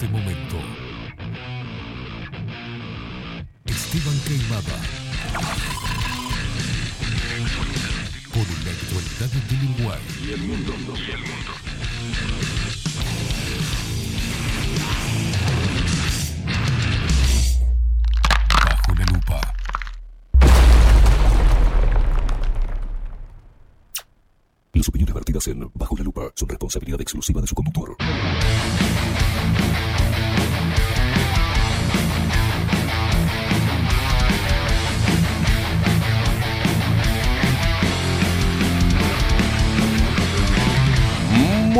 este momento. Esteban Queimada. Con la actualidad del Uruguay. Y el mundo. Y el mundo. Bajo la lupa. Las opiniones vertidas en Bajo la lupa son responsabilidad exclusiva de su conductor.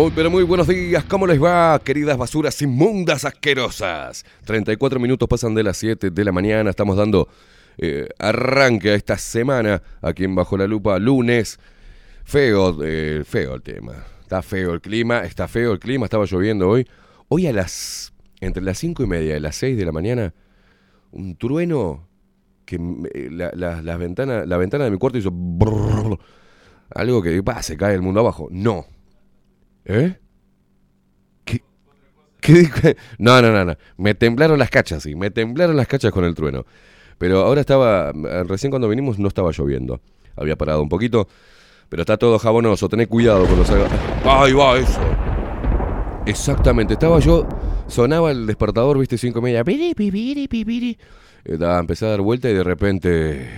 Muy pero muy buenos días, ¿cómo les va, queridas basuras inmundas asquerosas? 34 minutos pasan de las 7 de la mañana, estamos dando eh, arranque a esta semana aquí en Bajo la Lupa, lunes. Feo, eh, feo el tema, está feo el clima, está feo el clima, estaba lloviendo hoy. Hoy a las, entre las 5 y media y las 6 de la mañana, un trueno que me- la, la- la ventana de mi cuarto hizo... algo que pa, se cae el mundo abajo. No. ¿Eh? ¿Qué, qué? No, no, no, no. Me temblaron las cachas, sí. Me temblaron las cachas con el trueno. Pero ahora estaba, eh, recién cuando vinimos no estaba lloviendo. había parado un poquito. Pero está todo jabonoso, tené cuidado cuando salga. ¡Ahí va eso! Exactamente, estaba yo, sonaba el despertador, viste, cinco y media. Piri, pipiri. Eh, empecé a dar vuelta y de repente.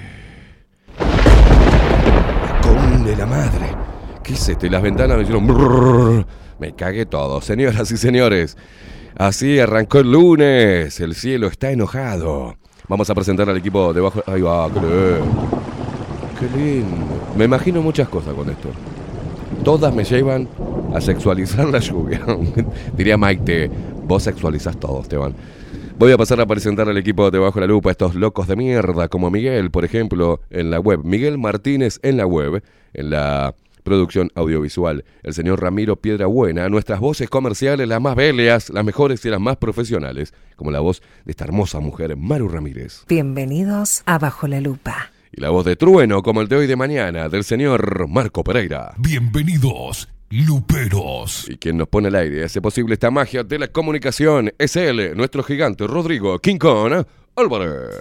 Con de la madre. ¿Qué es este? Las ventanas me hicieron. Me cagué todo. Señoras y señores, así arrancó el lunes. El cielo está enojado. Vamos a presentar al equipo debajo. Ahí va, qué lindo. Qué lindo. Me imagino muchas cosas con esto. Todas me llevan a sexualizar la lluvia. Diría Maite, vos sexualizás todo, Esteban. Voy a pasar a presentar al equipo de Bajo la Lupa, estos locos de mierda, como Miguel, por ejemplo, en la web. Miguel Martínez en la web, en la producción audiovisual. El señor Ramiro Piedrabuena, nuestras voces comerciales, las más bellas, las mejores y las más profesionales, como la voz de esta hermosa mujer, Maru Ramírez. Bienvenidos a Bajo la Lupa. Y la voz de trueno, como el de hoy de mañana, del señor Marco Pereira. Bienvenidos, Luperos. Y quien nos pone al aire y hace posible esta magia de la comunicación es él, nuestro gigante Rodrigo King Kong Álvarez.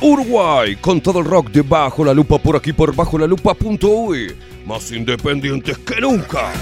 Uruguay con todo el rock de Bajo la Lupa por aquí por bajo la lupa.uy. Más independientes que nunca.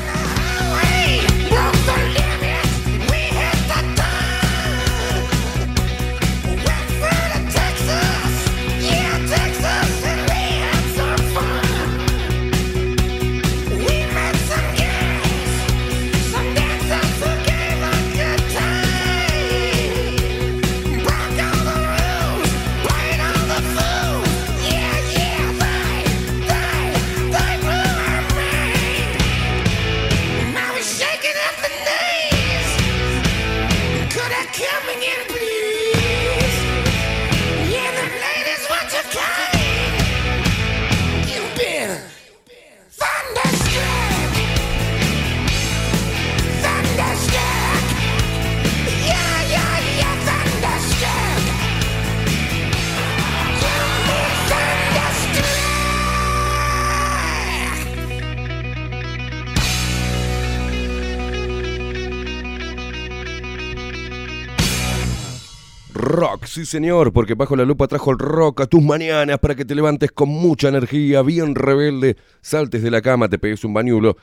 Rock, sí señor, porque bajo la lupa trajo el rock a tus mañanas para que te levantes con mucha energía, bien rebelde, saltes de la cama, te pegues un bañulo,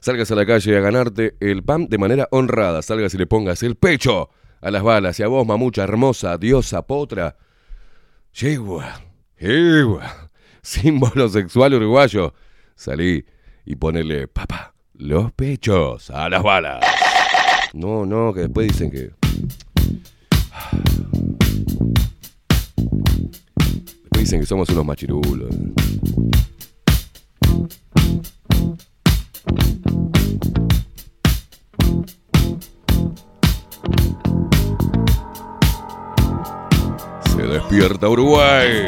salgas a la calle a ganarte el pan de manera honrada, salgas y le pongas el pecho a las balas. Y a vos, mamucha hermosa, diosa, potra, yegua, yegua, símbolo sexual uruguayo, salí y ponele, papá, los pechos a las balas. No, no, que después dicen que... que somos unos machirulos. Se despierta Uruguay.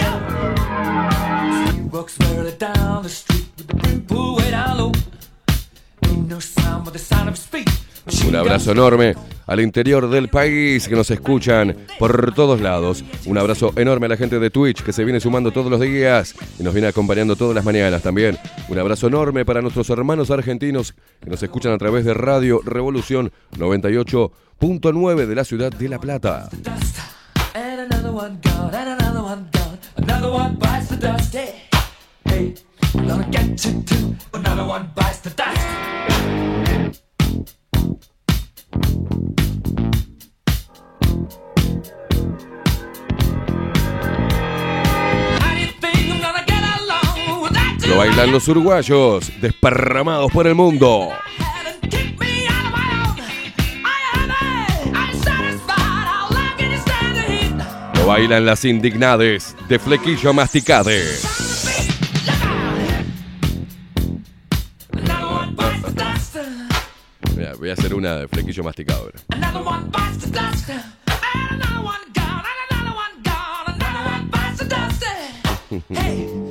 No sound but the sound of. Un abrazo enorme al interior del país que nos escuchan por todos lados. Un abrazo enorme a la gente de Twitch que se viene sumando todos los días y nos viene acompañando todas las mañanas también. Un abrazo enorme para nuestros hermanos argentinos que nos escuchan a través de Radio Revolución 98.9 de la ciudad de La Plata. Lo bailan los uruguayos, desparramados por el mundo. Lo bailan las indignades de flequillo masticade. Mira, voy a hacer una de flequillo masticado. ahora.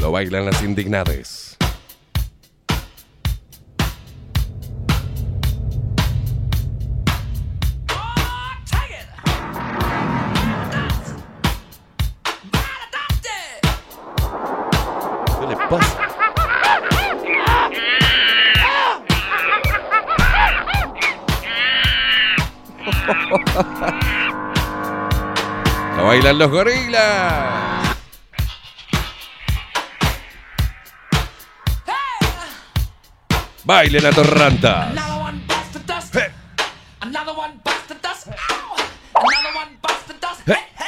Lo bailan las indignades. Bailan los gorilas. Bailen a torranta. Hey. Hey.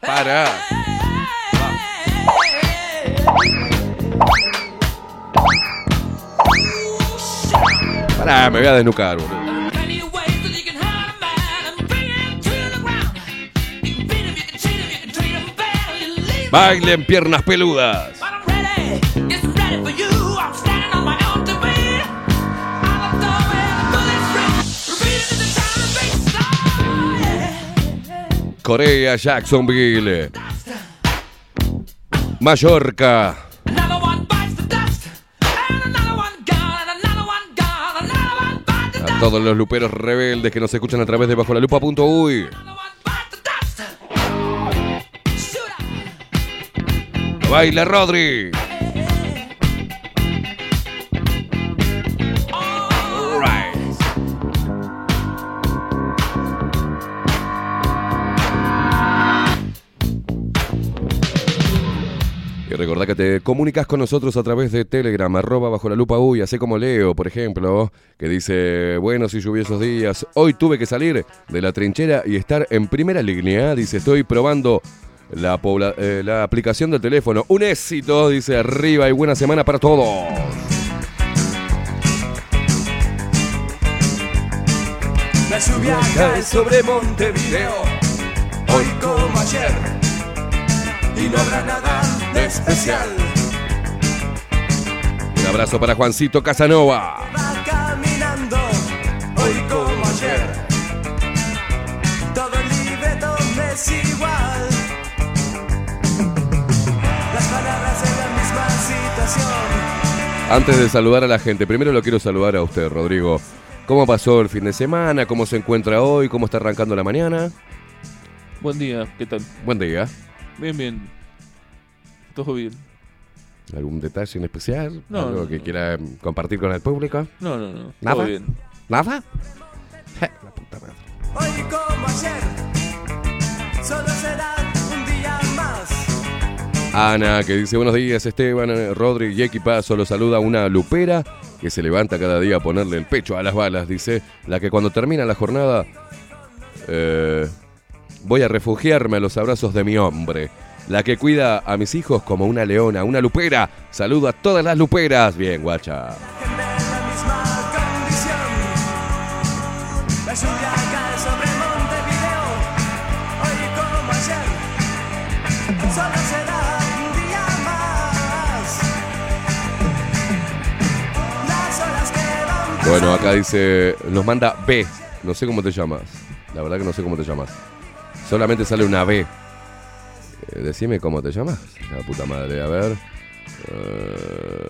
Para. Pará, me voy a desnucar, boludo. One gone, another one bites the A todos los luperos rebeldes que nos escuchan a través de bajo la lupa.uy. Baila Rodri. Y recordá que te comunicas con nosotros a través de Telegram, arroba bajo la lupa uy, así como Leo, por ejemplo, que dice, buenos y lluviosos días, hoy tuve que salir de la trinchera y estar en primera línea, dice, estoy probando la, pobla- eh, la aplicación del teléfono. Un éxito, dice, arriba y buena semana para todos. La lluvia cae sobre Montevideo, hoy como ayer, y no habrá nada de especial. Un abrazo para Juancito Casanova. Va caminando, hoy como Antes de saludar a la gente, primero lo quiero saludar a usted, Rodrigo. ¿Cómo pasó el fin de semana? ¿Cómo se encuentra hoy? ¿Cómo está arrancando la mañana? Buen día, ¿qué tal? Buen día. Bien, bien. Todo bien. ¿Algún detalle en especial? No, ¿Algo no, que no. quiera compartir con el público? No, no, no. ¿Nada? Todo bien. ¿Nada? Je, la puta madre. Hoy como ayer, solo será. Ana, que dice buenos días, Esteban, eh, Rodri y Equipazo, lo saluda una lupera que se levanta cada día a ponerle el pecho a las balas, dice, la que cuando termina la jornada eh, voy a refugiarme a los abrazos de mi hombre, la que cuida a mis hijos como una leona, una lupera, saludo a todas las luperas, bien, guacha. Bueno, acá dice, nos manda B, no sé cómo te llamas, la verdad que no sé cómo te llamas, solamente sale una B. Eh, decime cómo te llamas, la puta madre, a ver. Eh,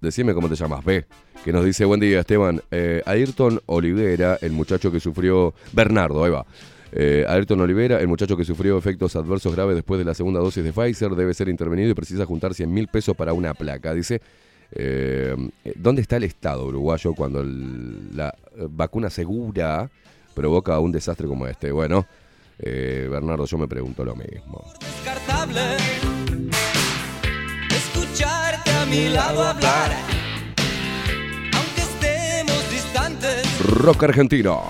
decime cómo te llamas, B. Que nos dice, buen día Esteban, Eh, Ayrton Olivera, el muchacho que sufrió, Bernardo, ahí va. Eh, Ayrton Olivera, el muchacho que sufrió efectos adversos graves después de la segunda dosis de Pfizer, debe ser intervenido y precisa juntar 100 mil pesos para una placa. Dice, eh, ¿dónde está el Estado uruguayo cuando el- la eh, vacuna segura provoca un desastre como este? Bueno, eh, Bernardo, yo me pregunto lo mismo. descartable escucharte a mi lado hablar aunque estemos rock argentino.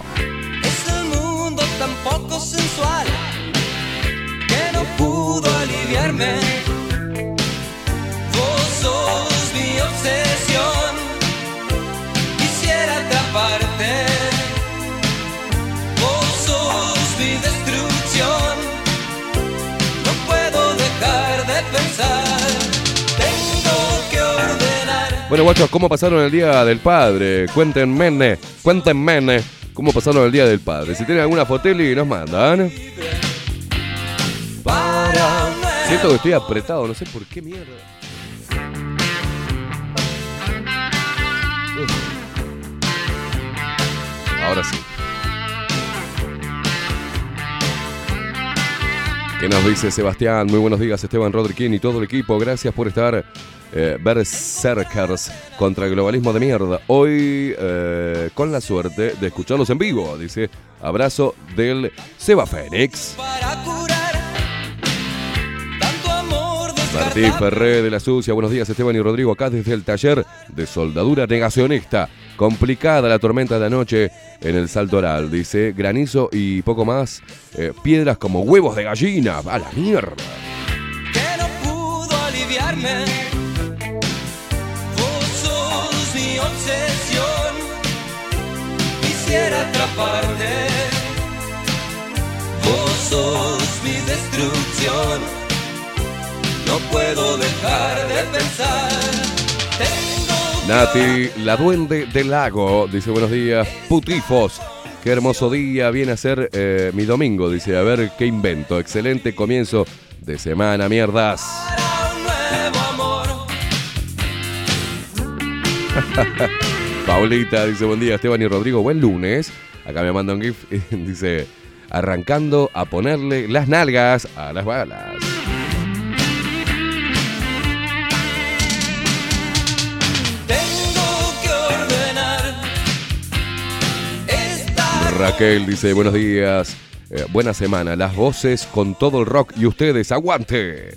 Es el mundo tan poco sensual que no pudo aliviarme. Vos sos Bueno, guachos, ¿cómo pasaron el Día del Padre? Cuéntenme, cuéntenme cómo pasaron el Día del Padre. Si tienen alguna foteli, nos mandan. Siento que estoy apretado, no sé por qué mierda. Uf. Ahora sí. ¿Qué nos dice Sebastián? Muy buenos días, Esteban Rodríguez y todo el equipo. Gracias por estar eh, Berserkers contra el globalismo de mierda. Hoy, eh, con la suerte de escucharlos en vivo. Dice, abrazo del Seba Fénix. descartado. Ferré de la Sucia, buenos días Esteban y Rodrigo, acá desde el taller de soldadura negacionista. Complicada la tormenta de anoche en el Salto Oral, dice, granizo y poco más, eh, piedras como huevos de gallina, a la mierda. que no pudo aliviarme. Quisiera atraparte. Vos sos mi destrucción, no puedo dejar de pensar. Tengo Nati, la duende del lago, dice, buenos días, putifos. Qué hermoso día viene a ser eh, mi domingo, dice, a ver qué invento. Excelente comienzo de semana, mierdas. para un nuevo amor. Paulita dice, buen día Esteban y Rodrigo, buen lunes. Acá me manda un gif dice, arrancando a ponerle las nalgas a las balas. Raquel dice, buenos días, eh, buena semana, las voces con todo el rock y ustedes, aguante.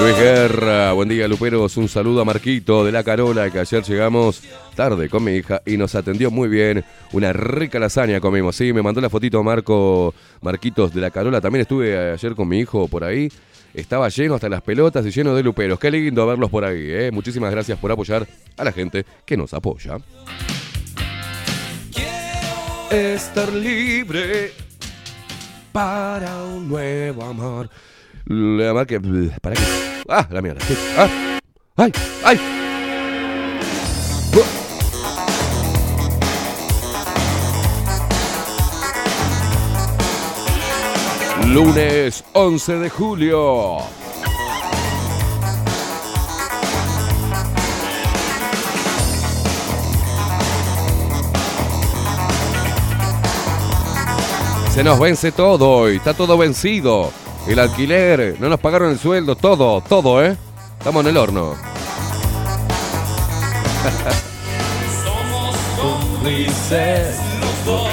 Luis Guerra, buen día Luperos, un saludo a Marquito de la Carola, que ayer llegamos tarde con mi hija y nos atendió muy bien. Una rica lasaña comimos, sí, me mandó la fotito Marco Marquitos de la Carola. También estuve ayer con mi hijo por ahí. Estaba lleno hasta las pelotas y lleno de luperos. Qué lindo verlos por ahí, ¿eh? Muchísimas gracias por apoyar a la gente que nos apoya. Estar libre para un nuevo amor. La mar que. ¿Para qué? ¡Ah, la mierda! ¿Qué? ¡Ah! ¡Ay! ¡Ay! Lunes 11 de julio. Se nos vence todo hoy, está todo vencido. El alquiler, no nos pagaron el sueldo, todo, todo, ¿eh? Estamos en el horno. Somos cómplices los dos.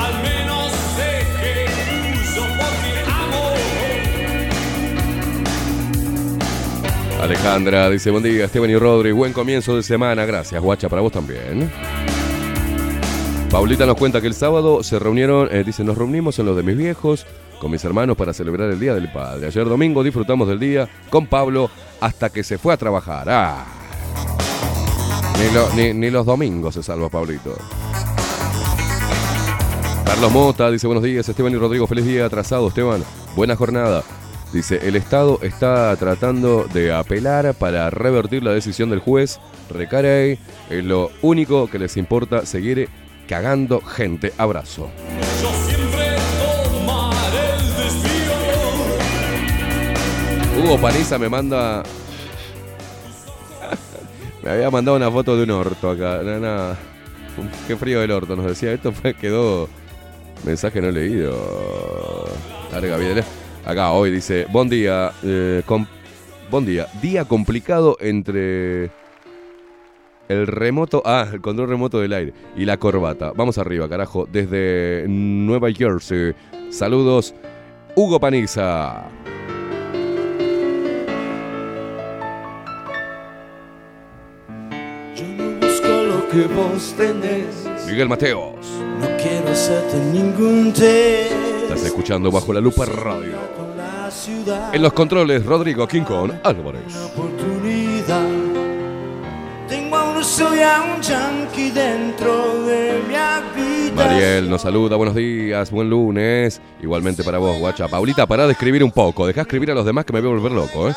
Al menos sé que uso porque amo. Alejandra dice, buen día, Esteban y Rodri, buen comienzo de semana, gracias, guacha, para vos también. Paulita nos cuenta que el sábado se reunieron, eh, dice, nos reunimos en lo de mis viejos, con mis hermanos para celebrar el Día del Padre. Ayer domingo disfrutamos del día con Pablo hasta que se fue a trabajar. Ah. Ni los domingos se salva Pablito. Carlos Mota dice, buenos días, Esteban y Rodrigo, feliz día atrasado, Esteban, buena jornada. Dice, el Estado está tratando de apelar para revertir la decisión del juez. Recarey, es lo único que les importa seguir cagando gente. Abrazo. Yo siempre tomaré el desvío. Hugo Paniza me manda... me había mandado una foto de un orto acá. No. Qué frío el orto, nos decía. Esto fue, quedó... Mensaje no leído. Larga vida. Acá hoy dice, buen día, eh, com- buen día, día complicado entre el remoto, ah, el control remoto del aire y la corbata. Vamos arriba, carajo, desde Nueva Jersey. Saludos, Hugo Paniza. Miguel Mateos. No quiero hacerte ningún test. Estás escuchando bajo la lupa radio. En los controles, Rodrigo Quincón Álvarez. Tengo a un yankee dentro de mi habitación. Mariel nos saluda, buenos días, buen lunes. Igualmente para vos, guacha. Paulita, pará de escribir un poco. Dejá escribir a los demás que me voy a volver loco, ¿eh?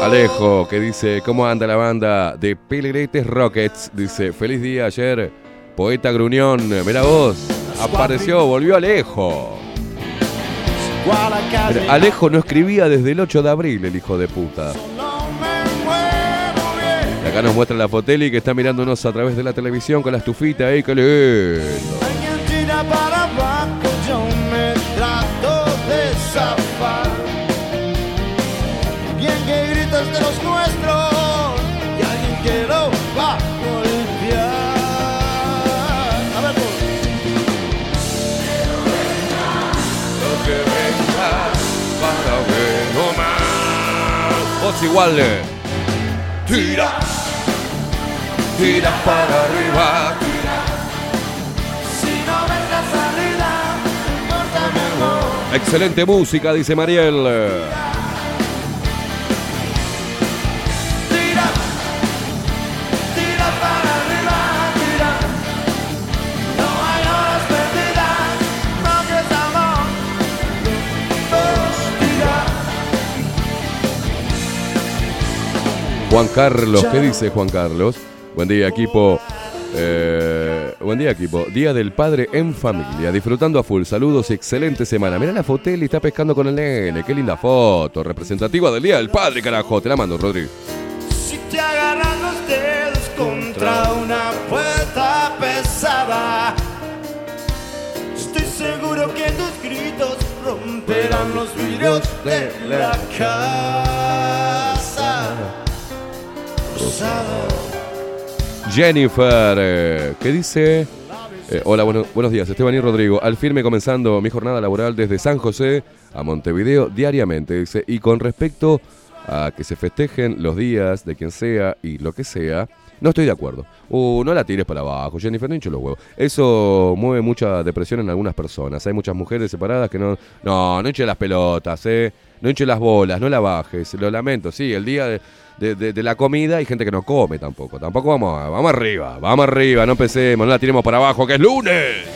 Alejo, que dice, ¿cómo anda la banda de Pelegretes Rockets? Dice, feliz día ayer, poeta Gruñón. Mira vos, apareció, volvió Alejo. Alejo no escribía desde el 8 de abril, el hijo de puta. Acá nos muestra la Foteli que está mirándonos a través de la televisión con la estufita ahí, que lindo. Alguien tira para abajo, yo me trato de zafar. Bien que gritas de los nuestros y alguien que lo va a golpear. A ver, pues. Vos igual. eh. Tira, Tira para arriba. si no ves la salida, no importa mi amor. Excelente música, dice Mariel. Tira, tira para arriba, tira. No hay horas perdidas, no que es amor. Tira. Juan Carlos, ¿qué dice Juan Carlos? Buen día, equipo. Eh, buen día, equipo. Día del padre en familia. Disfrutando a full. Saludos y excelente semana. Mira la Foteli, está pescando con el nene. Qué linda foto. Representativa del Día del Padre, carajo. Te la mando, Rodrigo. Si te agarran los dedos contra una puerta pesada, estoy seguro que tus gritos romperán los vidrios de la casa. Rosada. Jennifer, eh, ¿qué dice? Eh, hola, bueno- buenos días, Esteban y Rodrigo. Al firme comenzando mi jornada laboral desde San José a Montevideo diariamente. Dice, y con respecto a que se festejen los días de quien sea y lo que sea, no estoy de acuerdo. Uh, no la tires para abajo, Jennifer, no hincho los huevos. Eso mueve mucha depresión en algunas personas. Hay muchas mujeres separadas que no. No, no hinche las pelotas, eh. No hinche las bolas, no la bajes. Lo lamento, sí, el día de, la comida hay gente que no come tampoco. Tampoco vamos, a- vamos arriba, vamos arriba, no empecemos, no la tiremos para abajo, que es lunes.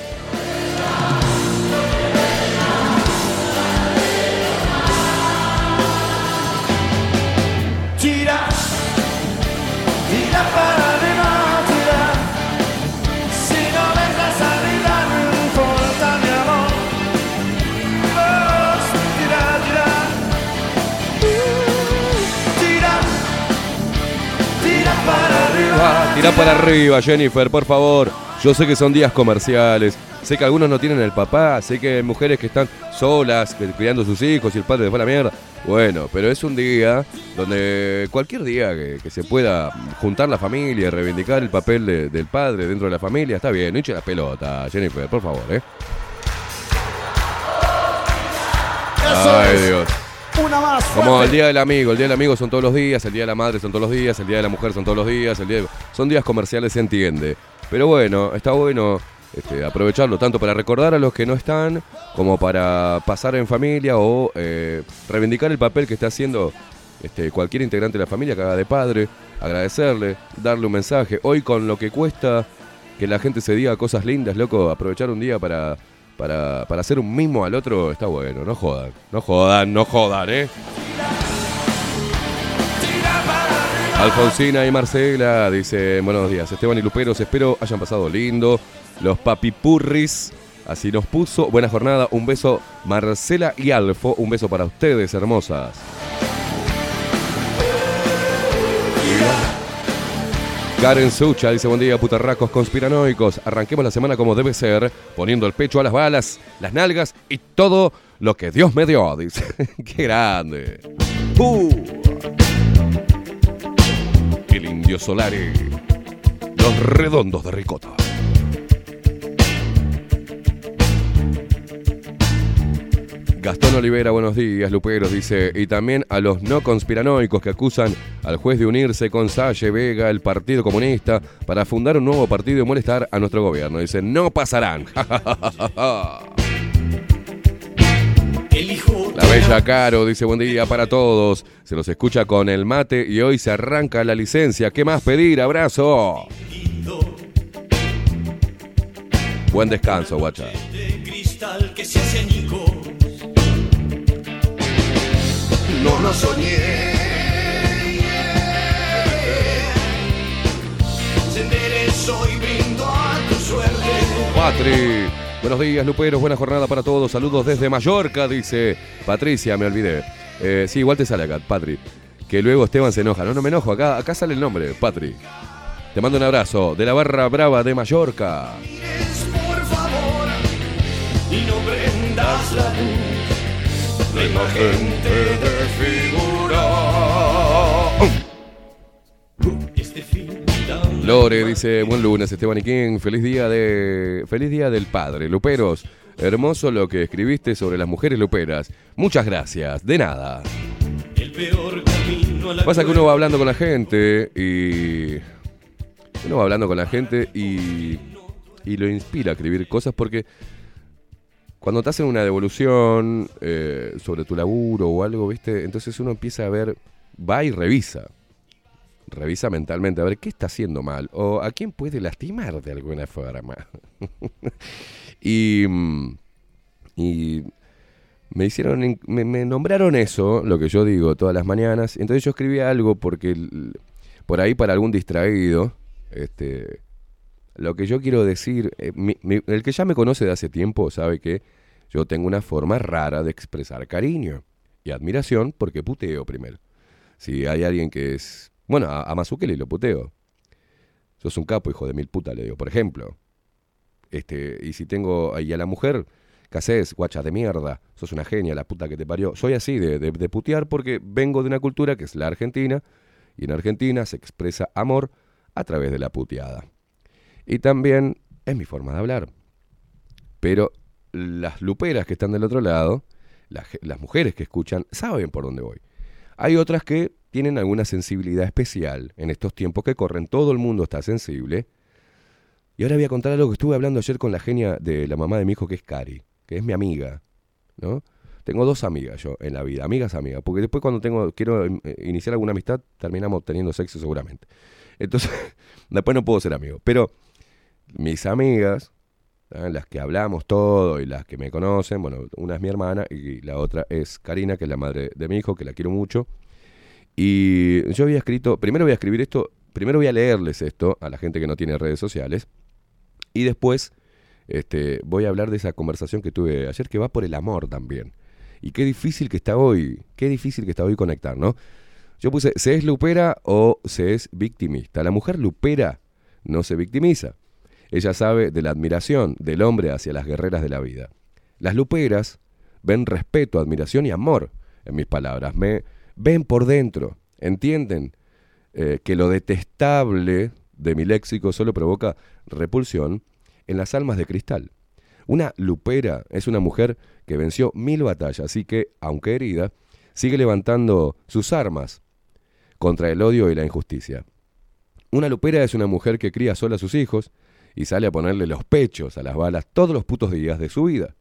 Tira para arriba, Jennifer, por favor. Yo sé que son días comerciales. Sé que algunos no tienen el papá. Sé que hay mujeres que están solas, criando a sus hijos y el padre se fue a la mierda. Bueno, pero es un día donde cualquier día que, que se pueda juntar la familia, reivindicar el papel de- del padre dentro de la familia, está bien. No hinche la pelota, Jennifer, por favor, ¿eh? Ay. Dios. Una más. Como el Día del Amigo, el Día del Amigo son todos los días, el Día de la Madre son todos los días, el Día de la Mujer son todos los días, el día de- son días comerciales, se entiende. Pero bueno, está bueno este, aprovecharlo tanto para recordar a los que no están, como para pasar en familia o eh, reivindicar el papel que está haciendo este, cualquier integrante de la familia que haga de padre, agradecerle, darle un mensaje. Hoy con lo que cuesta que la gente se diga cosas lindas, loco, aprovechar un día para, para, para hacer un mimo al otro está bueno, no jodan, no jodan, no jodan, ¿eh? Alfonsina y Marcela dice, buenos días, Esteban y Luperos, espero hayan pasado lindo. Los papipurris, así nos puso. Buena jornada, un beso Marcela y Alfo, un beso para ustedes, hermosas. Karen Sucha dice, buen día, putarracos conspiranoicos. Arranquemos la semana como debe ser, poniendo el pecho a las balas, las nalgas y todo lo que Dios me dio, dice. ¡Qué grande! ¡Uh! El indio Solari. Los redondos de ricota. Gastón Olivera, buenos días, Luperos, dice. Y también a los no conspiranoicos que acusan al juez de unirse con Salle Vega, el Partido Comunista, para fundar un nuevo partido y molestar a nuestro gobierno. Dice, no pasarán. El hijo La Bella Caro dice, buen día para todos. Se los escucha con el mate y hoy se arranca la licencia. ¿Qué más pedir? Abrazo. Buen descanso, guacha. No lo soñé. Se enderezó y brindo a tu suerte. Patri. Buenos días, Luperos. Buena jornada para todos. Saludos desde Mallorca, dice Patricia. Me olvidé. Eh, sí, igual te sale acá, Patri. Que luego Esteban se enoja. No, no me enojo. Acá, acá sale el nombre, Patri. Te mando un abrazo de la barra brava de Mallorca. Mires, por favor y no prendas la luz. La imagen te desfigura. Lore dice, buen lunes, Esteban y King. Feliz día de. Feliz día del padre. Luperos. Hermoso lo que escribiste sobre las mujeres luperas. Muchas gracias. De nada. el peor camino a la Pasa que uno va hablando con la gente y. Uno va hablando con la gente y. Y lo inspira a escribir cosas porque. Cuando te hacen una devolución eh, sobre tu laburo o algo, ¿viste? Entonces uno empieza a ver. Va y revisa. Revisa mentalmente a ver qué está haciendo mal. O a quién puede lastimar de alguna forma. y. mm, Y me hicieron, me, nombraron eso, lo que yo digo todas las mañanas. Entonces yo escribí algo porque por ahí para algún distraído, este, lo que yo quiero decir, eh, mi- mi- el que ya me conoce de hace tiempo sabe que yo tengo una forma rara de expresar cariño y admiración porque puteo primero. Si hay alguien que es, bueno, a, a lo puteo. Sos un capo, hijo de mil puta, le digo, por ejemplo. Este, y si tengo ahí a la mujer, ¿qué haces, guacha de mierda? Sos una genia, la puta que te parió. Soy así de, de- de putear porque vengo de una cultura que es la Argentina, y en Argentina se expresa amor a través de la puteada. Y también es mi forma de hablar. Pero las luperas que están del otro lado, las, mujeres que escuchan, saben por dónde voy. Hay otras que tienen alguna sensibilidad especial en estos tiempos que corren. Todo el mundo está sensible. Y ahora voy a contar algo que estuve hablando ayer con la genia de la mamá de mi hijo, que es Cari, que es mi amiga. ¿no? Tengo dos amigas yo en la vida, amigas, amigas. Porque después cuando tengo quiero eh, iniciar alguna amistad, terminamos teniendo sexo seguramente. Entonces, después no puedo ser amigo. Pero mis amigas, las que hablamos todo y las que me conocen, bueno, una es mi hermana y la otra es Karina, que es la madre de mi hijo, que la quiero mucho. Y yo había escrito, primero voy a escribir esto, primero voy a leerles esto a la gente que no tiene redes sociales. Y después este, voy a hablar de esa conversación que tuve ayer, que va por el amor también. Y qué difícil que está hoy, qué difícil que está hoy conectar, ¿no? Yo puse, ¿se es lupera o se es victimista? La mujer lupera no se victimiza. Ella sabe de la admiración del hombre hacia las guerreras de la vida. Las luperas ven respeto, admiración y amor en mis palabras. Me ven por dentro, entienden eh, que lo detestable de mi léxico solo provoca repulsión en las almas de cristal. Una lupera es una mujer que venció mil batallas y que, aunque herida, sigue levantando sus armas contra el odio y la injusticia. Una lupera es una mujer que cría sola a sus hijos y sale a ponerle los pechos a las balas todos los putos días de su vida.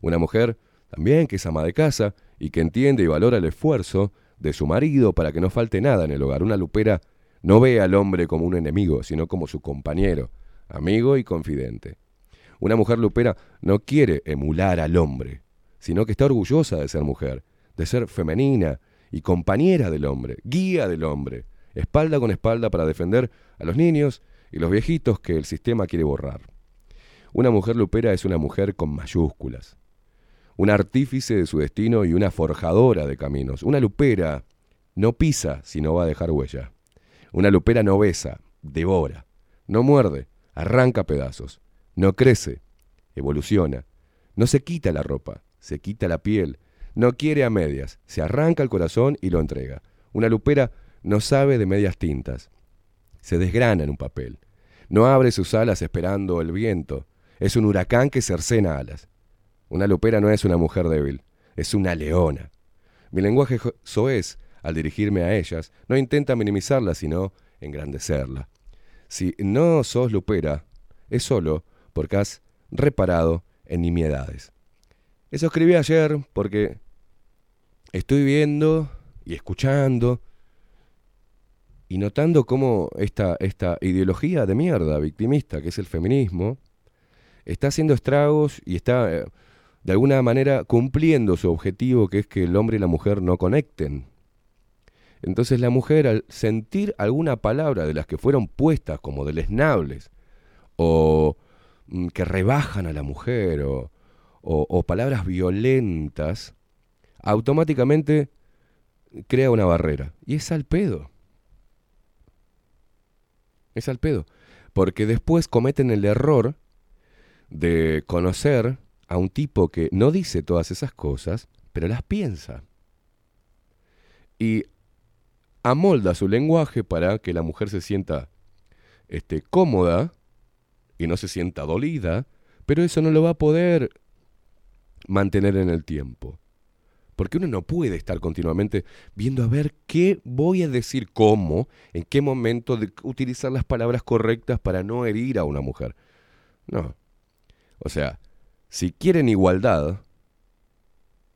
Una mujer también que es ama de casa y que entiende y valora el esfuerzo de su marido para que no falte nada en el hogar. Una lupera no ve al hombre como un enemigo, sino como su compañero, amigo y confidente. Una mujer lupera no quiere emular al hombre, sino que está orgullosa de ser mujer, de ser femenina y compañera del hombre, guía del hombre, espalda con espalda para defender a los niños y los viejitos que el sistema quiere borrar. Una mujer lupera es una mujer con mayúsculas, un artífice de su destino y una forjadora de caminos. Una lupera no pisa si no va a dejar huella. Una lupera no besa, devora, no muerde, arranca pedazos, no crece, evoluciona, no se quita la ropa, se quita la piel, no quiere a medias, se arranca el corazón y lo entrega. Una lupera no sabe de medias tintas, se desgrana en un papel, no abre sus alas esperando el viento, es un huracán que cercena alas. Una lupera no es una mujer débil, es una leona. Mi lenguaje soez, al dirigirme a ellas, no intenta minimizarla, sino engrandecerla. Si no sos lupera, es solo porque has reparado en nimiedades. Eso escribí ayer porque estoy viendo y escuchando y notando cómo esta, esta ideología de mierda victimista que es el feminismo está haciendo estragos y está eh, de alguna manera cumpliendo su objetivo que es que el hombre y la mujer no conecten. Entonces la mujer al sentir alguna palabra de las que fueron puestas como deleznables o mm, que rebajan a la mujer o, o- o palabras violentas, automáticamente crea una barrera. Y es al pedo. Es al pedo. Porque después cometen el error de conocer a un tipo que no dice todas esas cosas, pero las piensa. Y amolda su lenguaje para que la mujer se sienta este, cómoda y no se sienta dolida, pero eso no lo va a poder mantener en el tiempo. Porque uno no puede estar continuamente viendo a ver qué voy a decir cómo, en qué momento de utilizar las palabras correctas para no herir a una mujer. No. O sea, si quieren igualdad,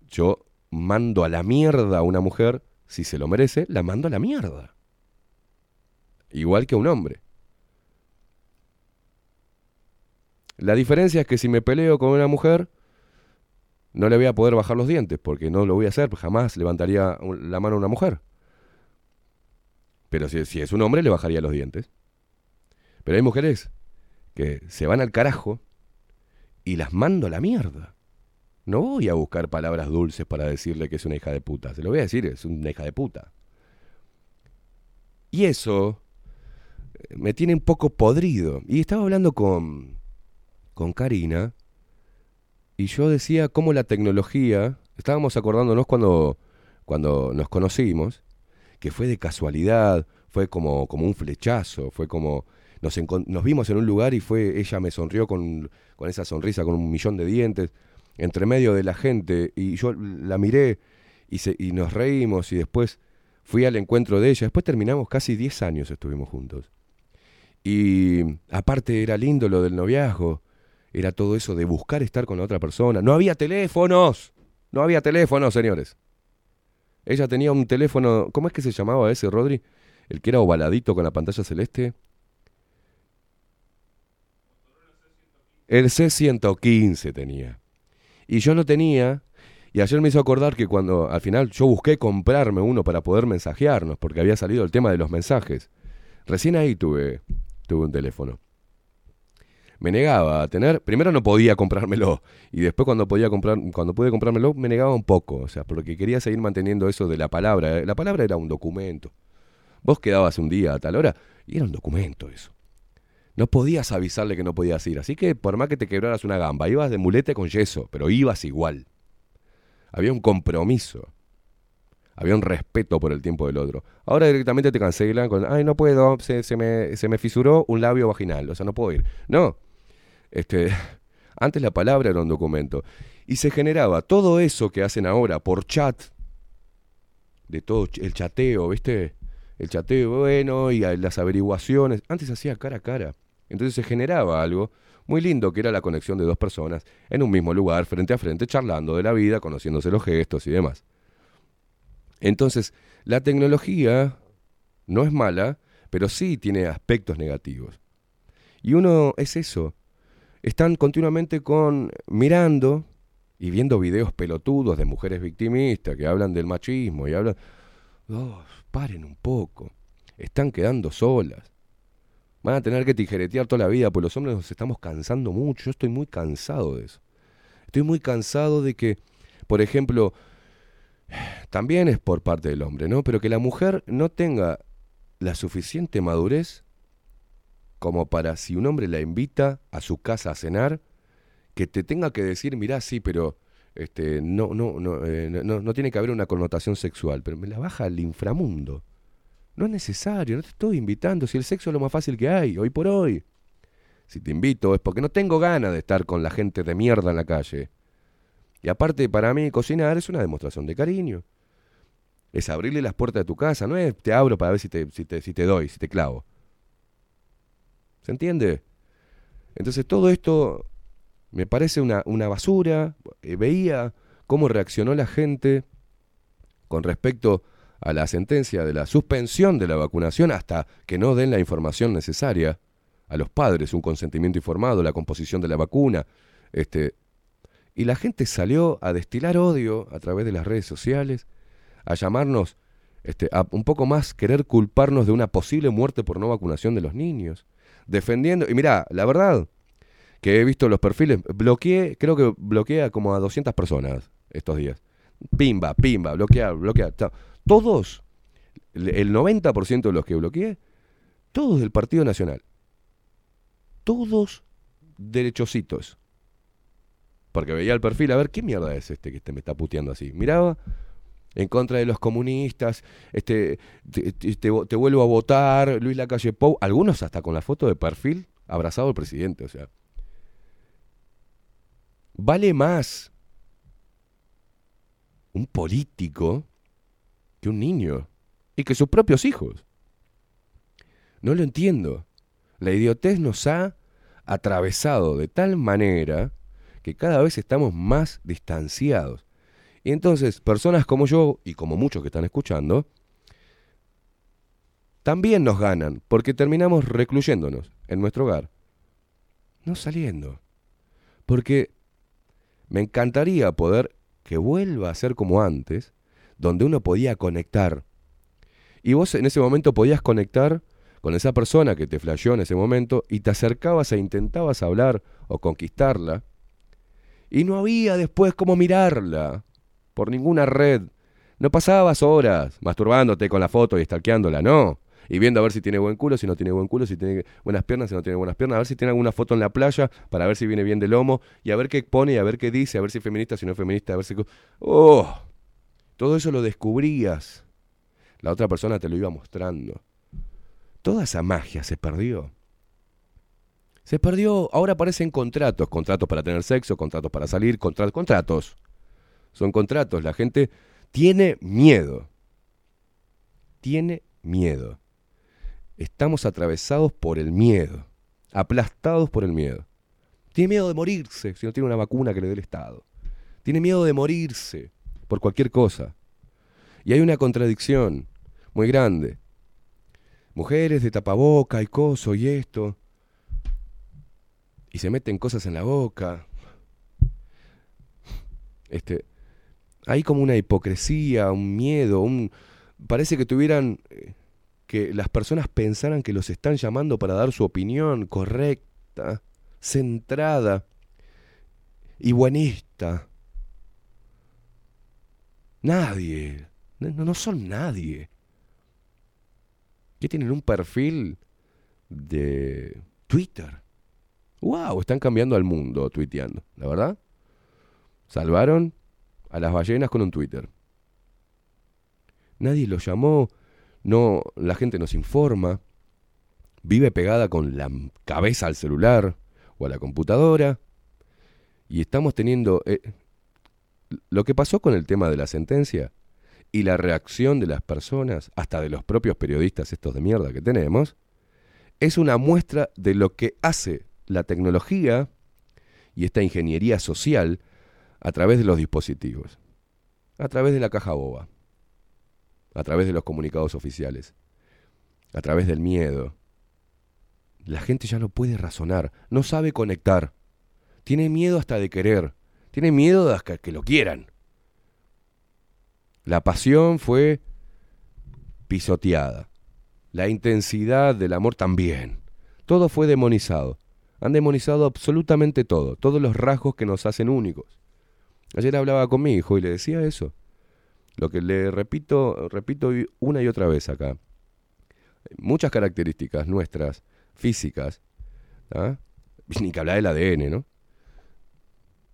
yo mando a la mierda a una mujer, si se lo merece, la mando a la mierda. Igual que a un hombre. La diferencia es que si me peleo con una mujer, no le voy a poder bajar los dientes, porque no lo voy a hacer, jamás levantaría la mano a una mujer. Pero si, si es un hombre, le bajaría los dientes. Pero hay mujeres que se van al carajo y las mando a la mierda. No voy a buscar palabras dulces para decirle que es una hija de puta. Se lo voy a decir, es una hija de puta. Y eso eh, me tiene un poco podrido. Y estaba hablando con, con Karina y yo decía cómo la tecnología, estábamos acordándonos cuando, cuando nos conocimos, que fue de casualidad, fue como, como un flechazo, fue como nos, nos vimos en un lugar y fue ella me sonrió con, con esa sonrisa, con un millón de dientes, entre medio de la gente, y yo la miré y, se, y nos reímos y después fui al encuentro de ella, después terminamos casi 10 años estuvimos juntos. Y aparte era lindo lo del noviazgo, era todo eso de buscar estar con la otra persona. No había teléfonos, no había teléfonos, señores. Ella tenía un teléfono, ¿cómo es que se llamaba ese, Rodri? El que era ovaladito con la pantalla celeste. El C115 tenía. Y yo lo tenía, y ayer me hizo acordar que cuando al final yo busqué comprarme uno para poder mensajearnos, porque había salido el tema de los mensajes. Recién ahí tuve, tuve un teléfono. Me negaba a tener, primero no podía comprármelo, y después cuando podía comprar, cuando pude comprármelo, me negaba un poco, o sea, porque quería seguir manteniendo eso de la palabra. La palabra era un documento. Vos quedabas un día a tal hora, y era un documento eso. No podías avisarle que no podías ir. Así que por más que te quebraras una gamba, ibas de mulete con yeso, pero ibas igual. Había un compromiso. Había un respeto por el tiempo del otro. Ahora directamente te cancelan con, ay, no puedo, se, se me, se me fisuró un labio vaginal, o sea, no puedo ir. No. Este, antes la palabra era un documento. Y se generaba todo eso que hacen ahora por chat, de todo el chateo, ¿viste? El chateo, bueno, y las averiguaciones. Antes hacía cara a cara. Entonces se generaba algo muy lindo que era la conexión de dos personas en un mismo lugar, frente a frente, charlando de la vida, conociéndose los gestos y demás. Entonces, la tecnología no es mala, pero sí tiene aspectos negativos. Y uno es eso. Están continuamente con mirando y viendo videos pelotudos de mujeres victimistas que hablan del machismo y hablan. Oh, paren un poco. Están quedando solas. Van a tener que tijeretear toda la vida, pues los hombres nos estamos cansando mucho. Yo estoy muy cansado de eso. Estoy muy cansado de que, por ejemplo, también es por parte del hombre, ¿no? Pero que la mujer no tenga la suficiente madurez como para si un hombre la invita a su casa a cenar, que te tenga que decir, mirá, sí, pero este, no, no, no, eh, no- no, no tiene que haber una connotación sexual, pero me la baja al inframundo. No es necesario, no te estoy invitando, si el sexo es lo más fácil que hay, hoy por hoy. Si te invito es porque no tengo ganas de estar con la gente de mierda en la calle. Y aparte, para mí, cocinar es una demostración de cariño. Es abrirle las puertas de tu casa, no es te abro para ver si te, si te, si te doy, si te clavo. ¿Se entiende? Entonces todo esto me parece una, una basura. Eh, veía cómo reaccionó la gente con respecto a la sentencia de la suspensión de la vacunación hasta que no den la información necesaria a los padres, un consentimiento informado, la composición de la vacuna. Este, y la gente salió a destilar odio a través de las redes sociales, a llamarnos, este, a un poco más querer culparnos de una posible muerte por no vacunación de los niños, defendiendo, y mira, la verdad, que he visto los perfiles, bloqueé, creo que bloqueé a como a 200 personas estos días. Pimba, pimba, bloquear, bloquear. Todos, el 90% de los que bloqueé, todos del Partido Nacional. Todos derechositos. Porque veía el perfil, a ver, ¿qué mierda es este que este me está puteando así? Miraba, en contra de los comunistas, este, te, te- te vo- te vuelvo a votar, Luis Lacalle Pou, algunos hasta con la foto de perfil abrazado al presidente, o sea. Vale más un político que un niño y que sus propios hijos. No lo entiendo. La idiotez nos ha atravesado de tal manera que cada vez estamos más distanciados. Y entonces, personas como yo y como muchos que están escuchando, también nos ganan porque terminamos recluyéndonos en nuestro hogar. No saliendo. Porque me encantaría poder que vuelva a ser como antes, donde uno podía conectar. Y vos en ese momento podías conectar con esa persona que te flasheó en ese momento y te acercabas e intentabas hablar o conquistarla. Y no había después cómo mirarla por ninguna red. No pasabas horas masturbándote con la foto y stalkeándola, no. Y viendo a ver si tiene buen culo, si no tiene buen culo, si tiene buenas piernas, si no tiene buenas piernas, a ver si tiene alguna foto en la playa, para ver si viene bien de lomo, y a ver qué pone, y a ver qué dice, a ver si es feminista, si no es feminista, a ver si... ¡Oh! Todo eso lo descubrías. La otra persona te lo iba mostrando. Toda esa magia se perdió. Se perdió, ahora aparecen contratos, contratos para tener sexo, contratos para salir, contra- contratos. Son contratos, la gente tiene miedo. Tiene miedo. Estamos atravesados por el miedo, aplastados por el miedo. Tiene miedo de morirse si no tiene una vacuna que le dé el Estado. Tiene miedo de morirse por cualquier cosa. Y hay una contradicción muy grande. Mujeres de tapaboca y coso y esto. Y se meten cosas en la boca. Este, hay como una hipocresía, un miedo, un parece que tuvieran eh, que las personas pensaran que los están llamando para dar su opinión correcta, centrada y buenista. Nadie, no, no son nadie. ¿Qué tienen un perfil de Twitter? ¡Wow! Están cambiando al mundo tuiteando, la verdad. Salvaron a las ballenas con un Twitter. Nadie los llamó, no, la gente nos informa, vive pegada con la cabeza al celular o a la computadora y estamos teniendo eh, lo que pasó con el tema de la sentencia y la reacción de las personas, hasta de los propios periodistas estos de mierda que tenemos, es una muestra de lo que hace la tecnología y esta ingeniería social a través de los dispositivos, a través de la caja boba, a través de los comunicados oficiales, a través del miedo. La gente ya no puede razonar, no sabe conectar, tiene miedo hasta de querer, tiene miedo hasta que lo quieran. La pasión fue pisoteada, la intensidad del amor también, todo fue demonizado. Han demonizado absolutamente todo, todos los rasgos que nos hacen únicos. Ayer hablaba con mi hijo y le decía eso. Lo que le repito, repito una y otra vez acá. Muchas características nuestras, físicas, ¿ah? ni que hablar del ADN, ¿no?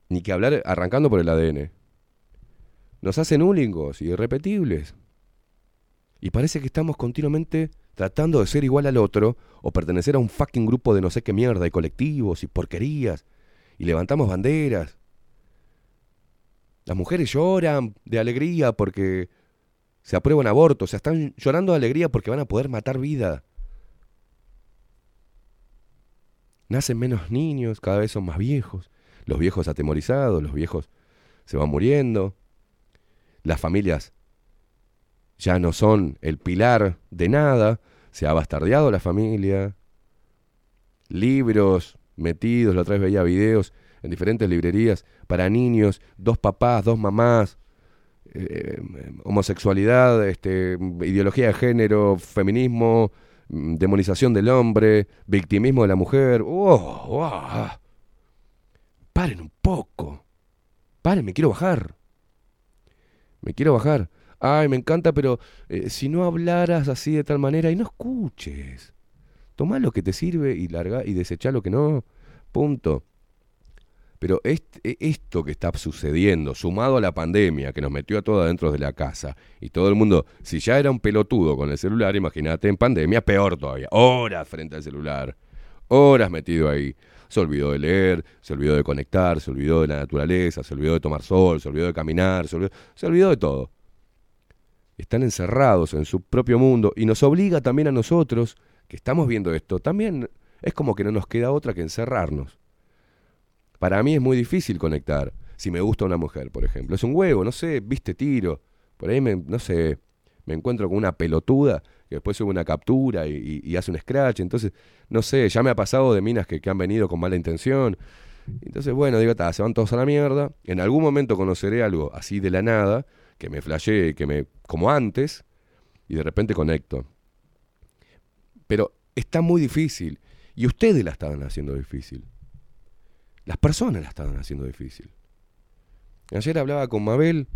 Ni que hablar arrancando por el ADN. Nos hacen únicos y irrepetibles. Y parece que estamos continuamente tratando de ser igual al otro o pertenecer a un fucking grupo de no sé qué mierda y colectivos y porquerías y levantamos banderas. Las mujeres lloran de alegría porque se aprueba un aborto, o sea, están llorando de alegría porque van a poder matar vida. Nacen menos niños, cada vez son más viejos, los viejos atemorizados, los viejos se van muriendo, las familias ya no son el pilar de nada, se ha bastardeado la familia, libros metidos, la otra vez veía videos en diferentes librerías para niños, dos papás, dos mamás, eh, homosexualidad, este, ideología de género, feminismo, mm, demonización del hombre, victimismo de la mujer. ¡Oh! oh! Paren un poco. Paren, me quiero bajar. Me quiero bajar. Ay, me encanta, pero eh, si no hablaras así de tal manera y no escuches. Tomá lo que te sirve y larga y desechá lo que no. Punto. Pero est- e- esto que está sucediendo, sumado a la pandemia que nos metió a todos adentro de la casa, y todo el mundo, si ya era un pelotudo con el celular, imagínate en pandemia, peor todavía. Horas frente al celular, horas metido ahí. Se olvidó de leer, se olvidó de conectar, se olvidó de la naturaleza, se olvidó de tomar sol, se olvidó de caminar, se olvidó, se olvidó de todo. Están encerrados en su propio mundo y nos obliga también a nosotros, que estamos viendo esto, también es como que no nos queda otra que encerrarnos. Para mí es muy difícil conectar. Si me gusta una mujer, por ejemplo. Es un huevo, no sé, viste tiro. Por ahí, me, no sé, me encuentro con una pelotuda que después sube una captura y, hace un scratch. Entonces, no sé, ya me ha pasado de minas que, que han venido con mala intención. Entonces, bueno, digo, "Ta, se van todos a la mierda. En algún momento conoceré algo así de la nada, que me flashee, que me, como antes, y de repente conecto. Pero está muy difícil. Y ustedes la estaban haciendo difícil. Las personas la estaban haciendo difícil. Ayer hablaba con Mabel,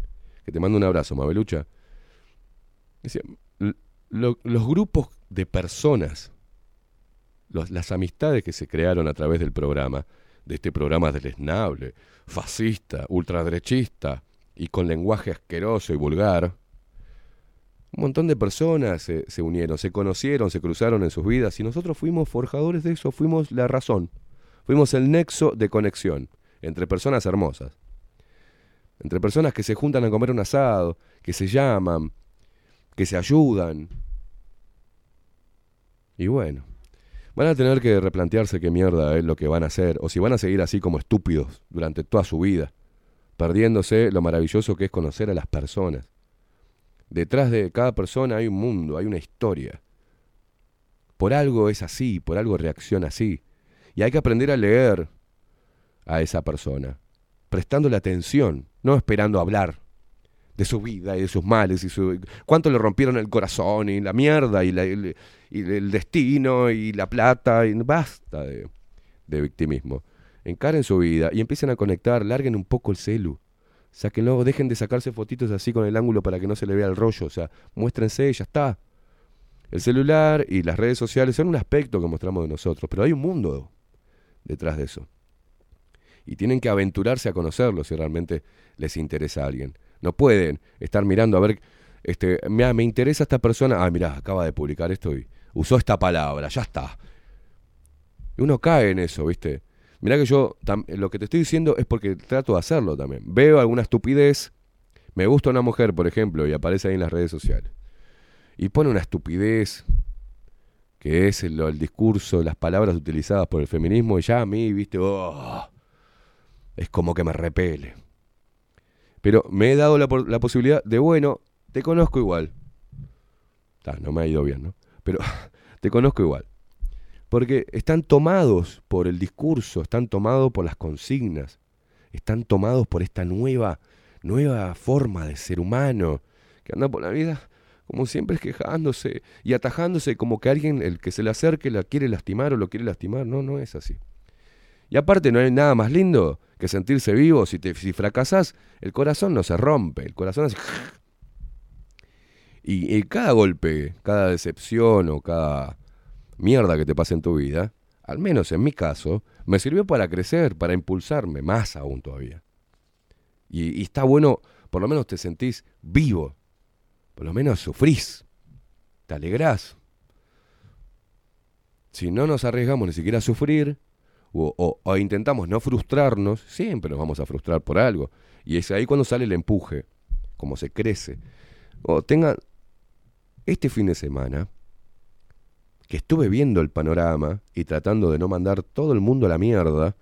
que te mando un abrazo, Mabelucha. Decía, "L- lo- los grupos de personas, las amistades que se crearon a través del programa, de este programa deleznable, fascista, ultraderechista y con lenguaje asqueroso y vulgar, un montón de personas se, se unieron, se conocieron, se cruzaron en sus vidas y nosotros fuimos forjadores de eso, fuimos la razón, fuimos el nexo de conexión entre personas hermosas, entre personas que se juntan a comer un asado, que se llaman, que se ayudan. Y bueno, van a tener que replantearse qué mierda es lo que van a hacer, o si van a seguir así como estúpidos durante toda su vida, perdiéndose lo maravilloso que es conocer a las personas. Detrás de cada persona hay un mundo, hay una historia. Por algo es así, por algo reacciona así. Y hay que aprender a leer a esa persona, prestándole atención, no esperando hablar de su vida y de sus males y su cuánto le rompieron el corazón y la mierda y, el destino y la plata y basta de, de victimismo. Encaren su vida y empiecen a conectar, larguen un poco el celu. Sáquenlo, dejen de sacarse fotitos así con el ángulo para que no se le vea el rollo, o sea, muéstrense, ya está. El celular y las redes sociales son un aspecto que mostramos de nosotros, pero hay un mundo detrás de eso. Y tienen que aventurarse a conocerlo si realmente les interesa a alguien. No pueden estar mirando a ver, este, me interesa esta persona, ah, mira, acaba de publicar esto y usó esta palabra, ya está. Y uno cae en eso, ¿viste? Mirá que yo, lo que te estoy diciendo es porque trato de hacerlo también. Veo alguna estupidez, me gusta una mujer, por ejemplo, y aparece ahí en las redes sociales. Y pone una estupidez, que es el, discurso, las palabras utilizadas por el feminismo, y ya a mí, ¿viste? Oh, es como que me repele. Pero me he dado la, posibilidad de, bueno, te conozco igual. No me ha ido bien, ¿no? Pero te conozco igual. Porque están tomados por el discurso, están tomados por las consignas, están tomados por esta nueva, nueva forma de ser humano que anda por la vida como siempre quejándose y atajándose como que alguien, el que se le acerque, la quiere lastimar o lo quiere lastimar. No, no es así. Y aparte no hay nada más lindo que sentirse vivo. Si, te, si fracasás, el corazón no se rompe, el corazón hace... Y, y cada golpe, cada decepción o cada mierda que te pase en tu vida, al menos en mi caso, me sirvió para crecer, para impulsarme, más aún todavía. Y está bueno, por lo menos te sentís vivo, por lo menos sufrís, te alegrás. Si no nos arriesgamos ni siquiera a sufrir, o, o- o intentamos no frustrarnos, siempre nos vamos a frustrar por algo. Y es ahí cuando sale el empuje, como se crece. O tengan este fin de semana, que estuve viendo el panorama y tratando de no mandar todo el mundo a la mierda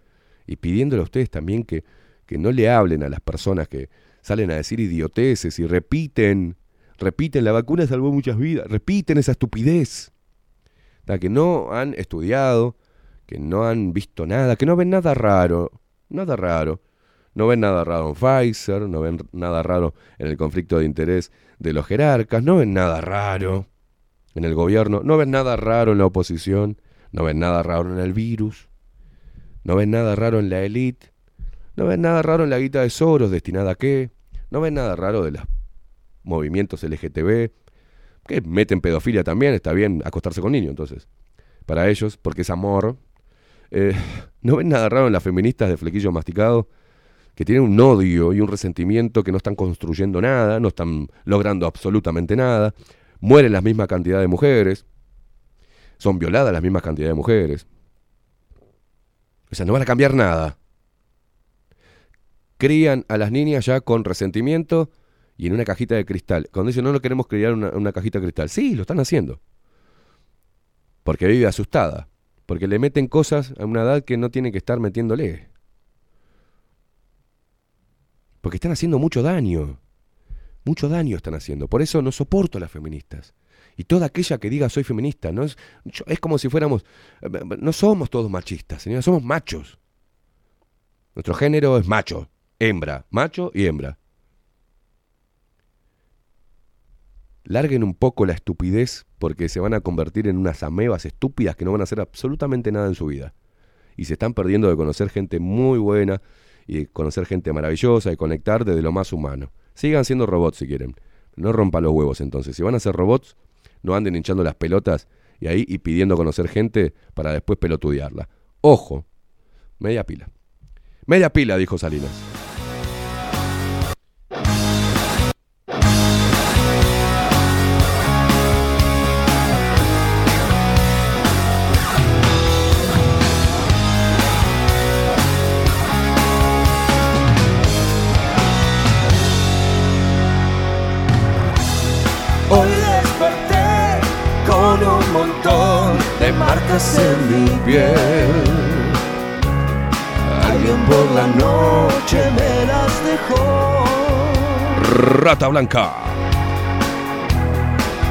y pidiéndole a ustedes también que, que no le hablen a las personas que salen a decir idioteces y repiten, repiten, la vacuna salvó muchas vidas, repiten esa estupidez. Da, que no han estudiado, que no han visto nada, que no ven nada raro, nada raro. No ven nada raro en Pfizer, no ven nada raro en el conflicto de interés de los jerarcas, no ven nada raro en el gobierno, no ven nada raro en la oposición, no ven nada raro en el virus, no ven nada raro en la élite, no ven nada raro en la guita de Soros destinada a qué, no ven nada raro de los movimientos LGTB, que meten pedofilia también, está bien acostarse con niños entonces, para ellos, porque es amor. Eh, no ven nada raro en las feministas de flequillo masticado, que tienen un odio y un resentimiento que no están construyendo nada, no están logrando absolutamente nada, mueren las mismas cantidad de mujeres, son violadas las mismas cantidad de mujeres. O sea, no van a cambiar nada. Crían a las niñas ya con resentimiento y en una cajita de cristal. Cuando dicen no, no queremos criar una, una cajita de cristal. Sí, lo están haciendo. Porque vive asustada. Porque le meten cosas a una edad que no tiene que estar metiéndole. Porque están haciendo mucho daño. Mucho daño están haciendo. Por eso no soporto a las feministas. Y toda aquella que diga soy feminista, no es, es como si fuéramos. eh, No somos todos machistas, señora, somos machos. Nuestro género es macho, hembra, macho y hembra. Larguen un poco la estupidez porque se van a convertir en unas amebas estúpidas que no van a hacer absolutamente nada en su vida. Y se están perdiendo de conocer gente muy buena y conocer gente maravillosa y conectar desde lo más humano. Sigan siendo robots si quieren. No rompan los huevos entonces. Si van a ser robots, no anden hinchando las pelotas y ahí y pidiendo conocer gente para después pelotudearla. Ojo, media pila. Media pila, dijo Salinas. Marcas en mi piel. Alguien por la noche me las dejó. Rata Blanca.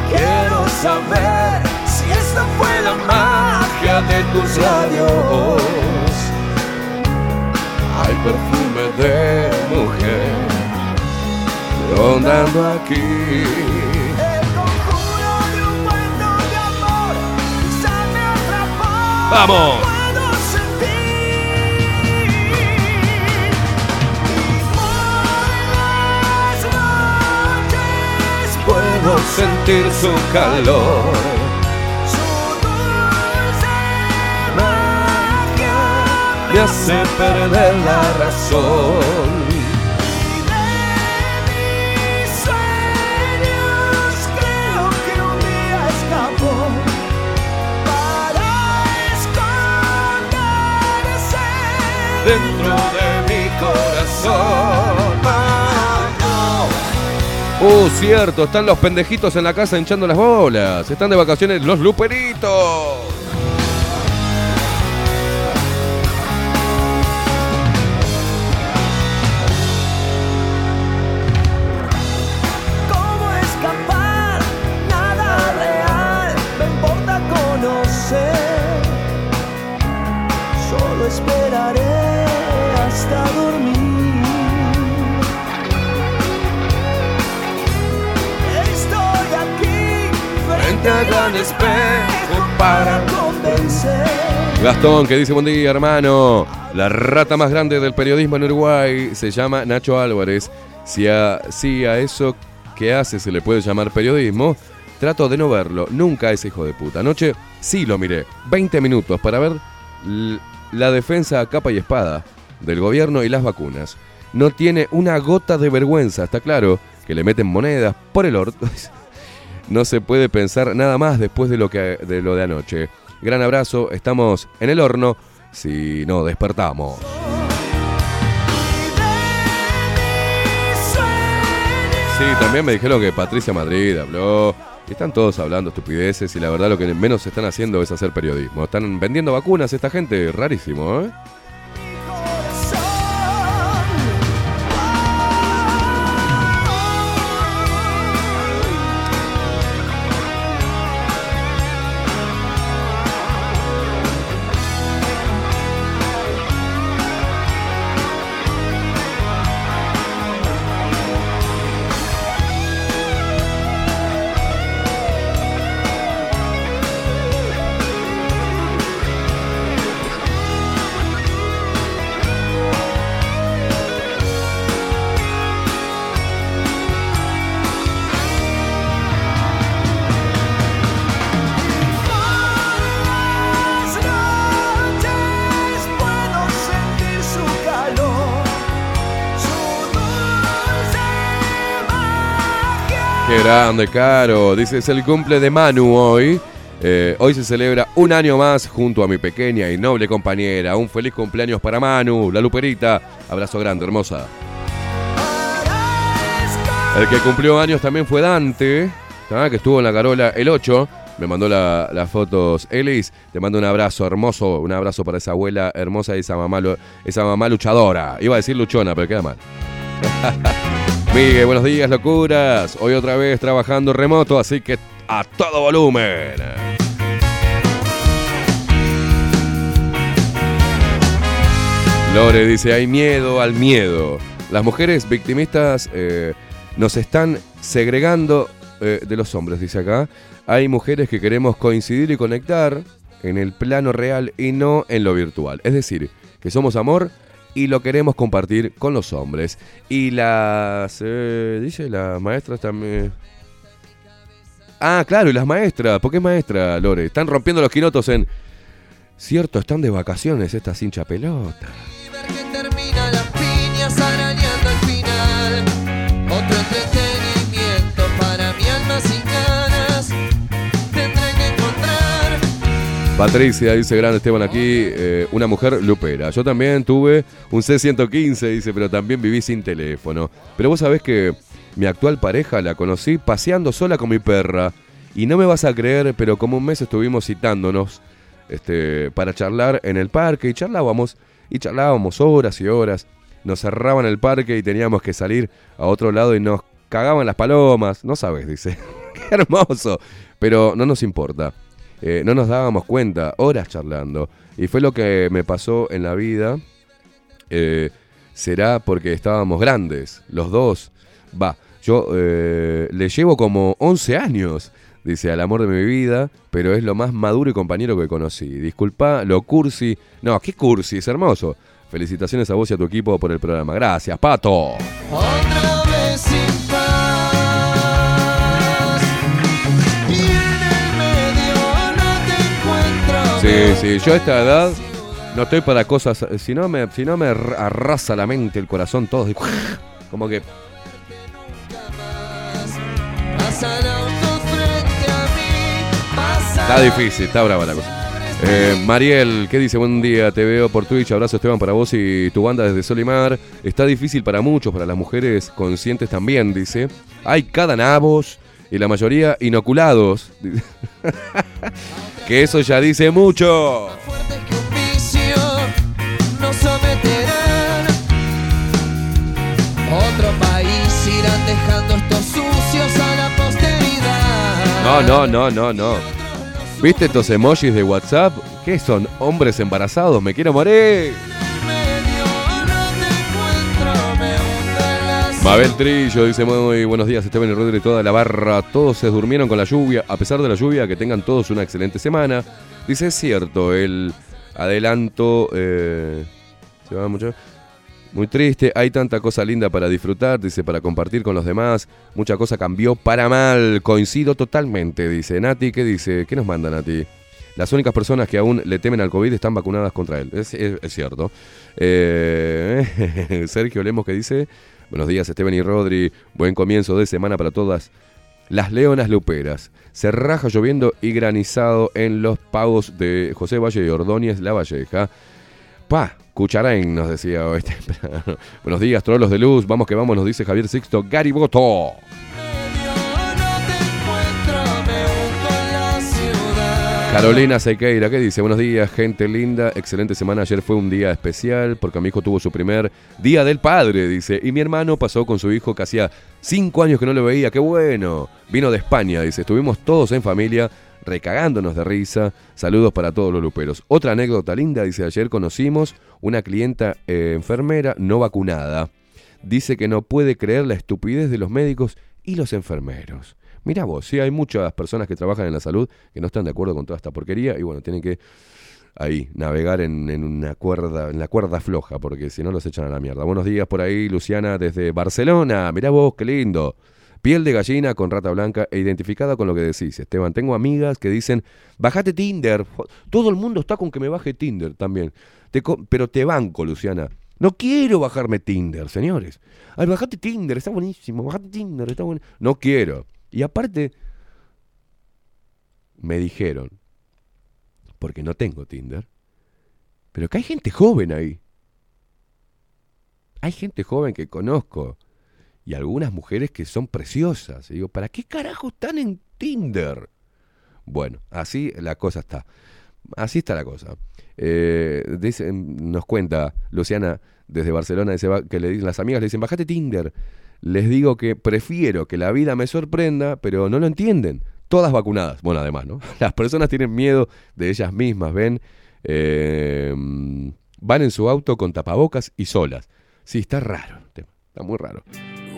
Quiero saber si esta fue la magia de tus labios. Hay perfume de mujer rondando aquí. ¡Vamos! Puedo sentir su calor. Me hace perder la razón. Dentro de mi corazón. Ah, no. Uh, cierto, están los pendejitos en la casa hinchando las bolas. Están de vacaciones los luperitos. Gastón, que dice buen día, hermano. La rata más grande del periodismo en Uruguay se llama Nacho Álvarez. Si a, si a eso que hace se le puede llamar periodismo, trato de no verlo. Nunca ese hijo de puta. Anoche sí lo miré. 20 minutos para ver la defensa a capa y espada del gobierno y las vacunas. No tiene una gota de vergüenza, está claro, que le meten monedas por el orto. No se puede pensar nada más después de lo, que, de lo de anoche. Gran abrazo, estamos en el horno. si no despertamos. Sí, también me dijeron que Patricia Madrid habló. Están todos hablando estupideces y la verdad lo que menos están haciendo es hacer periodismo. Están vendiendo vacunas esta gente, rarísimo, ¿eh? Grande, Caro. Dice, es el cumple de Manu hoy. Eh, hoy se celebra un año más junto a mi pequeña y noble compañera. Un feliz cumpleaños para Manu, la Luperita. Abrazo grande, hermosa. El que cumplió años también fue Dante, que estuvo en la Carola el 8. Me mandó la- las fotos Elis. Te mando un abrazo hermoso, un abrazo para esa abuela hermosa y esa mamá, esa mamá luchadora. Iba a decir luchona, pero queda mal. Miguel, buenos días, locuras. Hoy otra vez trabajando remoto, así que a todo volumen. Lore dice, hay miedo al miedo. Las mujeres victimistas eh, nos están segregando eh, de los hombres, dice acá. Hay mujeres que queremos coincidir y conectar en el plano real y no en lo virtual. Es decir, que somos amor y lo queremos compartir con los hombres. Y las, eh, dice, las maestras también... Ah, claro, y las maestras. ¿Por qué maestra, Lore? Están rompiendo los quinotos en... Cierto, están de vacaciones estas hincha pelota. Patricia dice, grande Esteban aquí, eh, una mujer lupera. Yo también tuve un C115, dice, pero también viví sin teléfono. Pero vos sabés que mi actual pareja la conocí paseando sola con mi perra. Y no me vas a creer, pero como un mes estuvimos citándonos este, para charlar en el parque y charlábamos, y charlábamos horas y horas. Nos cerraban el parque y teníamos que salir a otro lado y nos cagaban las palomas. No sabes, dice. Qué hermoso. Pero no nos importa. Eh, no nos dábamos cuenta, horas charlando. Y fue lo que me pasó en la vida. Eh, será porque estábamos grandes, los dos. Va, yo eh, le llevo como 11 años, dice, al amor de mi vida, pero es lo más maduro y compañero que conocí. Disculpa lo cursi. No, qué cursi, es hermoso. Felicitaciones a vos y a tu equipo por el programa. Gracias, Pato. Sí, sí, yo a esta edad no estoy para cosas. eh, Si no me, si no me ar- arrasa la mente, el corazón, todo. Como que. Está difícil, está brava la cosa. Eh, Mariel, ¿qué dice? Buen día, te veo por Twitch. Abrazo Esteban para vos y tu banda desde Solimar. Está difícil para muchos, para las mujeres conscientes también, dice. Hay cada nabos y la mayoría inoculados. que eso ya dice mucho. fuerte que un vicio nos someterán. Otro país irán dejando estos sucios a la posteridad. No, no, no, no, no. ¿Viste estos emojis de WhatsApp? ¿Qué son? ¿Hombres embarazados? ¡Me quiero morir! Mabel Trillo dice muy buenos días Esteban y Rodri toda la barra. Todos se durmieron con la lluvia. A pesar de la lluvia, que tengan todos una excelente semana. Dice, es cierto, el adelanto... eh, se va mucho... Muy triste, hay tanta cosa linda para disfrutar, dice, para compartir con los demás. Mucha cosa cambió para mal, coincido totalmente, dice. Nati, ¿qué dice? ¿Qué nos manda Nati? Las únicas personas que aún le temen al COVID están vacunadas contra él. Es, cierto. Eh, Sergio Lemos que dice, buenos días Esteban y Rodri, buen comienzo de semana para todas. Las Leonas Luperas. Se raja lloviendo y granizado en los pagos de José Valle y Ordóñez La Valleja. Pa, cucharain, nos decía hoy temprano. Buenos días, trolos de luz. Vamos que vamos, nos dice Javier Sixto Gariboto. Carolina Sequeira, ¿qué dice? Buenos días, gente linda, excelente semana. Ayer fue un día especial porque mi hijo tuvo su primer día del padre, dice. Y mi hermano pasó con su hijo que hacía cinco años que no lo veía, qué bueno. Vino de España, dice. Estuvimos todos en familia, recagándonos de risa. Saludos para todos los luperos. Otra anécdota linda, dice. Ayer conocimos una clienta eh, enfermera no vacunada. Dice que no puede creer la estupidez de los médicos y los enfermeros. Mira vos, sí hay muchas personas que trabajan en la salud que no están de acuerdo con toda esta porquería y bueno, tienen que ahí navegar en, una cuerda, en la cuerda floja, porque si no los echan a la mierda. Buenos días por ahí, Luciana, desde Barcelona. Mirá vos, qué lindo. Piel de gallina con rata blanca e identificada con lo que decís, Esteban. Tengo amigas que dicen, bajate Tinder. Todo el mundo está con que me baje Tinder también. Pero te banco, Luciana. No quiero bajarme Tinder, señores. Ay, bajate Tinder, está buenísimo. Bajate Tinder, está bueno. No quiero. Y aparte, me dijeron, porque no tengo Tinder, pero que hay gente joven ahí. Hay gente joven que conozco. Y algunas mujeres que son preciosas. Y digo, ¿para qué carajo están en Tinder? Bueno, así la cosa está. Así está la cosa. Eh, nos cuenta Luciana desde Barcelona que le dicen, las amigas le dicen, bajate Tinder. Les digo que prefiero que la vida me sorprenda, pero no lo entienden. Todas vacunadas. Bueno, además, ¿no? Las personas tienen miedo de ellas mismas, ¿ven? Eh, van en su auto con tapabocas y solas. Sí, está raro. el tema, Está muy raro.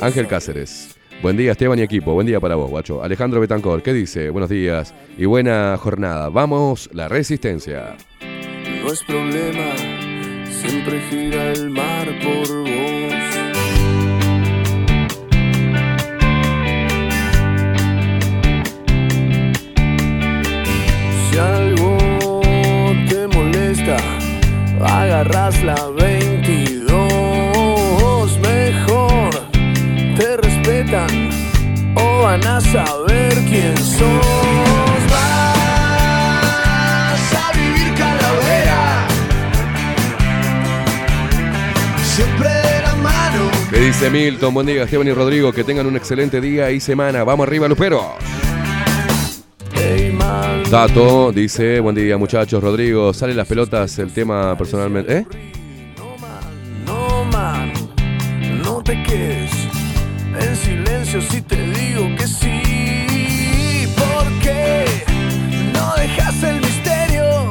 Ángel Cáceres. Buen día, Esteban y equipo. Buen día para vos, guacho. Alejandro Betancor, ¿qué dice? Buenos días y buena jornada. Vamos, la resistencia. No es problema, siempre gira el mar por vos. Agarras la 22. Mejor te respetan o van a saber quién sos. Vas a vivir calavera. Siempre de la mano. ¿Qué dice Milton? Buen día, Esteban y Rodrigo. Que tengan un excelente día y semana. Vamos arriba, Luperos. Tato dice, buen día muchachos, Rodrigo, sale las pelotas el tema personalmente. ¿Eh? No, man, no te quedes en silencio si te digo que sí. Porque no dejas el misterio.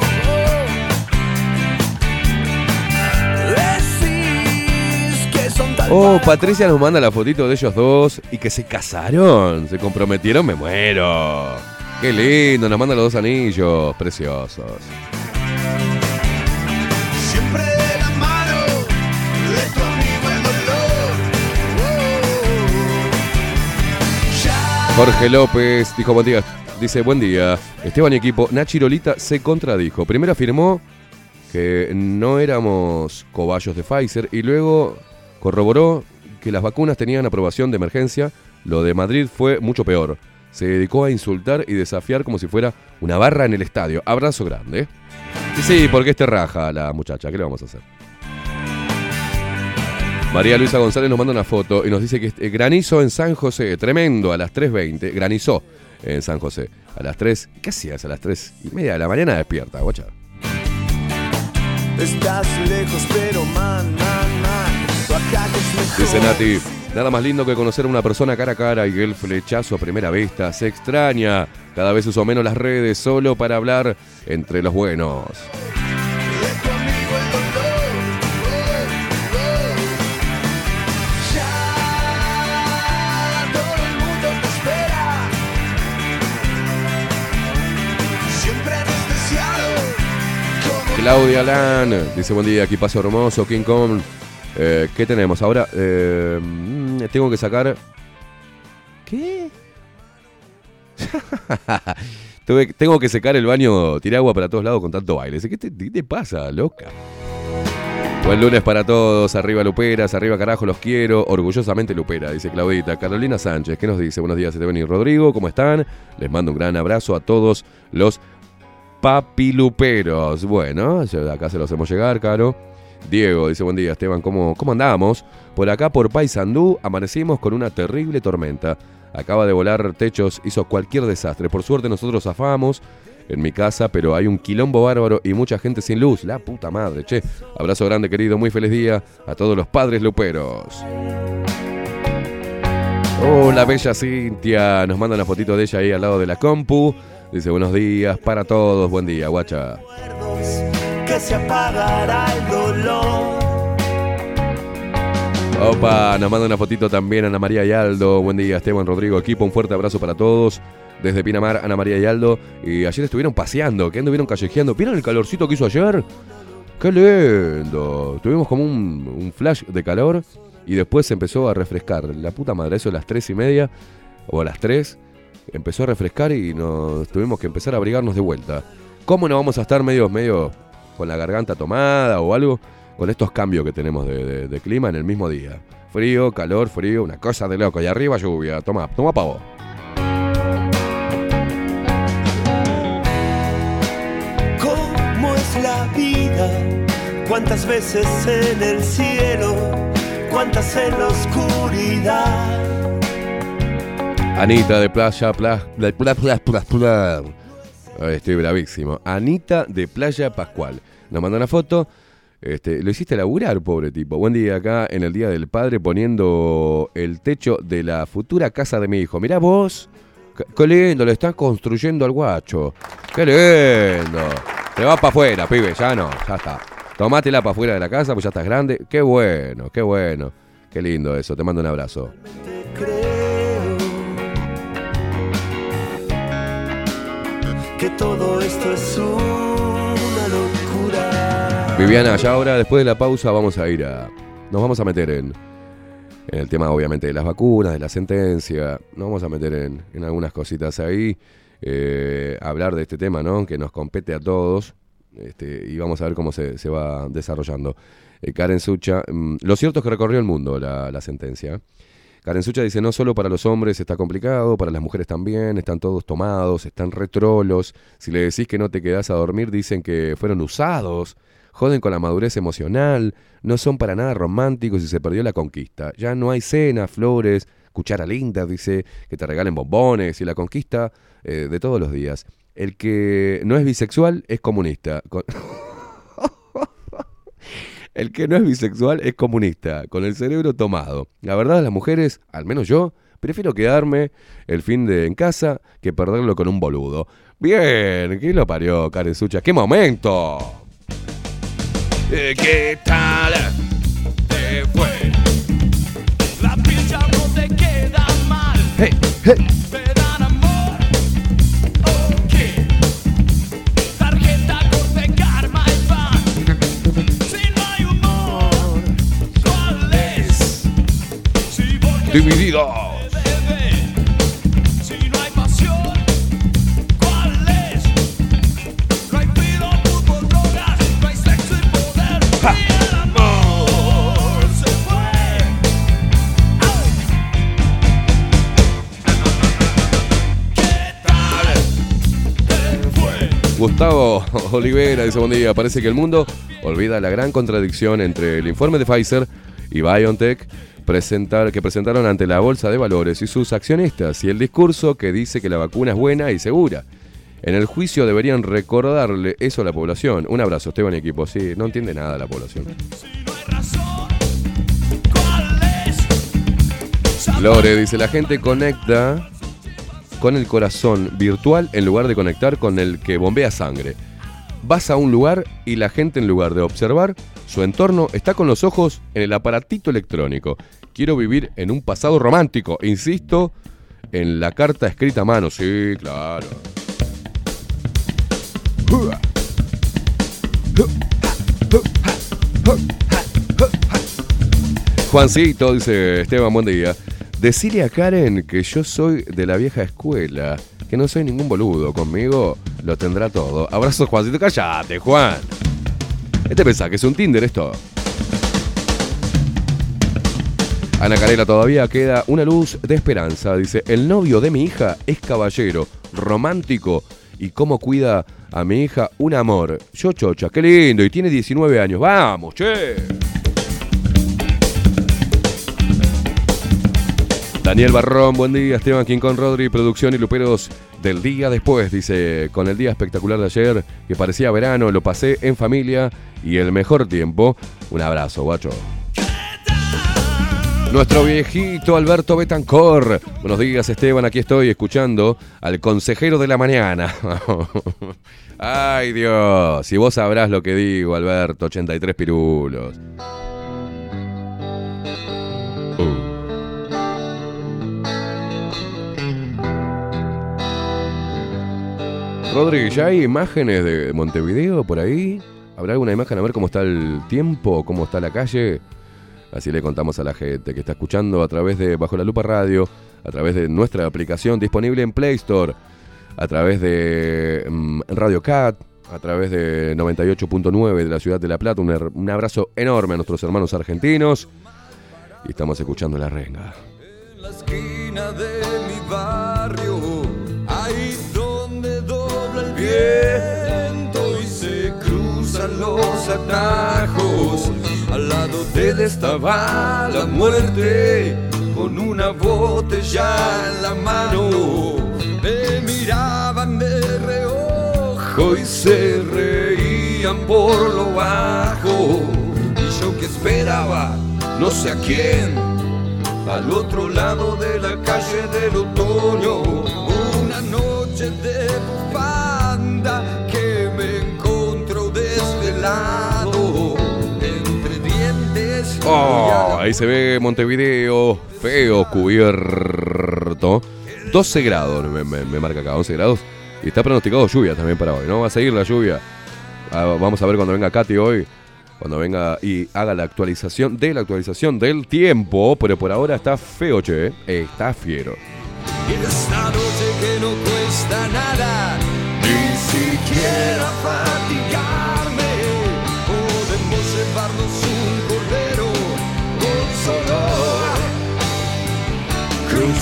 Decís que son Oh, Patricia nos manda la fotito de ellos dos y que se casaron, se comprometieron, me muero. Qué lindo, nos manda los dos anillos, preciosos. Siempre de la mano de tu amigo el dolor. Ya Jorge López dijo buen día, dice buen día. Esteban y equipo, Nachi Lolita se contradijo. Primero afirmó que no éramos cobayos de Pfizer y luego corroboró que las vacunas tenían aprobación de emergencia. Lo de Madrid fue mucho peor. Se dedicó a insultar y desafiar como si fuera una barra en el estadio. Abrazo grande. Y sí, porque este raja la muchacha. ¿Qué le vamos a hacer? María Luisa González nos manda una foto y nos dice que eh, granizo en San José, tremendo, a las 3.20. Granizó en San José. A las 3. ¿Qué hacías a las 3 y media de la mañana despierta, guacha? estás lejos, pero man, man, man. Dice Nati, nada más lindo que conocer a una persona cara a cara y el flechazo a primera vista. Se extraña. Cada vez uso menos las redes solo para hablar entre los buenos. Claudia Lan dice buen día, aquí paso hermoso, King Kong. Eh, ¿Qué tenemos? Ahora eh, mm, tengo que sacar... ¿Qué? Tengo que secar el baño, tirar agua para todos lados con tanto baile. ¿Qué te, pasa, loca? Buen lunes para todos, arriba Luperas, arriba carajo, los quiero, orgullosamente Lupera, dice Claudita. Carolina Sánchez, ¿qué nos dice? Buenos días, Esteban y Rodrigo, ¿cómo están? Les mando un gran abrazo a todos los papiluperos. Bueno, acá se lo hacemos llegar, Caro. Diego dice, buen día, Esteban, ¿cómo, cómo andamos? Por acá, por Paysandú, amanecimos con una terrible tormenta. Acaba de volar techos, hizo cualquier desastre. Por suerte nosotros zafamos en mi casa, pero hay un quilombo bárbaro y mucha gente sin luz. La puta madre, che. Abrazo grande, querido, muy feliz día a todos los padres luperos. Oh, la bella Cintia nos manda una fotito de ella ahí al lado de la compu. Dice buenos días para todos, buen día, guacha. Que se apagará el dolor. Opa, nos manda una fotito también Ana María y Aldo. Buen día, Esteban Rodrigo, equipo. Un fuerte abrazo para todos. Desde Pinamar, Ana María y Aldo. Y ayer estuvieron paseando, que anduvieron callejeando. ¿Vieron el calorcito que hizo ayer? ¡Qué lindo! Tuvimos como un, un flash de calor y después se empezó a refrescar. La puta madre, eso a las tres y media o a las 3 empezó a refrescar y nos tuvimos que empezar a abrigarnos de vuelta. ¿Cómo no vamos a estar medio, medio con la garganta tomada o algo? Con estos cambios que tenemos de, de- de clima en el mismo día. Frío, calor, frío, una cosa de loco. Y arriba lluvia. Toma, toma pavo. ¿Cómo es la vida? ¿Cuántas veces en el cielo? ¿Cuántas en la oscuridad? Anita de Playa, Pla, de Pla- Pla- Pla- Pla- Ay, Estoy bravísimo. Anita de Playa Pascual. Nos mandó una foto. Este, lo hiciste laburar, pobre tipo. Buen día acá en el Día del Padre poniendo el techo de la futura casa de mi hijo. Mirá vos. Qué- lindo, le están construyendo al guacho. Qué lindo. Te vas para afuera, pibe, ya no, ya está. Tomátela para afuera de la casa, pues ya estás grande. Qué bueno, qué bueno. Qué lindo eso, te mando un abrazo. Que todo esto es una locura. Viviana, ya ahora después de la pausa vamos a ir a. Nos vamos a meter en. En el tema, obviamente, de las vacunas, de la sentencia. Nos vamos a meter en, en algunas cositas ahí. eh, hablar de este tema, ¿no? Que nos compete a todos. Este, y vamos a ver cómo se, se va desarrollando. Eh, Karen Sucha. mm, lo cierto es que recorrió el mundo la, la sentencia. Karen Sucha dice, no solo para los hombres está complicado, para las mujeres también, están todos tomados, están retrolos. Si le decís que no te quedás a dormir, dicen que fueron usados, joden con la madurez emocional, no son para nada románticos y se perdió la conquista. Ya no hay cena, flores, cuchara linda, dice, que te regalen bombones y la conquista eh, de todos los días. El que no es bisexual es comunista. El que no es bisexual es comunista, con el cerebro tomado. La verdad, las mujeres, al menos yo, prefiero quedarme el fin de en casa que perderlo con un boludo. Bien, ¿qué lo parió, Karen Sucha? ¡Qué momento! Eh, ¿Qué tal? Te fue. La piel ya no te queda mal. Hey, hey. Fue. Gustavo Olivera dice buen día. Parece que el mundo olvida la gran contradicción entre el informe de Pfizer y BioNTech presentar, que presentaron ante la Bolsa de Valores y sus accionistas y el discurso que dice que la vacuna es buena y segura. En el juicio deberían recordarle eso a la población. Un abrazo, Esteban y equipo. Sí, no entiende nada la población. Lore dice, la gente conecta con el corazón virtual en lugar de conectar con el que bombea sangre. Vas a un lugar y la gente en lugar de observar su entorno está con los ojos en el aparatito electrónico. Quiero vivir en un pasado romántico, insisto, en la carta escrita a mano. Sí, claro. Juancito, dice Esteban, buen día. Decirle a Karen que yo soy de la vieja escuela, que no soy ningún boludo. Conmigo lo tendrá todo. Abrazos, Juancito. Cállate, Juan. Este pensás que es un Tinder esto. Ana Carela, todavía queda una luz de esperanza. Dice, el novio de mi hija es caballero, romántico y cómo cuida a mi hija. Un amor. Yo, chocha, qué lindo. Y tiene 19 años. Vamos, che. Daniel Barrón, buen día. Esteban Quincón Rodri, producción y luperos del día después. Dice, con el día espectacular de ayer, que parecía verano, lo pasé en familia y el mejor tiempo. Un abrazo, guacho. Nuestro viejito Alberto Betancor. Buenos días, Esteban. Aquí estoy escuchando al consejero de la mañana. Ay, Dios. Si vos sabrás lo que digo, Alberto, 83 pirulos. Rodri, ¿ya hay imágenes de Montevideo por ahí? ¿Habrá alguna imagen a ver cómo está el tiempo, cómo está la calle? Así le contamos a la gente que está escuchando a través de Bajo la Lupa Radio, a través de nuestra aplicación disponible en Play Store, a través de mm, Radio Cat, a través de 98.9 de la ciudad de La Plata. Un, un abrazo enorme a nuestros hermanos argentinos. Y estamos escuchando La Renga. En la esquina de y se cruzan los atajos. Al lado de él estaba la muerte con una botella en la mano. Me miraban de reojo y se reían por lo bajo. Y yo que esperaba, no sé a quién al otro lado de la calle del otoño, una noche de desvelado entre dientes. y Oh, a la ahí se ve Montevideo, feo, cubierto. 12 grados, me, me- me marca acá, 11 grados. Y está pronosticado lluvia también para hoy, ¿no? Va a seguir la lluvia. Ah, vamos a ver cuando venga Katy hoy. Cuando venga y haga la actualización de la actualización del tiempo. Pero por ahora está feo, che. eh. Está fiero. Esta noche que no cuesta nada, ni siquiera fatigarme.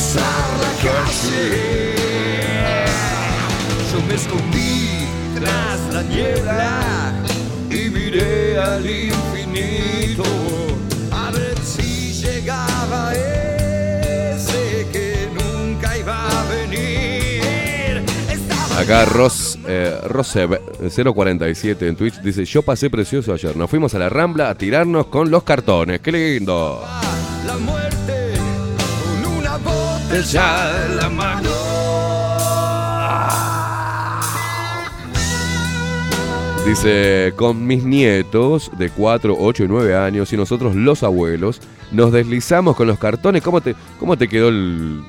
Cruzar la calle. Yo me escondí tras la niebla y miré al infinito a ver si llegaba ese que nunca iba a venir. Estaba Acá Ros, eh, Rosev 047 en Twitch dice: Yo pasé precioso ayer. Nos fuimos a la rambla a tirarnos con los cartones. ¡Qué lindo! la en la mano. Dice, con mis nietos de 4, 8 y 9 años y nosotros los abuelos, nos deslizamos con los cartones. ¿Cómo te, cómo te quedó el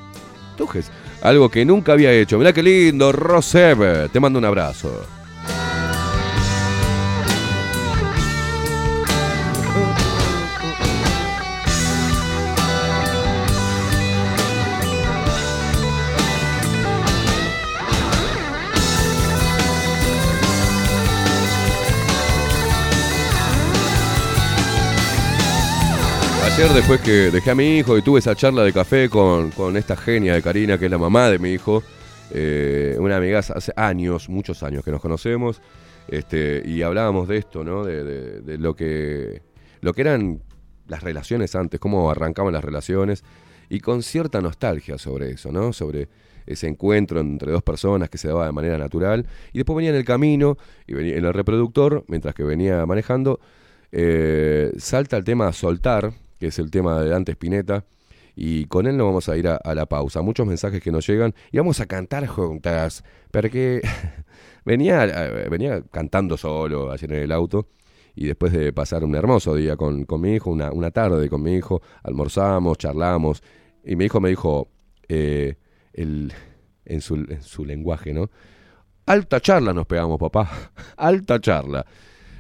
tujes? Algo que nunca había hecho. Mirá qué lindo, Rosev. Te mando un abrazo. Ayer después que dejé a mi hijo y tuve esa charla de café con, con esta genia de Karina, que es la mamá de mi hijo, eh, una amiga hace años, muchos años que nos conocemos, este, y hablábamos de esto, ¿no? De, de- lo que lo que eran las relaciones antes, cómo arrancaban las relaciones, y con cierta nostalgia sobre eso, ¿no? Sobre ese encuentro entre dos personas que se daba de manera natural, y después venía en el camino, y venía en el reproductor, mientras que venía manejando, eh, salta el tema soltar, que es el tema de Dante Spinetta, y con él nos vamos a ir a, la pausa. Muchos mensajes que nos llegan y vamos a cantar juntas, porque venía, eh, venía cantando solo ayer en el auto y después de pasar un hermoso día con, con mi hijo, una, una tarde con mi hijo, almorzamos, charlamos y mi hijo me dijo eh, el, en, su, en su lenguaje, ¿no? Alta charla nos pegamos, papá, alta charla.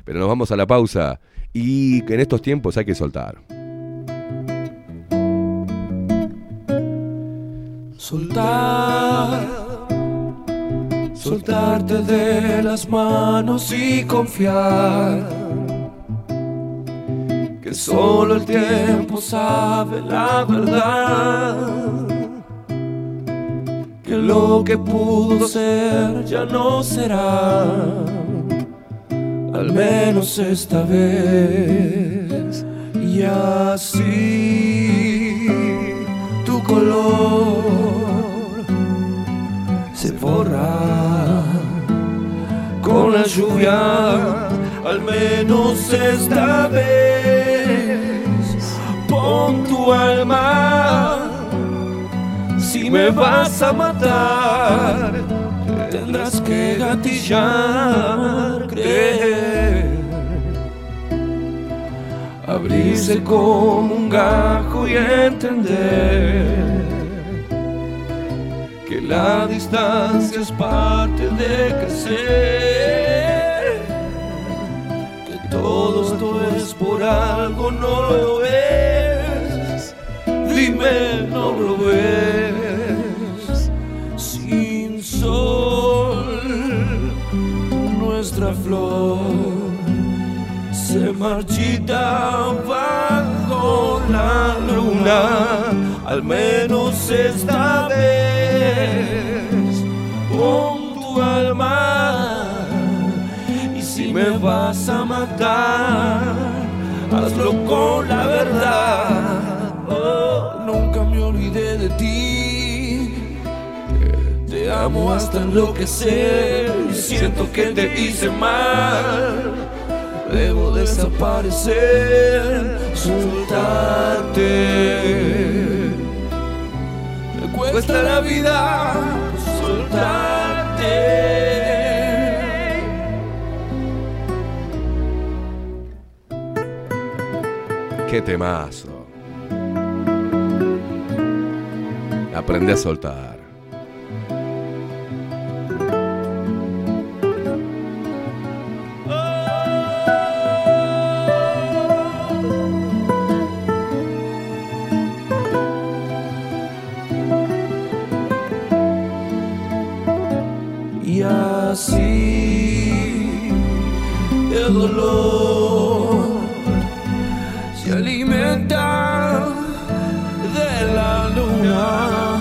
Pero nos vamos a la pausa y que en estos tiempos hay que soltar. Soltar, soltarte de las manos y confiar que solo el tiempo sabe la verdad. Que lo que pudo ser ya no será, al menos esta vez. Y así color se borra con la lluvia, al menos esta vez. Pon tu alma si me vas a matar, tendrás que gatillar, creer. Abrirse como un gajo y entender que la distancia es parte de crecer. Que todo esto es por algo, no lo ves. Dime, no lo ves. Sin sol, nuestra flor se marchita bajo la luna, al menos esta vez. Pon tu alma y si me vas a matar, hazlo con la verdad. Oh, nunca me olvidé de ti. Te amo hasta enloquecer siento que te hice mal. Debo desaparecer, soltarte. Me cuesta la vida soltarte. Qué temazo. Aprende a soltar. Se alimenta de la luna,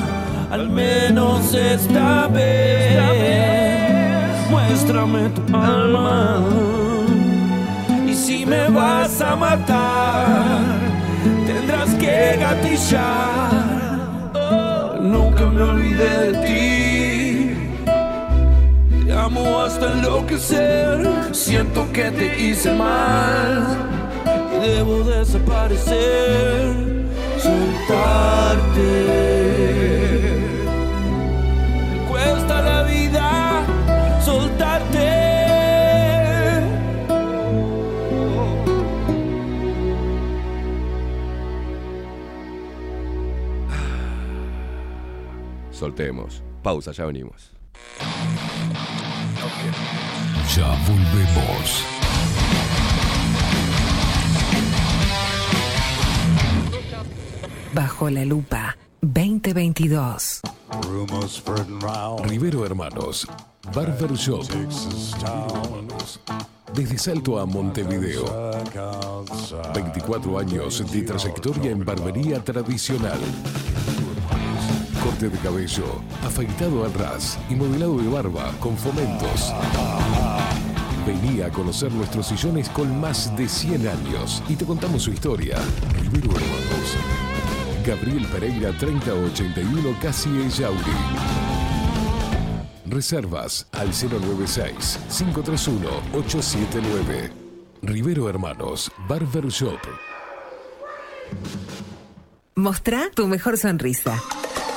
al menos esta vez. Muéstrame tu alma y si me vas a matar, tendrás que gatillar. Oh, nunca me olvidé de ti. Amo hasta enloquecer. Siento que te hice mal. Debo desaparecer. Soltarte. Cuesta la vida soltarte. Soltemos. Pausa, ya venimos. Ya volvemos. Bajo la lupa 2022. Rivero Hermanos. Barber Shop. Desde Salto a Montevideo. 24 años de trayectoria en barbería tradicional. Corte de cabello, afeitado al ras y modelado de barba con fomentos. Vení a conocer nuestros sillones con más de 100 años y te contamos su historia. Rivero Hermanos. Gabriel Pereira 3081 Casi Yauri. Reservas al 096-531-879. Rivero Hermanos, Barber Shop. Mostrá tu mejor sonrisa.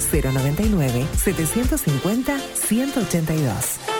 099-750-182.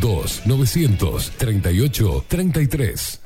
2 900 38 33.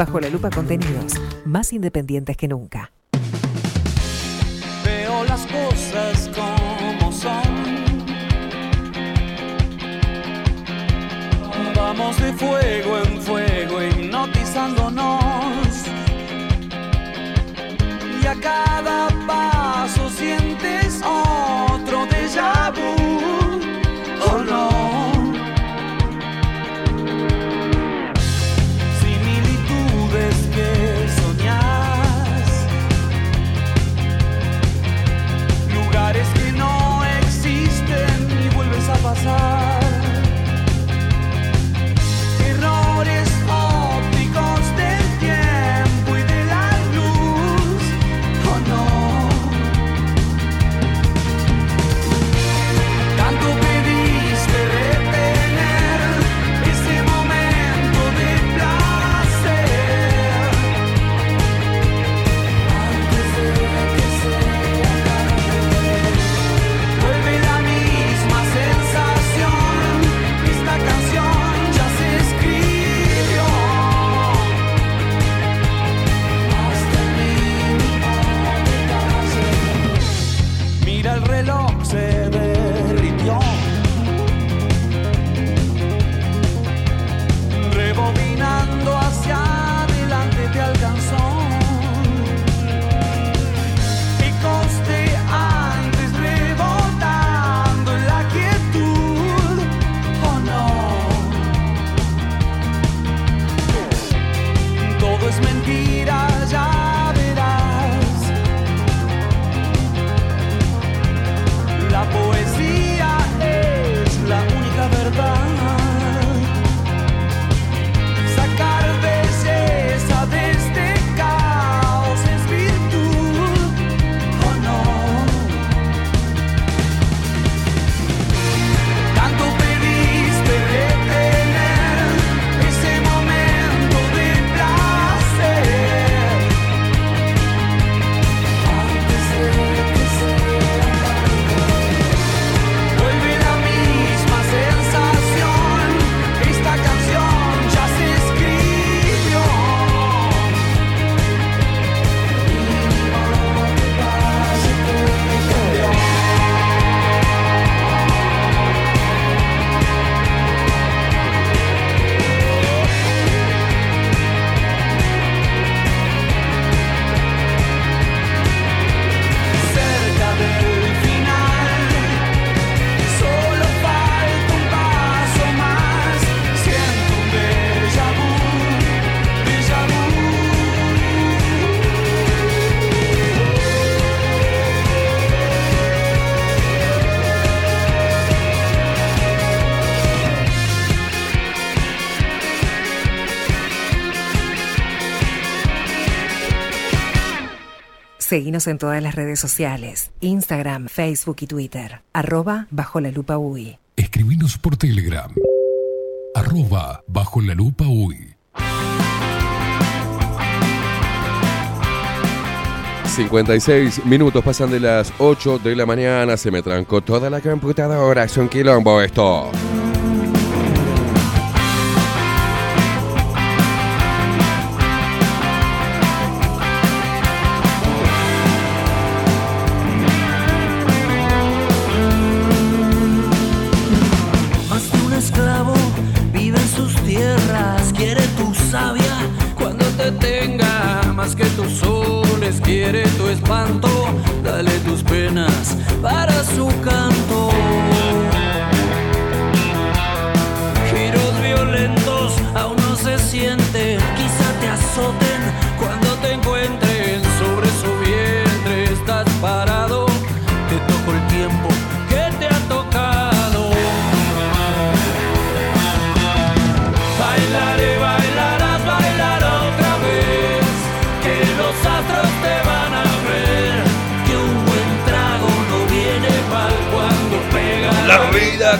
Bajo la Lupa contenidos más independientes que nunca. Veo las cosas como son. Vamos de fuego en fuego hipnotizándonos. Y a cada paso sientes otro déjà vu. Seguinos en todas las redes sociales, Instagram, Facebook y Twitter, arroba bajo la lupa UI. Escribinos por Telegram. Arroba bajo la lupa UI. 56 minutos pasan de las 8 de la mañana. Se me trancó toda la computadora. Es un quilombo esto.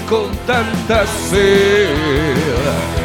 Con tanta sed.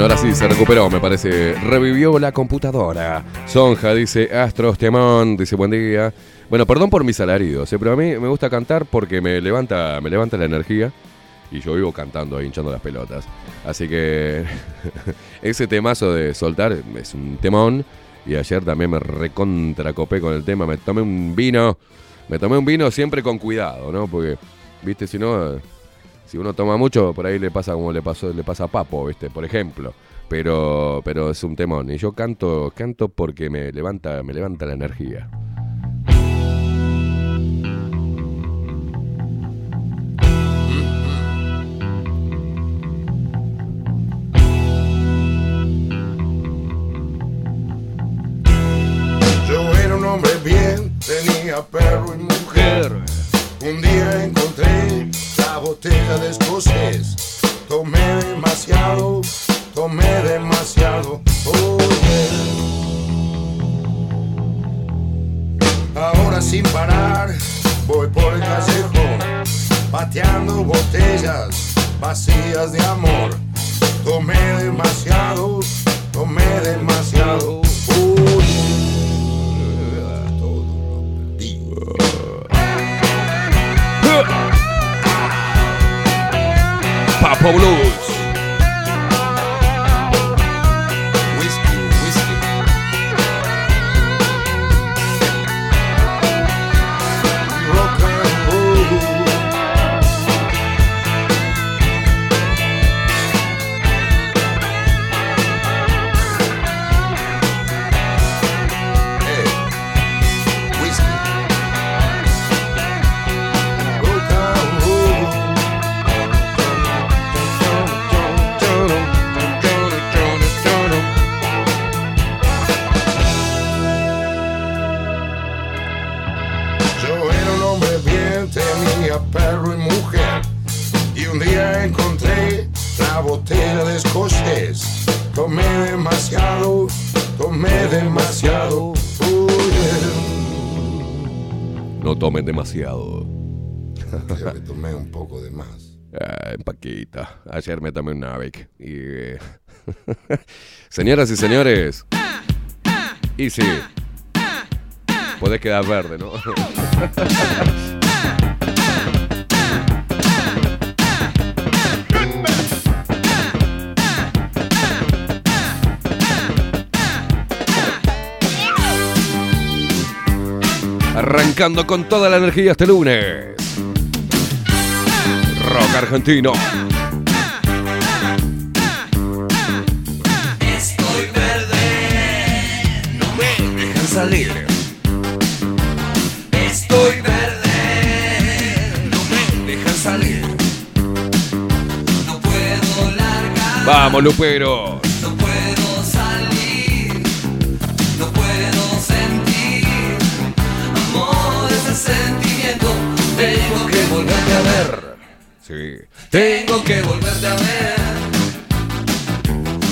Ahora sí, se recuperó, me parece. Revivió la computadora. Sonja dice, Astros, Temón, dice, buen día. Bueno, perdón por mis alaridos, eh, pero a mí me gusta cantar porque me levanta, me levanta la energía. Y yo vivo cantando hinchando las pelotas. Así que ese temazo de soltar es un temón. Y ayer también me recontracopé con el tema. Me tomé un vino. Me tomé un vino siempre con cuidado, ¿no? Porque, viste, si no... si uno toma mucho, por ahí le pasa como le pasó, le pasa a Papo, ¿viste? Por ejemplo. Pero, pero es un temón. Y yo canto, canto porque me levanta, me levanta la energía. Yo era un hombre bien, tenía perro y mujer. Un día encontré botella de escocés. Tomé demasiado, tomé demasiado. Oh, yeah. Ahora sin parar, voy por el callejón, pateando botellas vacías de amor. Tomé demasiado, tomé demasiado. Oh, yeah. Todo lo perdí. Papo demasiado, tomé demasiado. Oh, yeah. No tomen demasiado. Creo que tomé un poco de más. Ay, Paquita. Ayer me tomé un Navic. Y, eh, Señoras y señores. Y sí. Puede quedar verde, ¿no? Arrancando con toda la energía este lunes. Rock argentino. Estoy verde, no me dejan salir. Estoy verde, no me dejan salir. No puedo largar, Vamos, Lupero. Sentimiento, tengo que volverte a ver. Sí. Tengo que volverte a ver.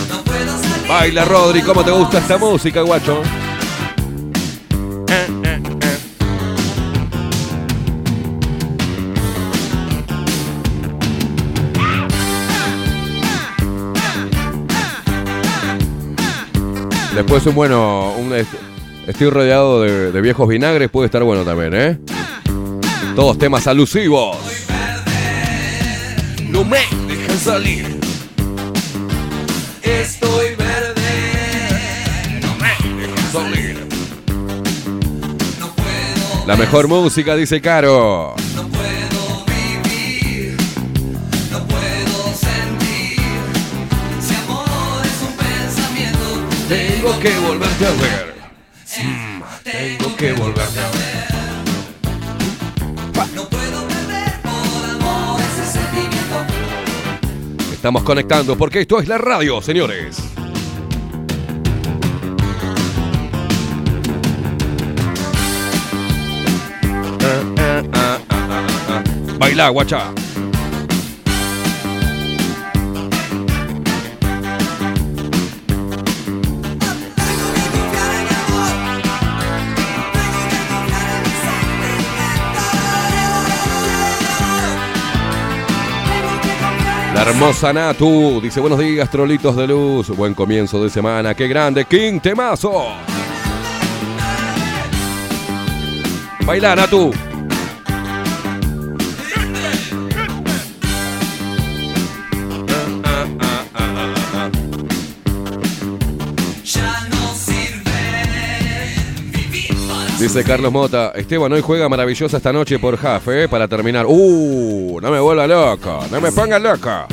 No puedo salir. Baila, Rodri. ¿Cómo te gusta esta música, guacho? Después un bueno, un estoy rodeado de, de viejos vinagres, puede estar bueno también, ¿eh? Todos temas alusivos. No me dejan salir. Estoy verde. No me dejan salir. La mejor música, dice Caro. No puedo vivir. No puedo sentir. Si amor es un pensamiento, tengo que volverte a ver. Tengo que volverte a ver. No puedo perder por amor ese sentimiento. Estamos conectando porque esto es la radio, señores. Baila, guacha. La hermosa Natu dice buenos días, trolitos de luz. Buen comienzo de semana. Qué grande, King Temazo. Baila, Natu. Dice Carlos Mota, Esteban hoy juega maravillosa esta noche por Half, ¿eh? Para terminar. ¡Uh! No me vuelva loca, no me ponga loca.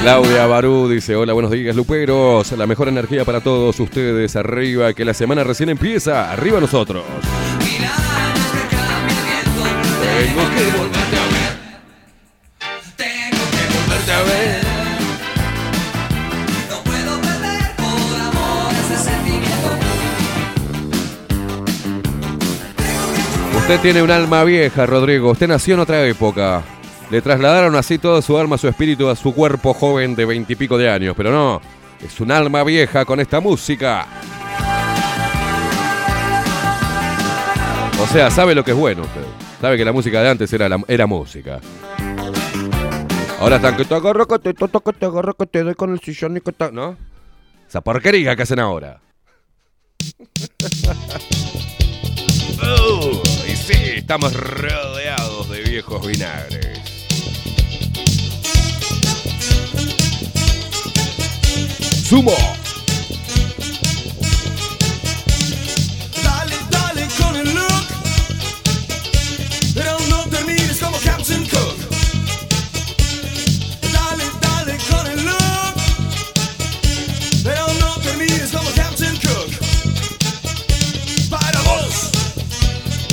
Claudia Barú dice, hola, buenos días, Luperos. La mejor energía para todos ustedes. Arriba, que la semana recién empieza. Arriba nosotros. Tengo que Usted tiene un alma vieja, Rodrigo. Usted nació en otra época. Le trasladaron así toda su alma, su espíritu a su cuerpo joven de veintipico de años. Pero no, es un alma vieja con esta música. O sea, sabe lo que es bueno usted. Sabe que la música de antes era, la- música. Ahora están que te agarro, que te toco, que te agarro, que te doy con el sillón y que te... ¿No? Esa porquería que hacen ahora. Sí, estamos rodeados de viejos vinagres. Sumo. Dale, dale con el look. Pero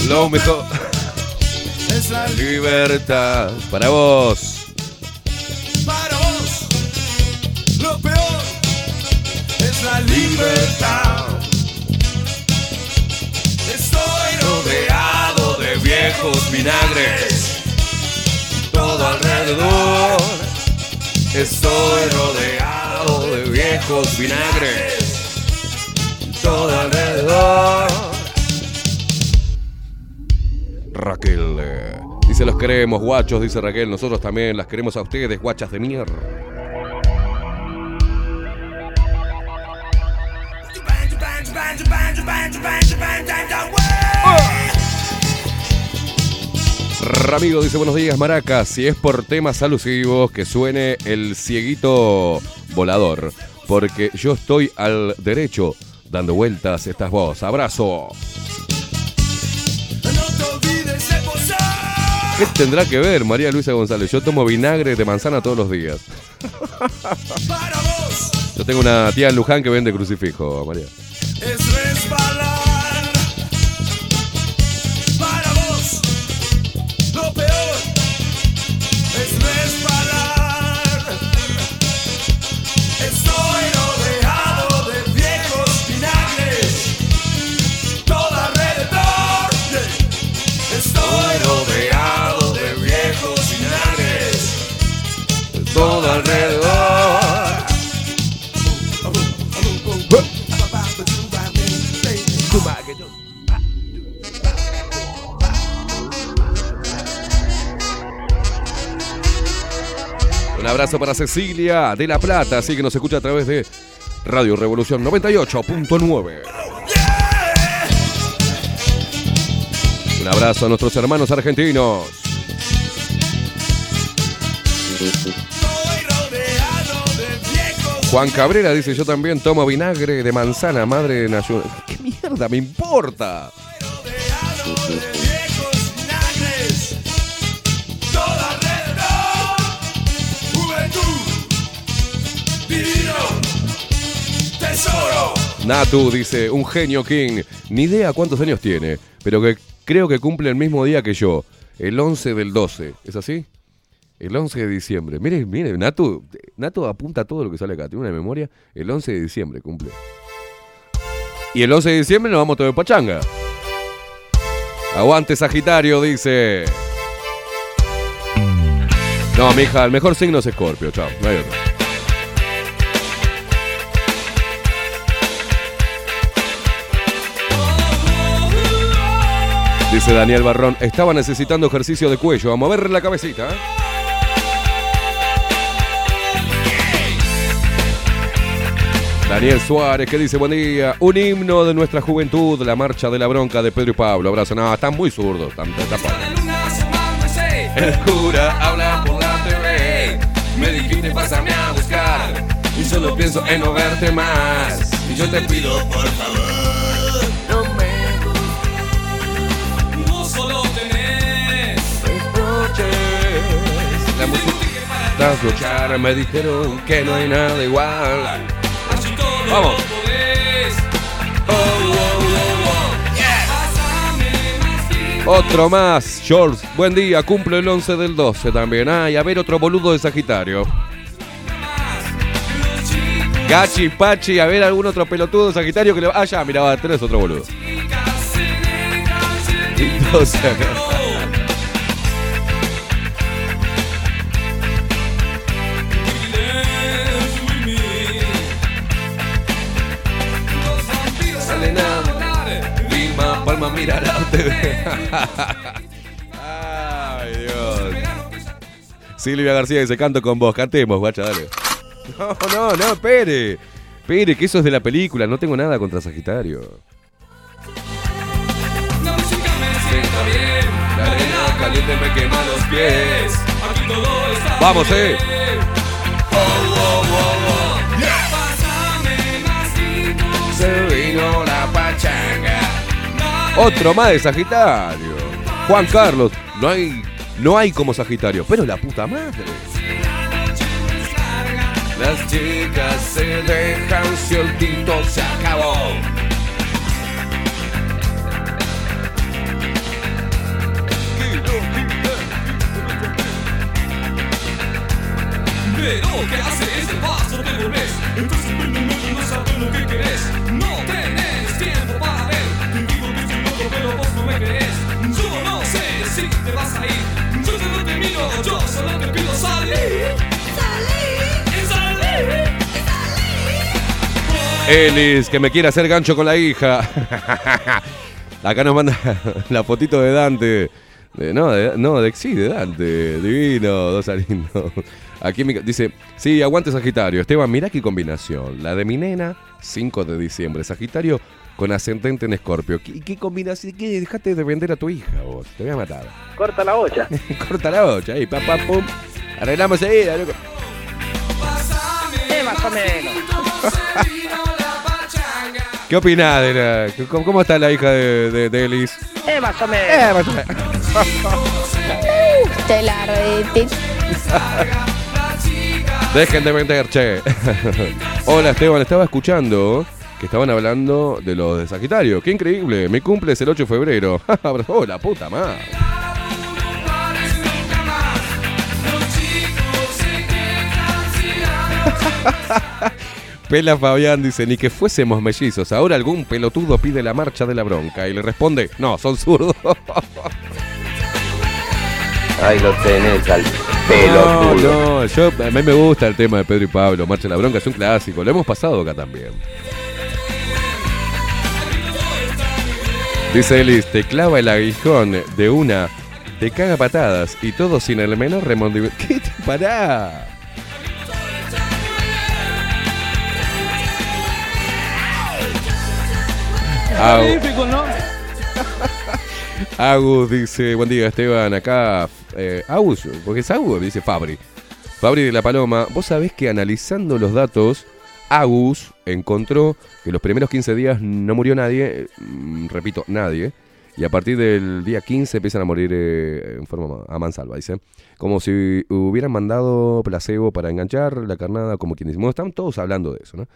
Lo mejor. es la Libertad. Para vos. Para vos, lo peor es la libertad. Estoy rodeado de viejos vinagres. todo alrededor. Estoy rodeado de viejos vinagres. Todo alrededor. Raquel. Dice, los queremos, guachos, dice Raquel. Nosotros también las queremos a ustedes, guachas de mierda. Ramiro dice buenos días Maracas, si es por temas alusivos que suene el cieguito volador, porque yo estoy al derecho dando vueltas estas vos. Abrazo. ¿Qué tendrá que ver María Luisa González? Yo tomo vinagre de manzana todos los días. Yo tengo una tía en Luján que vende crucifijo, María. Abrazo para Cecilia de La Plata, así que nos escucha a través de Radio Revolución 98.9. Un abrazo a nuestros hermanos argentinos. Juan Cabrera dice, yo también tomo vinagre de manzana, madre nacional. ¿Qué mierda me importa? Natu dice, un genio King. Ni idea cuántos años tiene, pero que creo que cumple el mismo día que yo, el 11 del 12. ¿Es así? El 11 de diciembre. Mire, mire, Natu, Natu apunta todo lo que sale acá. Tiene una memoria. El 11 de diciembre cumple. Y el 11 de diciembre nos vamos todos de pachanga. Aguante Sagitario, dice. No, mija, el mejor signo es Escorpio, chao. No hay otro. Dice Daniel Barrón, estaba necesitando ejercicio de cuello, a mover la cabecita. ¿eh? Daniel Suárez, que dice buen día, un himno de nuestra juventud, la marcha de la bronca de Pedro y Pablo. Abrazo, no, están muy zurdos. Están, El cura habla por la TV. Me dijiste pásame a buscar. Y solo pienso en no verte más. Y yo te pido por favor. Me dijeron que no hay nada igual. Vamos. Otro más, George. Buen día, cumple el 11 del 12 también. Ay, a ver, otro boludo de Sagitario. Gachi, Pachi, a ver algún otro pelotudo de Sagitario que le Ah, ya, mira, va, tenés otro boludo. Entonces, Vilma Palma, mira la TV. Ay, Dios. Silvia García dice, canto con vos, cantemos, guacha, dale. No, no, no, espere. Espere, que eso es de la película, no tengo nada contra Sagitario. La música me sienta bien. La arena caliente me quema los pies. Aquí todo está Vamos, bien. eh. Oh, oh, oh, oh. Pásame más tinto. Se vino. Otro más de Sagitario. Juan Carlos, no hay, no hay como Sagitario, pero la puta madre. Las chicas se dejan si el tinto se acabó. Pero ¿qué hace ese paso? Te volvés Entonces un momento, no sabes lo que Yo pido salir. Y salir. Elis, que me quiere hacer gancho con la hija. Acá nos manda la fotito de Dante. No, de, no, de, sí, de Dante. Divino, dos lindo. Aquí mi- dice, sí, aguante Sagitario. Esteban, mirá qué combinación. La de mi nena, 5 de diciembre. Sagitario con ascendente en Escorpio. ¿Qué, qué combinación? ¿Qué? Dejate de vender a tu hija vos. Te voy a matar. Corta la olla. Corta la bocha ahí, pam, pam, pum. Arreglamos ahí. loco. Eh, más o menos. ¿Qué opinás de la- ¿Cómo, cómo está la hija de, de, de Elis? Eh, más o menos. Eh, más o menos. Te la. Dejen de vender, che. Hola Esteban, estaba escuchando que estaban hablando de los de Sagitario. Qué increíble, mi cumple es el 8 de febrero. oh, la puta madre. Pela Fabián dice, ni que fuésemos mellizos. Ahora algún pelotudo pide la marcha de la bronca y le responde, no, son zurdos. Ahí lo tenés al No, pelotudo. no, yo, a mí me gusta el tema de Pedro y Pablo. Marcha de la bronca es un clásico. Lo hemos pasado acá también. Dice Elis, te clava el aguijón de una, te caga patadas y todo sin el menor remordimiento. ¿Qué te pará? Magnífico, ¿no? Agus dice, buen día Esteban, acá eh, Agus, porque es Agus, dice Fabri. Fabri de la Paloma, vos sabés que analizando los datos, Agus encontró que los primeros 15 días no murió nadie, mm, repito, nadie, y a partir del día 15 empiezan a morir eh, en forma a mansalva, dice. Como si hubieran mandado placebo para enganchar la carnada, como quien dice. Bueno, están todos hablando de eso, ¿no?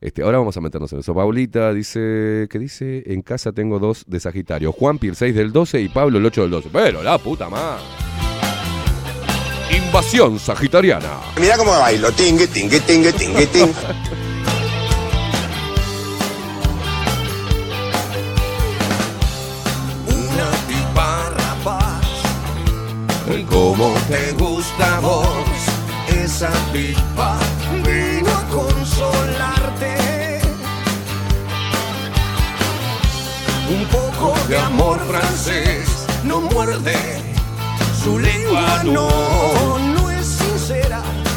Este, ahora vamos a meternos en eso. Paulita dice, ¿qué dice? En casa tengo dos de Sagitario. Juanpi el 6 del 12 y Pablo el 8 del 12. Pero la puta madre. Invasión sagitariana. Mira cómo bailo, tingue, tingue, tingue, tingue, tingue. Una tipa rapaz. ¿Cómo te gusta a vos? Esa tipa vino a consolarte. Un poco de amor francés no muerde. Su lengua no.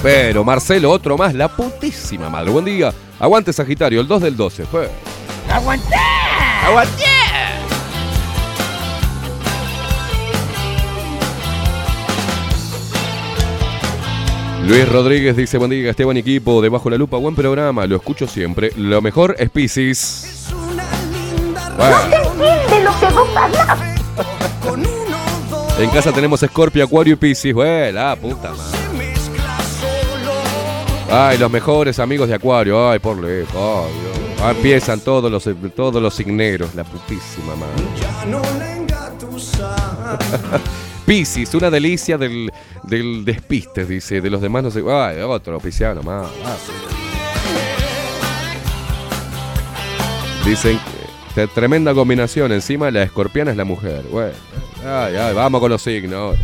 Pero Marcelo, otro más, la putísima madre. Buen día. Aguante Sagitario, el 2 del 12. Fue. ¡Aguanté! ¡Aguanté! Luis Rodríguez dice, buen día, Esteban equipo, debajo la lupa, buen programa, lo escucho siempre. Lo mejor es Pisces. Bueno, de lo que vos hablas. en casa tenemos Scorpio, Acuario y Pisces. Bueno, la puta madre. Ay, los mejores amigos de Acuario. Ay, por lejos. Dios. Ah, empiezan todos los, todos los signeros, la putísima madre. Piscis, una delicia del, del despiste, dice. De los demás no sé. Ay, otro pisciano más. Dicen que tremenda combinación. Encima la escorpiana es la mujer. Bueno, ay, ay, vamos con los signos.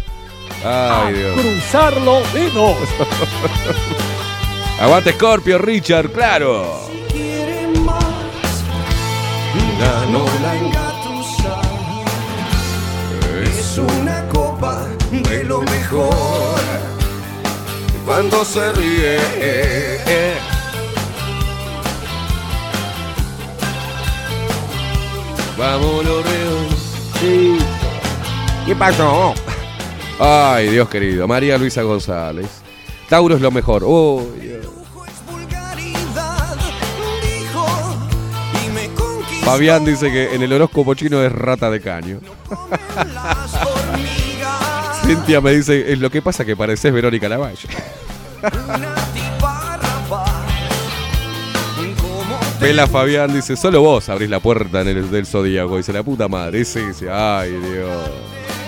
Ay, Dios. Cruzar los dedos. Aguante Scorpio, Richard, claro. quiere más. Ya no la engatusa. Es una copa de lo mejor. Cuando se ríe. Vámonos, Reo. ¿Qué pasó? Ay, Dios querido. María Luisa González. Tauro es lo mejor. Oh, Fabián dice que en el horóscopo chino es rata de caño. Cintia me dice, es lo que pasa que pareces Verónica Lavalle. Vela Fabián dice, solo vos abrís la puerta en el del zodíaco. Dice, la puta madre. Sí, sí, ay, Dios.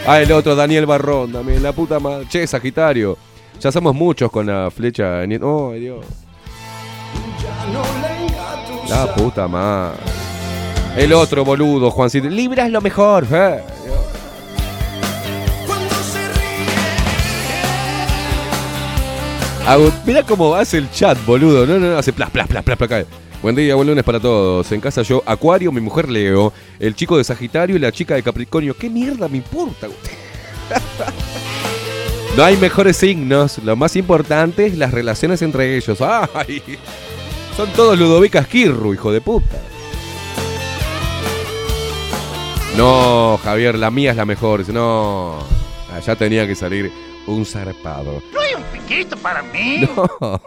Ah, el otro, Daniel Barrón también, la puta madre. Che, Sagitario. Ya somos muchos con la flecha. en- Oh, Dios. La puta madre. El otro boludo, Juancito. Libra es lo mejor. eh. Cuando se ríe. Hago- mira cómo hace el chat, boludo. No, no, no, hace plas, plas, plas, plas, plas. Buen día, buen lunes para todos. En casa yo, Acuario, mi mujer Leo, el chico de Sagitario y la chica de Capricornio. ¿Qué mierda me importa? No hay mejores signos. Lo más importante es las relaciones entre ellos. ¡Ay! Son todos Ludovicas Kirru, hijo de puta. No, Javier, la mía es la mejor. Dice, no, allá tenía que salir un zarpado. ¿No hay un piquito para mí? No.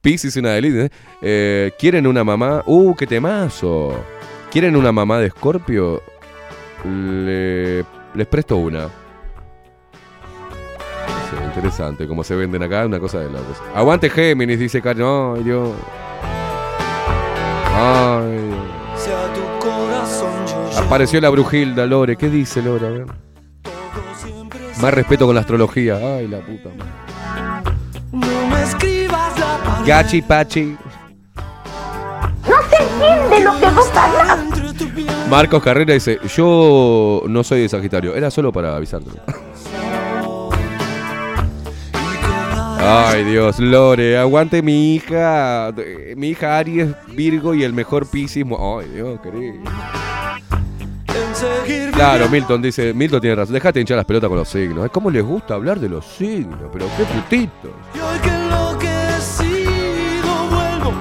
Piscis una delita. ¿eh? Eh, ¿Quieren una mamá? Uh, qué temazo. ¿Quieren una mamá de Escorpio? Le- les presto una. Sí, interesante. Como se venden acá, una cosa de locos. Aguante Géminis, dice Karen. Ay, Dios. Ay, Dios. Apareció la Brujilda, Lore. ¿Qué dice Lore? A ver. Más respeto con la astrología. Ay, la puta madre. No me escribas la palabra Gachi Pachi. No se entiende lo que vos hablas. Marcos Carrera dice, yo no soy de Sagitario, era solo para avisarte. Ay Dios, Lore, aguante mi hija, mi hija Aries, Virgo y el mejor Piscis. Ay Dios, querido. Claro, Milton dice, Milton tiene razón, déjate hinchar las pelotas con los signos. Es como les gusta hablar de los signos, pero qué putitos. Y hoy que enloquecido vuelvo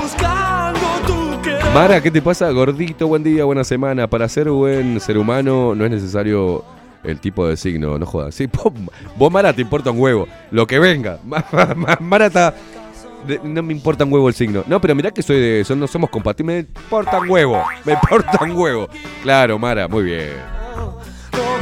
buscando tu querer. Mara, ¿qué te pasa? Gordito, buen día, buena semana. Para ser buen ser humano no es necesario el tipo de signo, no jodas. Sí, vos, Mara, te importa un huevo. Lo que venga. Ma- ma- Mara está... de- no me importa un huevo el signo. No, pero mirá que soy de... son- no somos compatibles. Me importa un huevo. Me importa un huevo. Claro, Mara, muy bien. No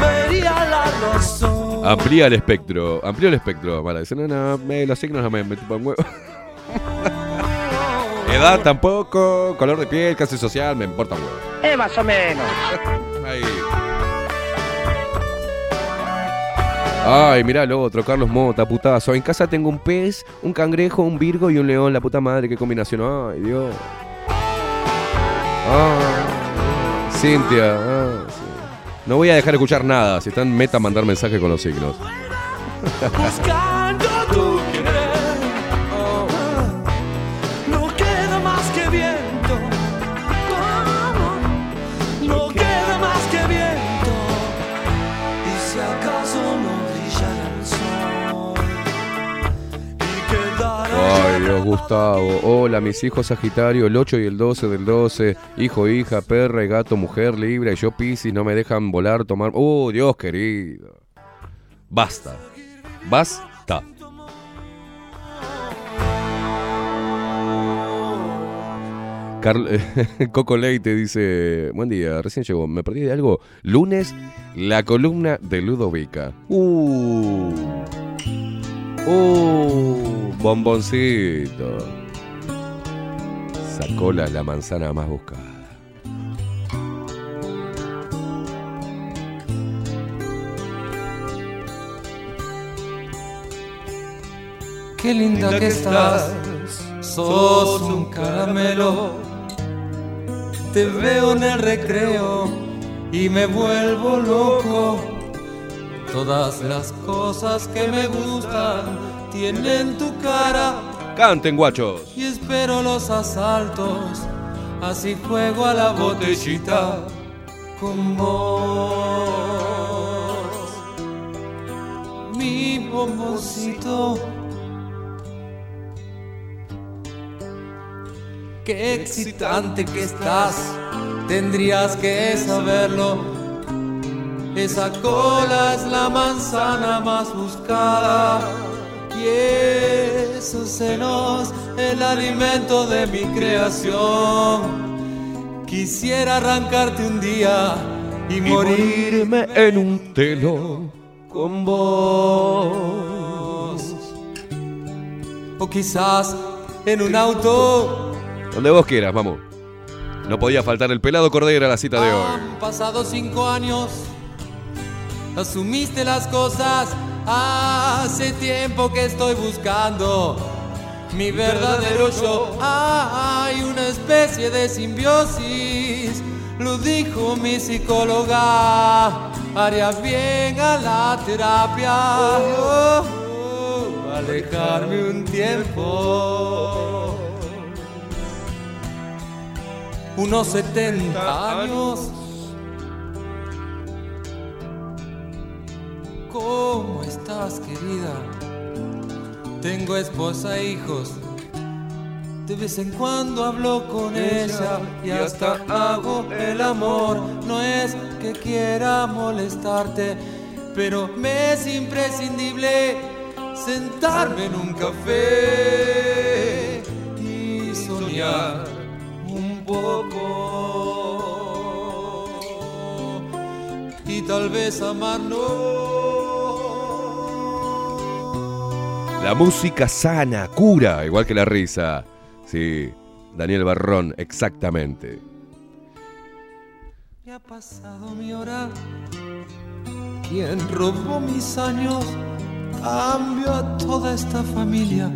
vería la razón. Amplía el espectro. Amplía el espectro, Mara. Dice, no, no, me- los signos no me, me chupan un huevo. Edad tampoco. Color de piel, clase social, me importa un huevo. Eh, más o menos. Ahí. Ay, mirá lo otro, Carlos Mota, putazo. En casa tengo un pez, un cangrejo, un virgo y un león. La puta madre, qué combinación. Ay, Dios. Ay, Cintia. ah. No voy a dejar de escuchar nada. Si están, meta mandar mensaje con los signos. Buscando tu Gustavo. Hola, mis hijos Sagitario, el 8 y el 12 del 12. Hijo, hija, perra y gato, mujer, Libra y yo Piscis. No me dejan volar, tomar. Oh, Dios querido. Basta. Basta. Coco Leite dice, buen día, recién llegó, me perdí de algo. Lunes, la columna de Ludovica. Uh. Uh, bomboncito. Sacó la, la manzana más buscada. Qué linda que estás, sos un caramelo. Te veo en el recreo y me vuelvo loco. Todas las cosas que me gustan tienen tu cara Canten, guachos. y espero los asaltos. Así juego a la botellita con vos. Mi bomboncito. Qué excitante que estás, tendrías que saberlo. Esa cola es la manzana más buscada y esos senos el alimento de mi creación. Quisiera arrancarte un día y, Y morirme en un telo con vos. O quizás en un auto. Donde vos quieras, vamos. No podía faltar el pelado cordero a la cita de hoy. Han pasado cinco años, asumiste las cosas. Hace tiempo que estoy buscando mi verdadero yo. Hay una especie de simbiosis, lo dijo mi psicóloga. Haría bien a la terapia. Oh, alejarme un tiempo. Unos 70 años. ¿Cómo estás, querida? Tengo esposa e hijos. De vez en cuando hablo con ella y hasta hago el amor. No es que quiera molestarte, pero me es imprescindible sentarme en un café y soñar un poco y tal vez amarnos. La música sana, cura, igual que la risa. Sí, Daniel Barrón, exactamente. Me ha pasado mi hora. Quien robó mis años cambio a toda esta familia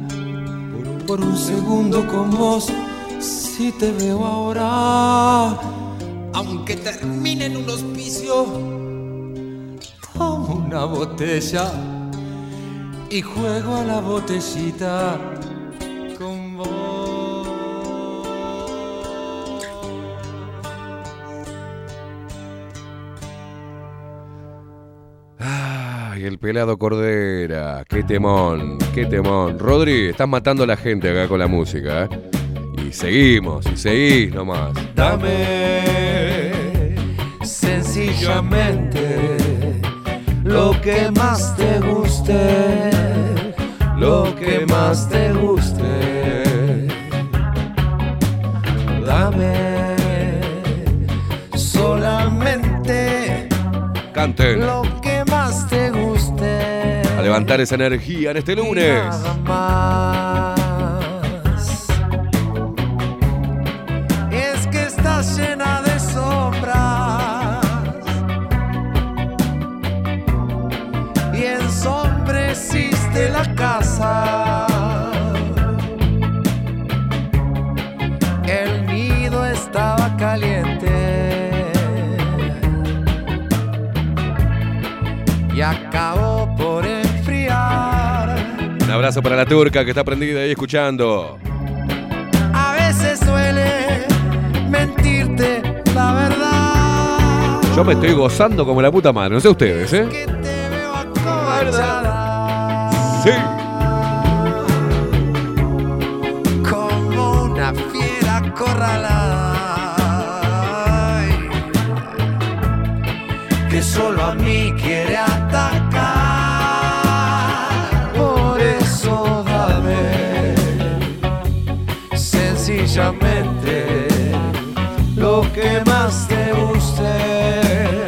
por, por un segundo con vos. Si te veo ahora, aunque termine en un hospicio, tomo una botella y juego a la botellita con vos. Ay, el pelado Cordera. Qué temón, qué temón. Rodri, estás matando a la gente acá con la música. ¿eh? Y seguimos, y seguís nomás. Dame sencillamente lo que más te guste, lo que más te guste. Dame solamente Canten. lo que más te guste. A levantar esa energía en este lunes. Nada más. Abrazo para la turca que está prendida ahí escuchando. A veces suele mentirte la verdad. Yo me estoy gozando como la puta madre, no sé ustedes, ¿eh? Acobardada Sí. como una fiera acorralada. Ay, Que solo a mí quiere sencillamente lo que más te guste,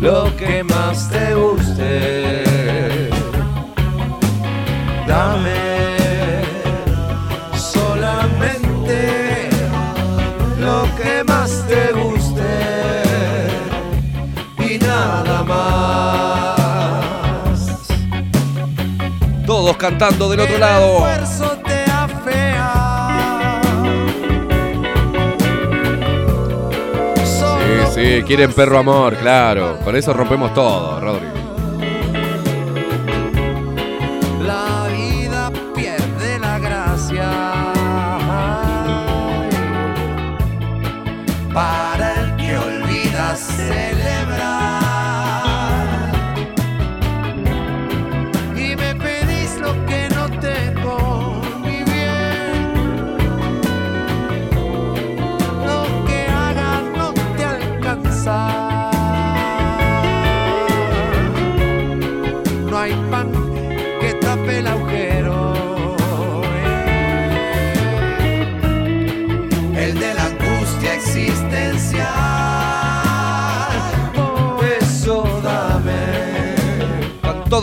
lo que más te guste. Dame solamente lo que más te guste y nada más. Todos cantando del otro lado. Sí, quieren perro amor, claro. Con eso rompemos todo, Rodri.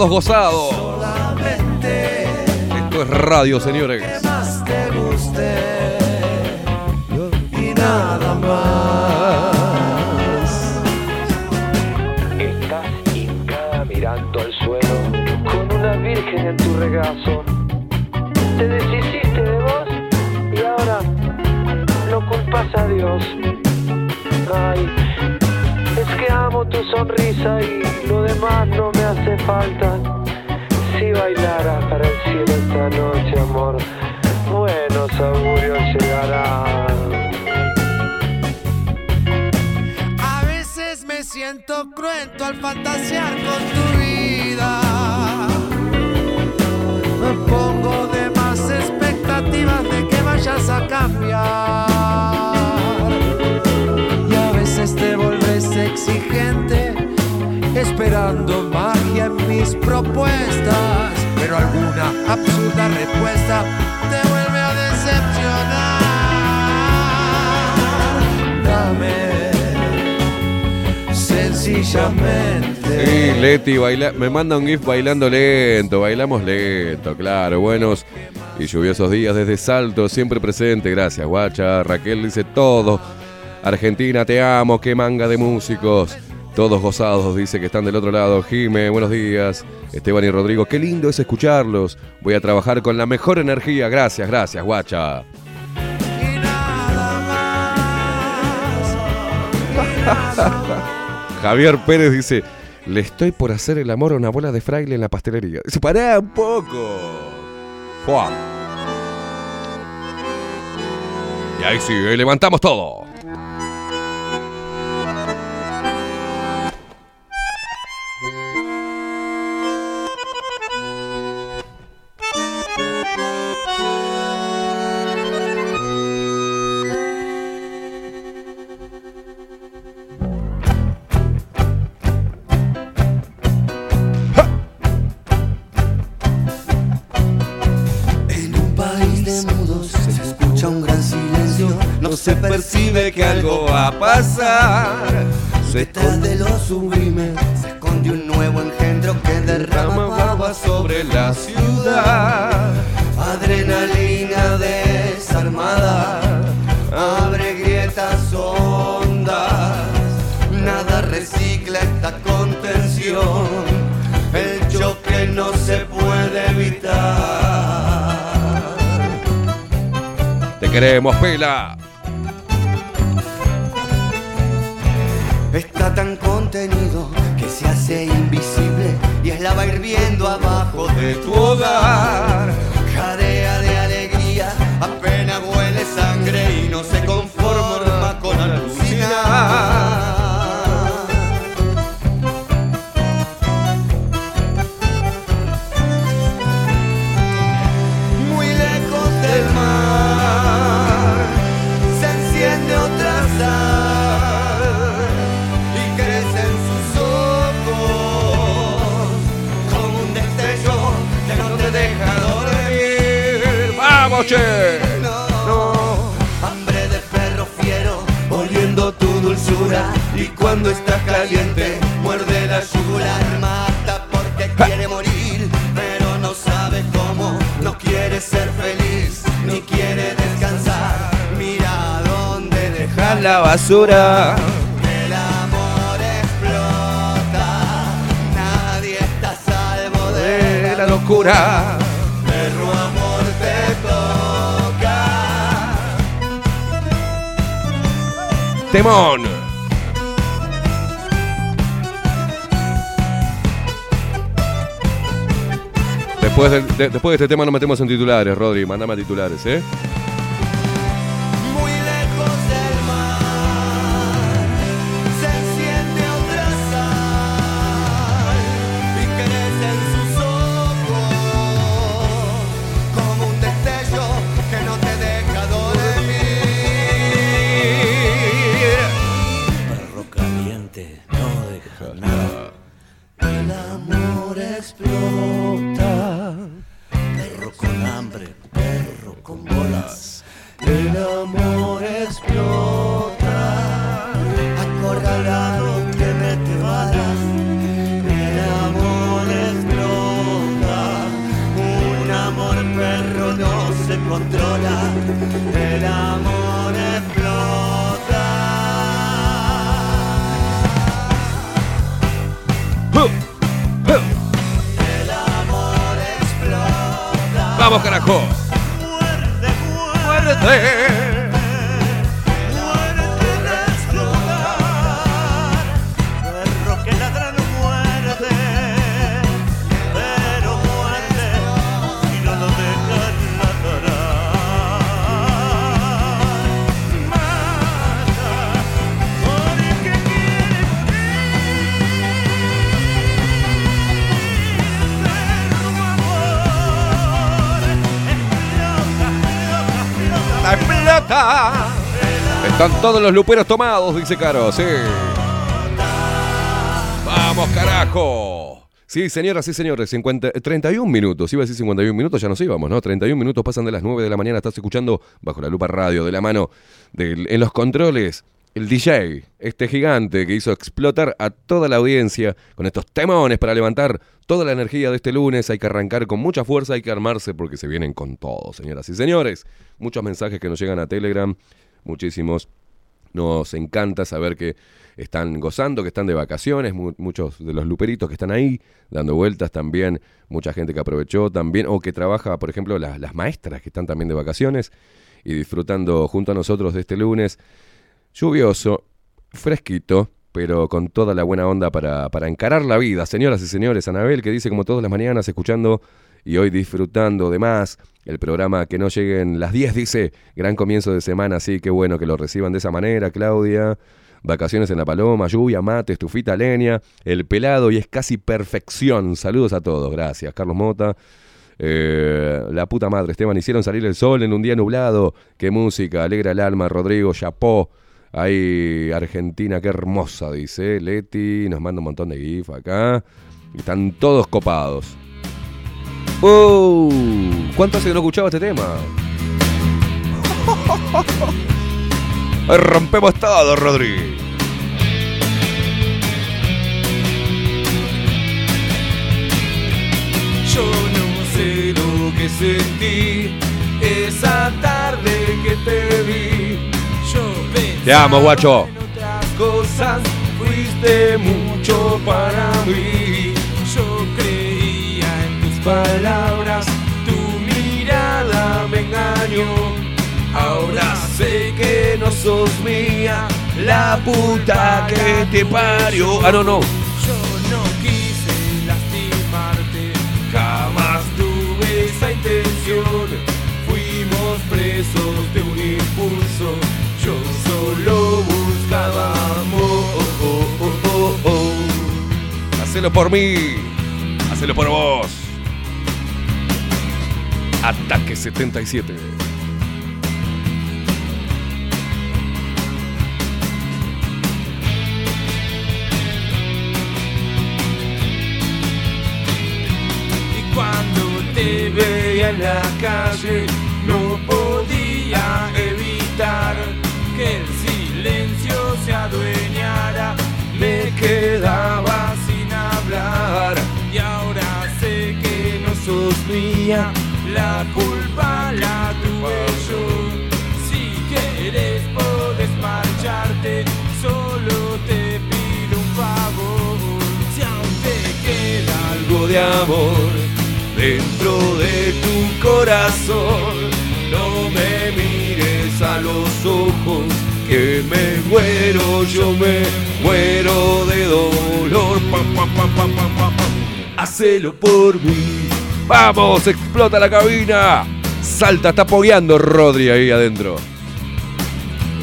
Todos gozados. Esto es radio, que señores. más te guste y nada más. Estás hincada mirando al suelo con una virgen en tu regazo. Te deshiciste de vos y ahora lo culpas a Dios. Ay, es que amo tu sonrisa y Si bailara para el cielo buena noche, amor. Buenos augurios llegarán. A veces me siento cruento al fantasear con tu vida. Me pongo de más expectativas de que vayas a cambiar. Y a veces te volves exigente, esperando en mis propuestas. Pero alguna absurda respuesta te vuelve a decepcionar. Dame sencillamente. Sí, Leti baila, me manda un GIF bailando lento, bailamos lento, claro, buenos y lluviosos días desde Salto, siempre presente, gracias, guacha. Raquel dice todo. Argentina, te amo, qué manga de músicos. Todos gozados, dice que están del otro lado. Jime, buenos días. Esteban y Rodrigo, qué lindo es escucharlos. Voy a trabajar con la mejor energía. Gracias, gracias, guacha. Javier Pérez dice, le estoy por hacer el amor a una bola de fraile en la pastelería. Dice, pará un poco. Fua. Y ahí sí, levantamos todo. A pasar. Detrás de lo sublime se esconde un nuevo engendro que derrama agua sobre la ciudad. Adrenalina desarmada, abre grietas hondas, nada recicla esta contención, el choque no se puede evitar. Te queremos, pela. Está tan contenido que se hace invisible y es lava hirviendo abajo de tu hogar. Jadea de alegría, apenas huele sangre y no se conforma cuando está caliente muerde la yugular, mata porque quiere morir, pero no sabe cómo, no quiere ser feliz ni quiere descansar. Mira dónde dejar la basura. El amor explota, nadie está salvo de la locura. Perro amor te toca. Temón. Después, de este tema nos metemos en titulares, Rodri. Mandame a titulares, ¿eh? Todos los luperos tomados, dice Caro, sí. Vamos, carajo. Sí, señoras y señores, 50, 31 minutos, iba a decir 51 minutos, ya nos íbamos, ¿no? 31 minutos pasan de las 9 de la mañana, estás escuchando Bajo la Lupa Radio, de la mano en los controles, el DJ, este gigante que hizo explotar a toda la audiencia con estos temones para levantar toda la energía de este lunes. Hay que arrancar con mucha fuerza, hay que armarse porque se vienen con todo, señoras y señores. Muchos mensajes que nos llegan a Telegram, muchísimos. Nos encanta saber que están gozando, que están de vacaciones, mu- muchos de los luperitos que están ahí dando vueltas también, mucha gente que aprovechó también, o que trabaja, por ejemplo, las, las maestras que están también de vacaciones y disfrutando junto a nosotros de este lunes lluvioso, fresquito, pero con toda la buena onda para, para encarar la vida. Señoras y señores, Anabel que dice como todas las mañanas escuchando y hoy disfrutando de más el programa que no lleguen las 10, dice, gran comienzo de semana, así que bueno que lo reciban de esa manera, Claudia. Vacaciones en La Paloma, lluvia, mate, estufita, leña, el pelado y es casi perfección. Saludos a todos, gracias. Carlos Mota. Eh, la puta madre, Esteban, hicieron salir el sol en un día nublado. Qué música, alegra el alma. Rodrigo, chapó. Ahí, Argentina, qué hermosa, dice. Leti, nos manda un montón de gif acá. Están todos copados. ¡Uh! ¿Cuánto hace que no escuchaba este tema? Rompemos todo, Rodri. Yo no sé lo que sentí esa tarde que te vi. Yo Te amo, guacho. otras cosas, fuiste mucho para mí. Palabras, tu mirada me engañó. Ahora sé que no sos mía, la puta que te parió. Ah, no, no. Yo no quise lastimarte, jamás tuve esa intención. Fuimos presos de un impulso, yo solo buscaba amor. Hacelo por mí. Hacelo por vos. Ataque 77. Y cuando te veía en la calle, no podía evitar que el silencio se adueñara. Me quedaba sin hablar y ahora sé que no sos mía. La culpa la tuve yo. Si quieres podés marcharte, solo te pido un favor. Si aún te queda algo de amor dentro de tu corazón, no me mires a los ojos, que me muero, yo me muero de dolor. Pam, pam, pam. Hacelo por mí. ¡Vamos! ¡Explota la cabina! Salta, está apoyando Rodri ahí adentro.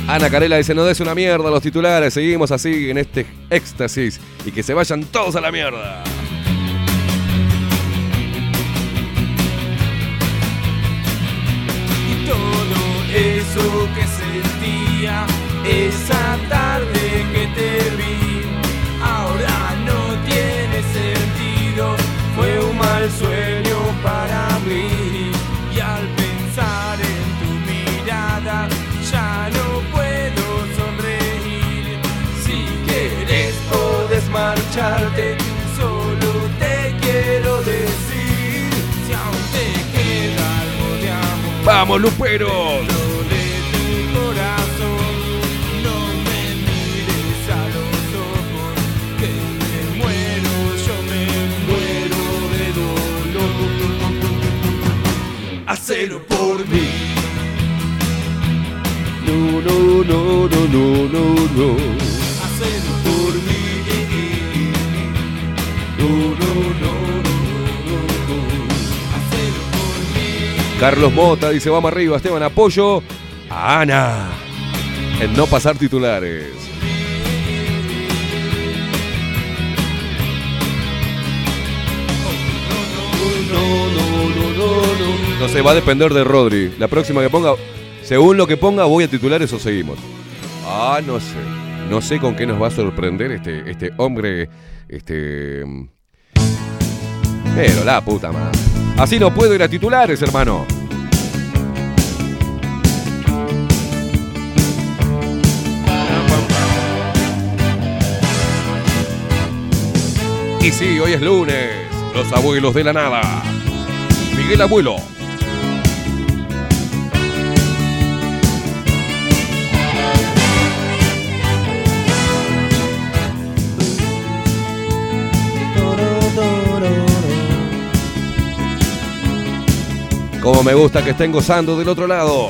Ana Carela dice, no des una mierda los titulares, seguimos así en este éxtasis y que se vayan todos a la mierda. y todo eso que sentía esa tarde que te vi ahora no tiene sentido fue un mal sueño para mí y al pensar en tu mirada ya no puedo sonreír si quieres podés marcharte solo te quiero decir si aún te queda algo de amor ¡Vamos, Luperos! Hacelo por mí. No, no, no, no, no, no, no. Hacelo por mí. No, no, no, no, no. Hacelo por mí. Carlos Mota dice, vamos arriba, Esteban, apoyo a Ana en no pasar titulares. No, no, no, sé, va a depender de Rodri. La próxima que ponga, Según lo que ponga, voy a titulares o seguimos. Ah, no sé. No sé con qué nos va a sorprender este, este hombre. Este. Pero la puta madre. Así no puedo ir a titulares, hermano. Y sí, hoy es lunes. Los abuelos de la nada. Miguel Abuelo. Como me gusta que estén gozando del otro lado.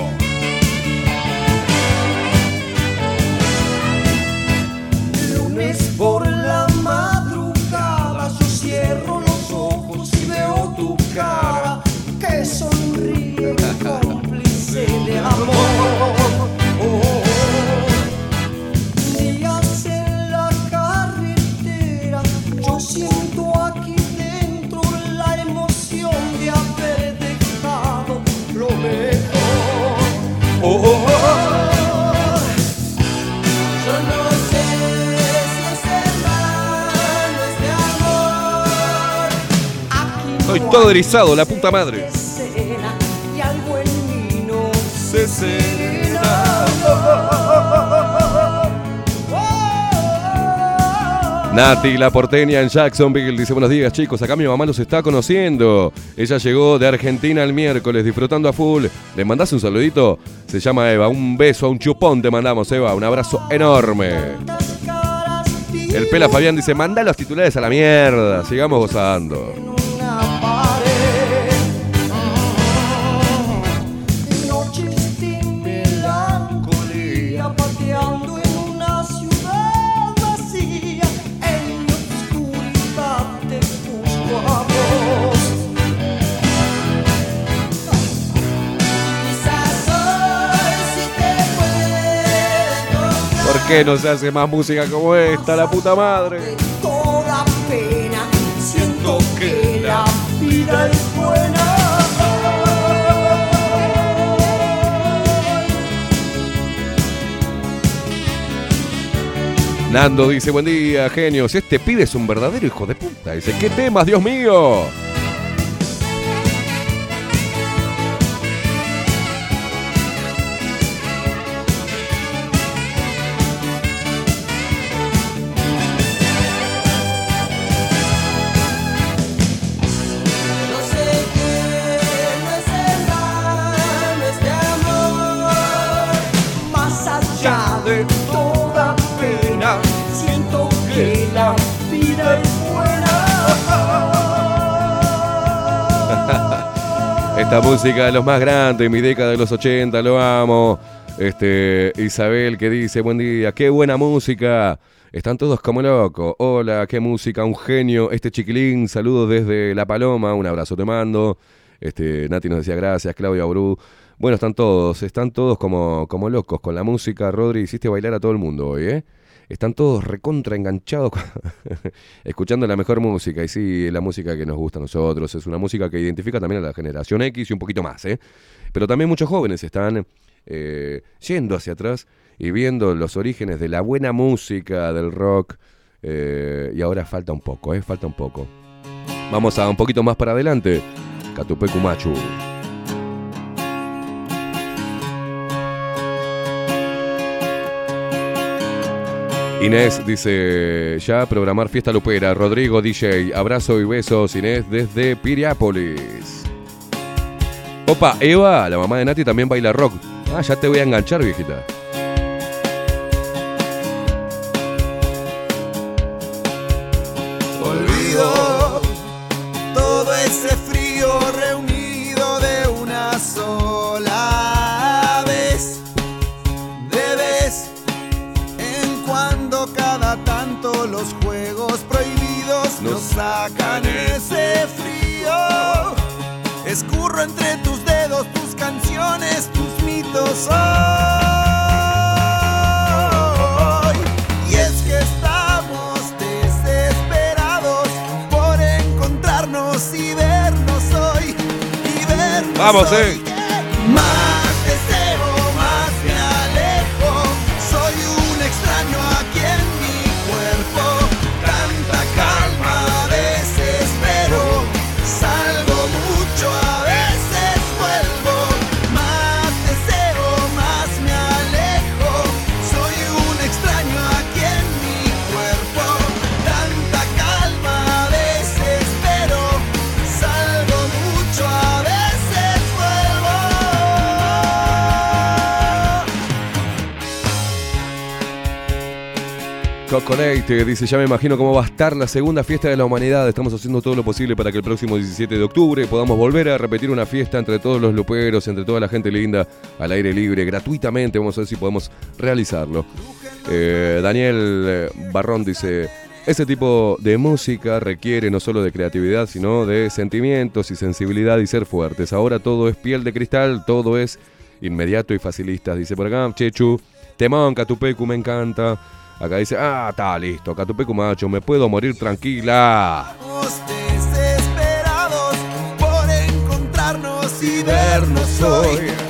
Estoy todo erizado, la puta madre. Nati, la porteña en Jacksonville, dice buenos días chicos, acá mi mamá los está conociendo. Ella llegó de Argentina el miércoles disfrutando a full. ¿Le mandás un saludito? Se llama Eva, un beso, un chupón te mandamos Eva, un abrazo enorme. El Pela Fabián dice, manda los titulares a la mierda, sigamos gozando. Qué no se hace más música como esta, la puta madre? toda pena. Siento que la vida es buena. Nando dice, buen día, genios. Este pibe es un verdadero hijo de puta. Dice, ¿qué temas, Dios mío? Esta música de los más grandes, mi década de los 80, lo amo. Este, Isabel que dice, buen día, qué buena música. Están todos como locos. Hola, qué música, un genio. Este chiquilín, saludos desde La Paloma, un abrazo te mando. Este, Nati nos decía gracias, Claudia Bru. Bueno, están todos, están todos como, como locos con la música. Rodri, hiciste bailar a todo el mundo hoy, ¿eh? Están todos recontra enganchados escuchando la mejor música. Y sí, la música que nos gusta a nosotros. Es una música que identifica también a la generación X y un poquito más, ¿eh? Pero también muchos jóvenes están eh, yendo hacia atrás y viendo los orígenes de la buena música, del rock. eh, y ahora falta un poco, ¿eh? Falta un poco. Vamos a un poquito más para adelante. Catupecu Machu. Inés dice, ya programar fiesta lupera. Rodrigo DJ, abrazo y besos. Inés desde Piriápolis. Opa, Eva, la mamá de Nati, también baila rock. Ah, ya te voy a enganchar, viejita. Sacan ese frío. Escurro entre tus dedos tus canciones, tus mitos. hoy. Y es que estamos desesperados por encontrarnos y vernos hoy. Y vernos Vamos, hoy. eh. Coconate dice, ya me imagino cómo va a estar la segunda fiesta de la humanidad. Estamos haciendo todo lo posible para que el próximo 17 de octubre podamos volver a repetir una fiesta entre todos los luperos, entre toda la gente linda, al aire libre, gratuitamente. Vamos a ver si podemos realizarlo. Eh, Daniel eh, Barrón dice, este tipo de música requiere no solo de creatividad, sino de sentimientos y sensibilidad y ser fuertes. Ahora todo es piel de cristal, todo es inmediato y facilista. Dice por acá, Chechu, Temón, Catupecu, me encanta. Acá dice, ah, está listo, Catupecu macho, me puedo morir tranquila. desesperados por encontrarnos y vernos hoy.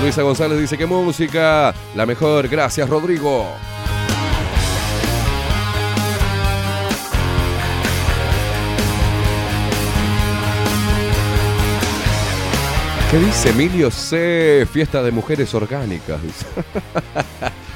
Luisa González dice que música, la mejor, gracias Rodrigo. ¿Qué dice Emilio C? Fiesta de mujeres orgánicas.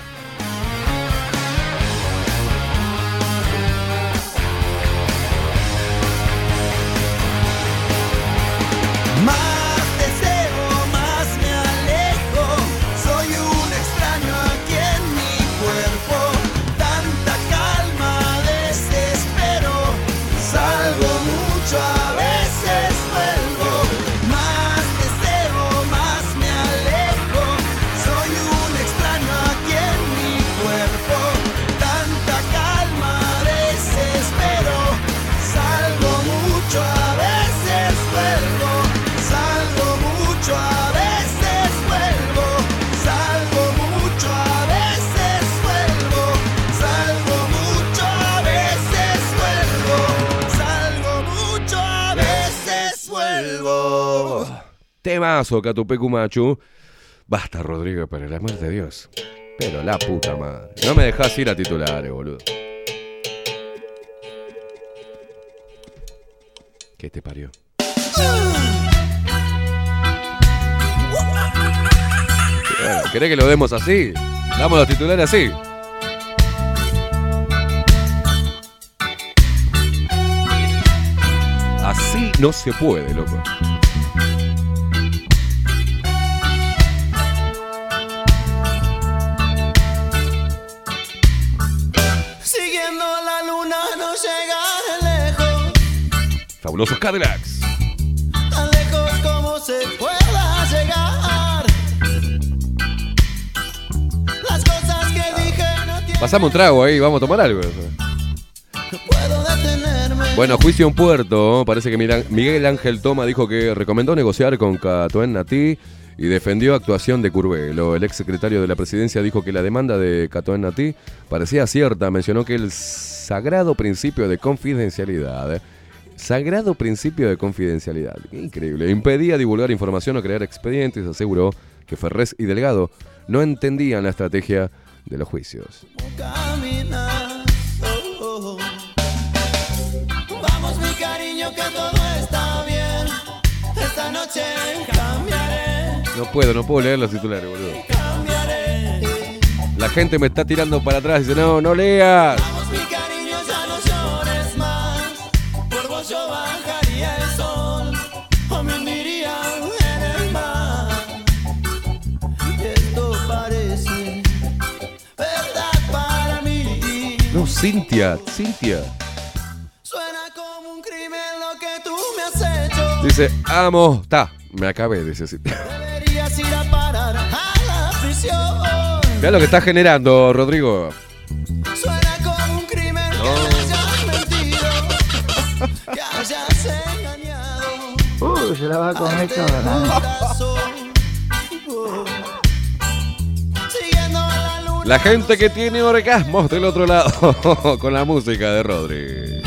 Temazo, Catupecu Machu. Basta, Rodrigo, por el amor de Dios. Pero la puta madre. No me dejas ir a titulares, boludo. ¿Qué te parió? Bueno, ¿Querés que lo demos así? Damos los titulares así. Así no se puede, loco. Fabulosos Cadillacs. tan lejos como se pueda llegar. Las cosas que dije no tienen Pasame un trago ahí, vamos a tomar algo. puedo detenerme. Bueno, juicio en puerto. Parece que Miguel Ángel Toma dijo que recomendó negociar con Catoen Natí y defendió actuación de Curvelo. El ex secretario de la presidencia dijo que la demanda de Catoen Natí parecía cierta. Mencionó que el sagrado principio de confidencialidad. Sagrado principio de confidencialidad. Increíble. Impedía divulgar información o crear expedientes. Aseguró que Ferrés y Delgado no entendían la estrategia de los juicios. caminar. Vamos, mi cariño, que todo está bien. Esta noche cambiaré, No puedo, no puedo leer los titulares, boludo. La gente me está tirando para atrás y dice, no, no leas. Cintia, Cintia. Suena como un crimen lo que tú me has hecho. Dice, amo, está, me acabé, dice Cintia. Deberías ir a parar a la prisión. Mira lo que está generando, Rodrigo. Suena como un crimen que me hayas mentido, que hayas engañado. Uy, se la va a comer toda, la gente que tiene orgasmos del otro lado con la música de Rodri.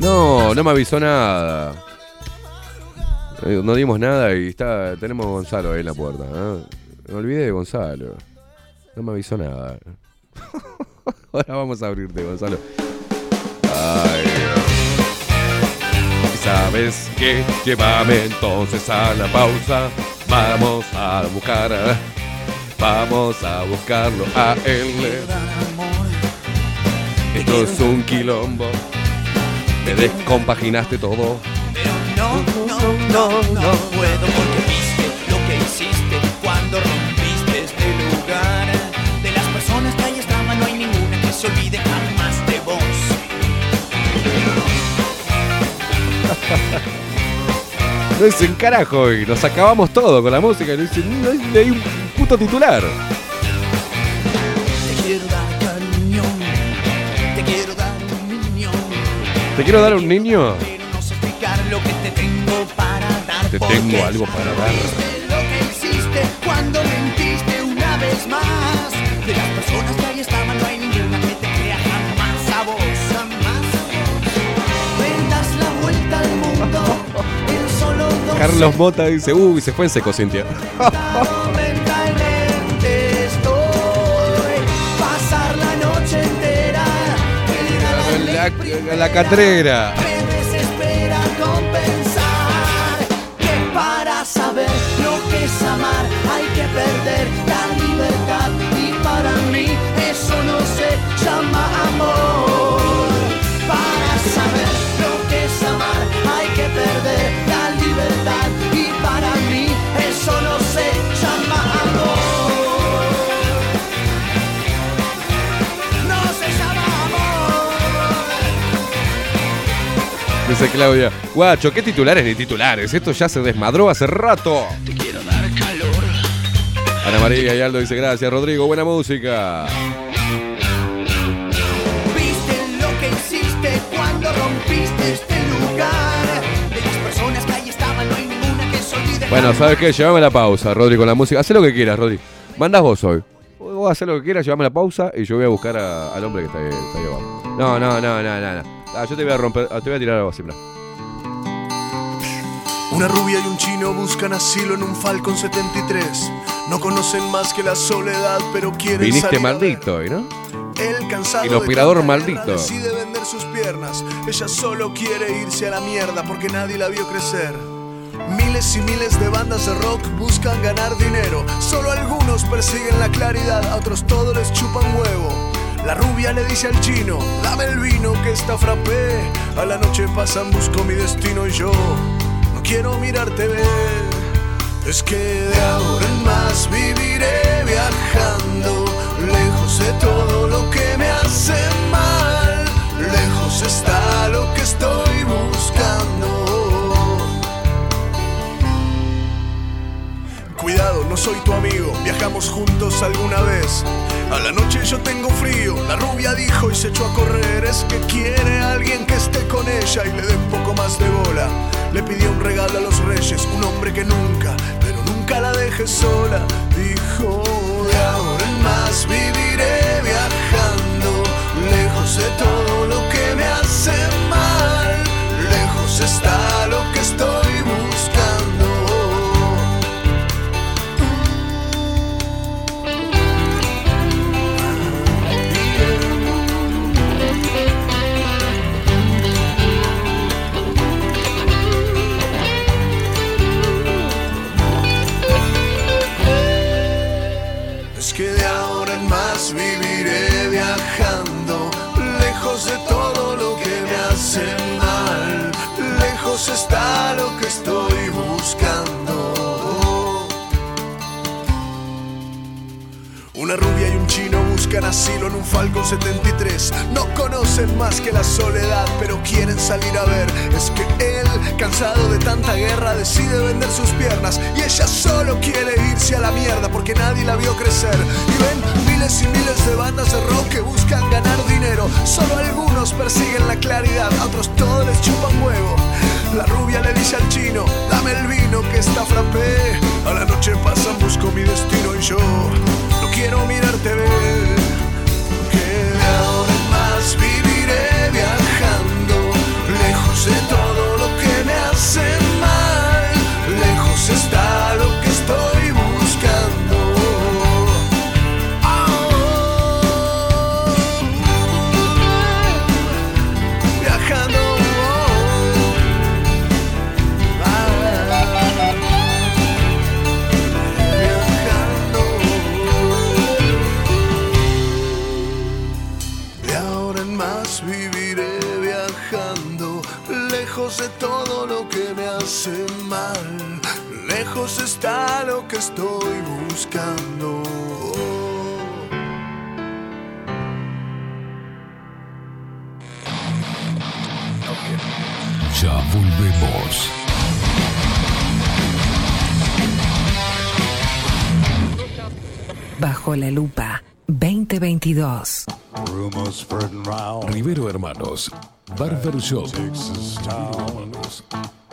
No, no me avisó nada. Eh, No dimos nada y está, tenemos a Gonzalo ahí en la puerta. ¿eh? Me olvidé de Gonzalo. No me avisó nada. Ahora vamos a abrirte, Gonzalo. Ay, Dios. ¿Sabes qué? Llévame entonces a la pausa. Vamos a buscar. Vamos a buscarlo a él. Esto es un quilombo. Me descompaginaste todo. No, no, no, no puedo No un carajo y nos acabamos todo con la música. y No dice, no hay, un puto titular. Te quiero dar cariño, te quiero dar un niño. ¿Te quiero dar un niño? No sé explicar lo que te tengo para dar. Te tengo algo para dar. Lo que hiciste cuando mentiste una vez más. Carlos Mota dice, uy, se fue en seco, Cintia. la la catrera. compensar que para saber lo que es amar hay que perder Dice Claudia, guacho, ¿qué titulares ni titulares? Esto ya se desmadró hace rato. Te quiero dar calor. Ana María y Aldo dice, gracias, Rodrigo, buena música. Viste lo que hiciste cuando rompiste este lugar. De las personas que ahí estaban, no hay ninguna que se olvide. Bueno, ¿sabes qué? Llévame la pausa, Rodri, con la música. Haz lo que quieras, Rodri. Mandás vos hoy. Vos haces lo que quieras, llévame la pausa y yo voy a buscar a- al hombre que está ahí, está ahí abajo. No, no, no, no, no. no. Ah, yo te voy a romper, te voy a tirar algo así, mirá. Una rubia y un chino buscan asilo en un Falcon 73. No conocen más que la soledad, pero quieren Viniste salir maldito hoy, ¿no? El cansado El operador maldito. decide vender sus piernas. Ella solo quiere irse a la mierda porque nadie la vio crecer. Miles y miles de bandas de rock buscan ganar dinero. Solo algunos persiguen la claridad, a otros todos les chupan huevo. La rubia le dice al chino, dame el vino que está frappé. A la noche pasan, busco mi destino y yo no quiero mirarte ver. Es que de ahora en más viviré viajando, lejos de todo lo que me hace mal. Lejos está lo que estoy buscando. Cuidado, soy tu amigo, viajamos juntos alguna vez. A la noche yo tengo frío, la rubia dijo y se echó a correr. Es que quiere alguien que esté con ella y le dé un poco más de bola. Le pidió un regalo a los reyes, un hombre que nunca, pero nunca la deje sola. Dijo, de ahora en más viviré viajando, lejos de todo Está lo que estoy buscando. Una rubia y un chino buscan asilo en un Falcon 73. No conocen más que la soledad, pero quieren salir a ver. Es que él, cansado de tanta guerra, decide vender sus piernas. Y ella solo quiere irse a la mierda porque nadie la vio crecer. Y ven miles y miles de bandas de rock que buscan ganar dinero. Solo algunos persiguen la claridad, a otros todos les chupan huevo. La rubia le dice al chino, dame el vino que está frappé. A la noche pasan, busco mi destino y yo no quiero mirarte ver. Que de ahora en más viviré viajando, lejos de todo lo que me hace mal. Lejos está hace mal. Lejos está lo que estoy buscando. Ya volvemos. Bajo la lupa 2022. Rivero Hermanos, Barber Shop.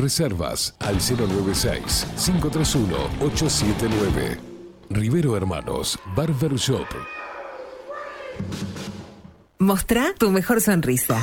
Reservas al 096-531-879. Rivero Hermanos, Barber Shop. Mostrá tu mejor sonrisa.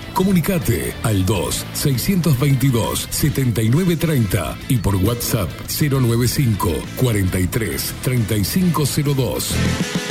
Comunicate al 2-622-7930 y por WhatsApp 095 43 3502.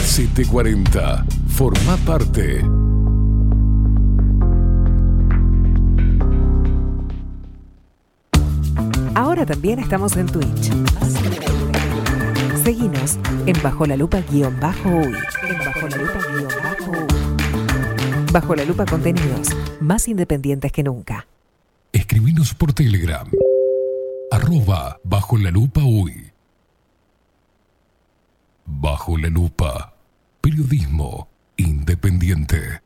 CT40. Forma parte. Ahora también estamos en Twitch. Seguinos en Bajo la Lupa guion bajo uy. En Bajo la Lupa guion bajo uy. Bajo la Lupa contenidos más independientes que nunca. Escribinos por Telegram. Arroba bajo la lupa uy. Bajo la lupa. Periodismo independiente.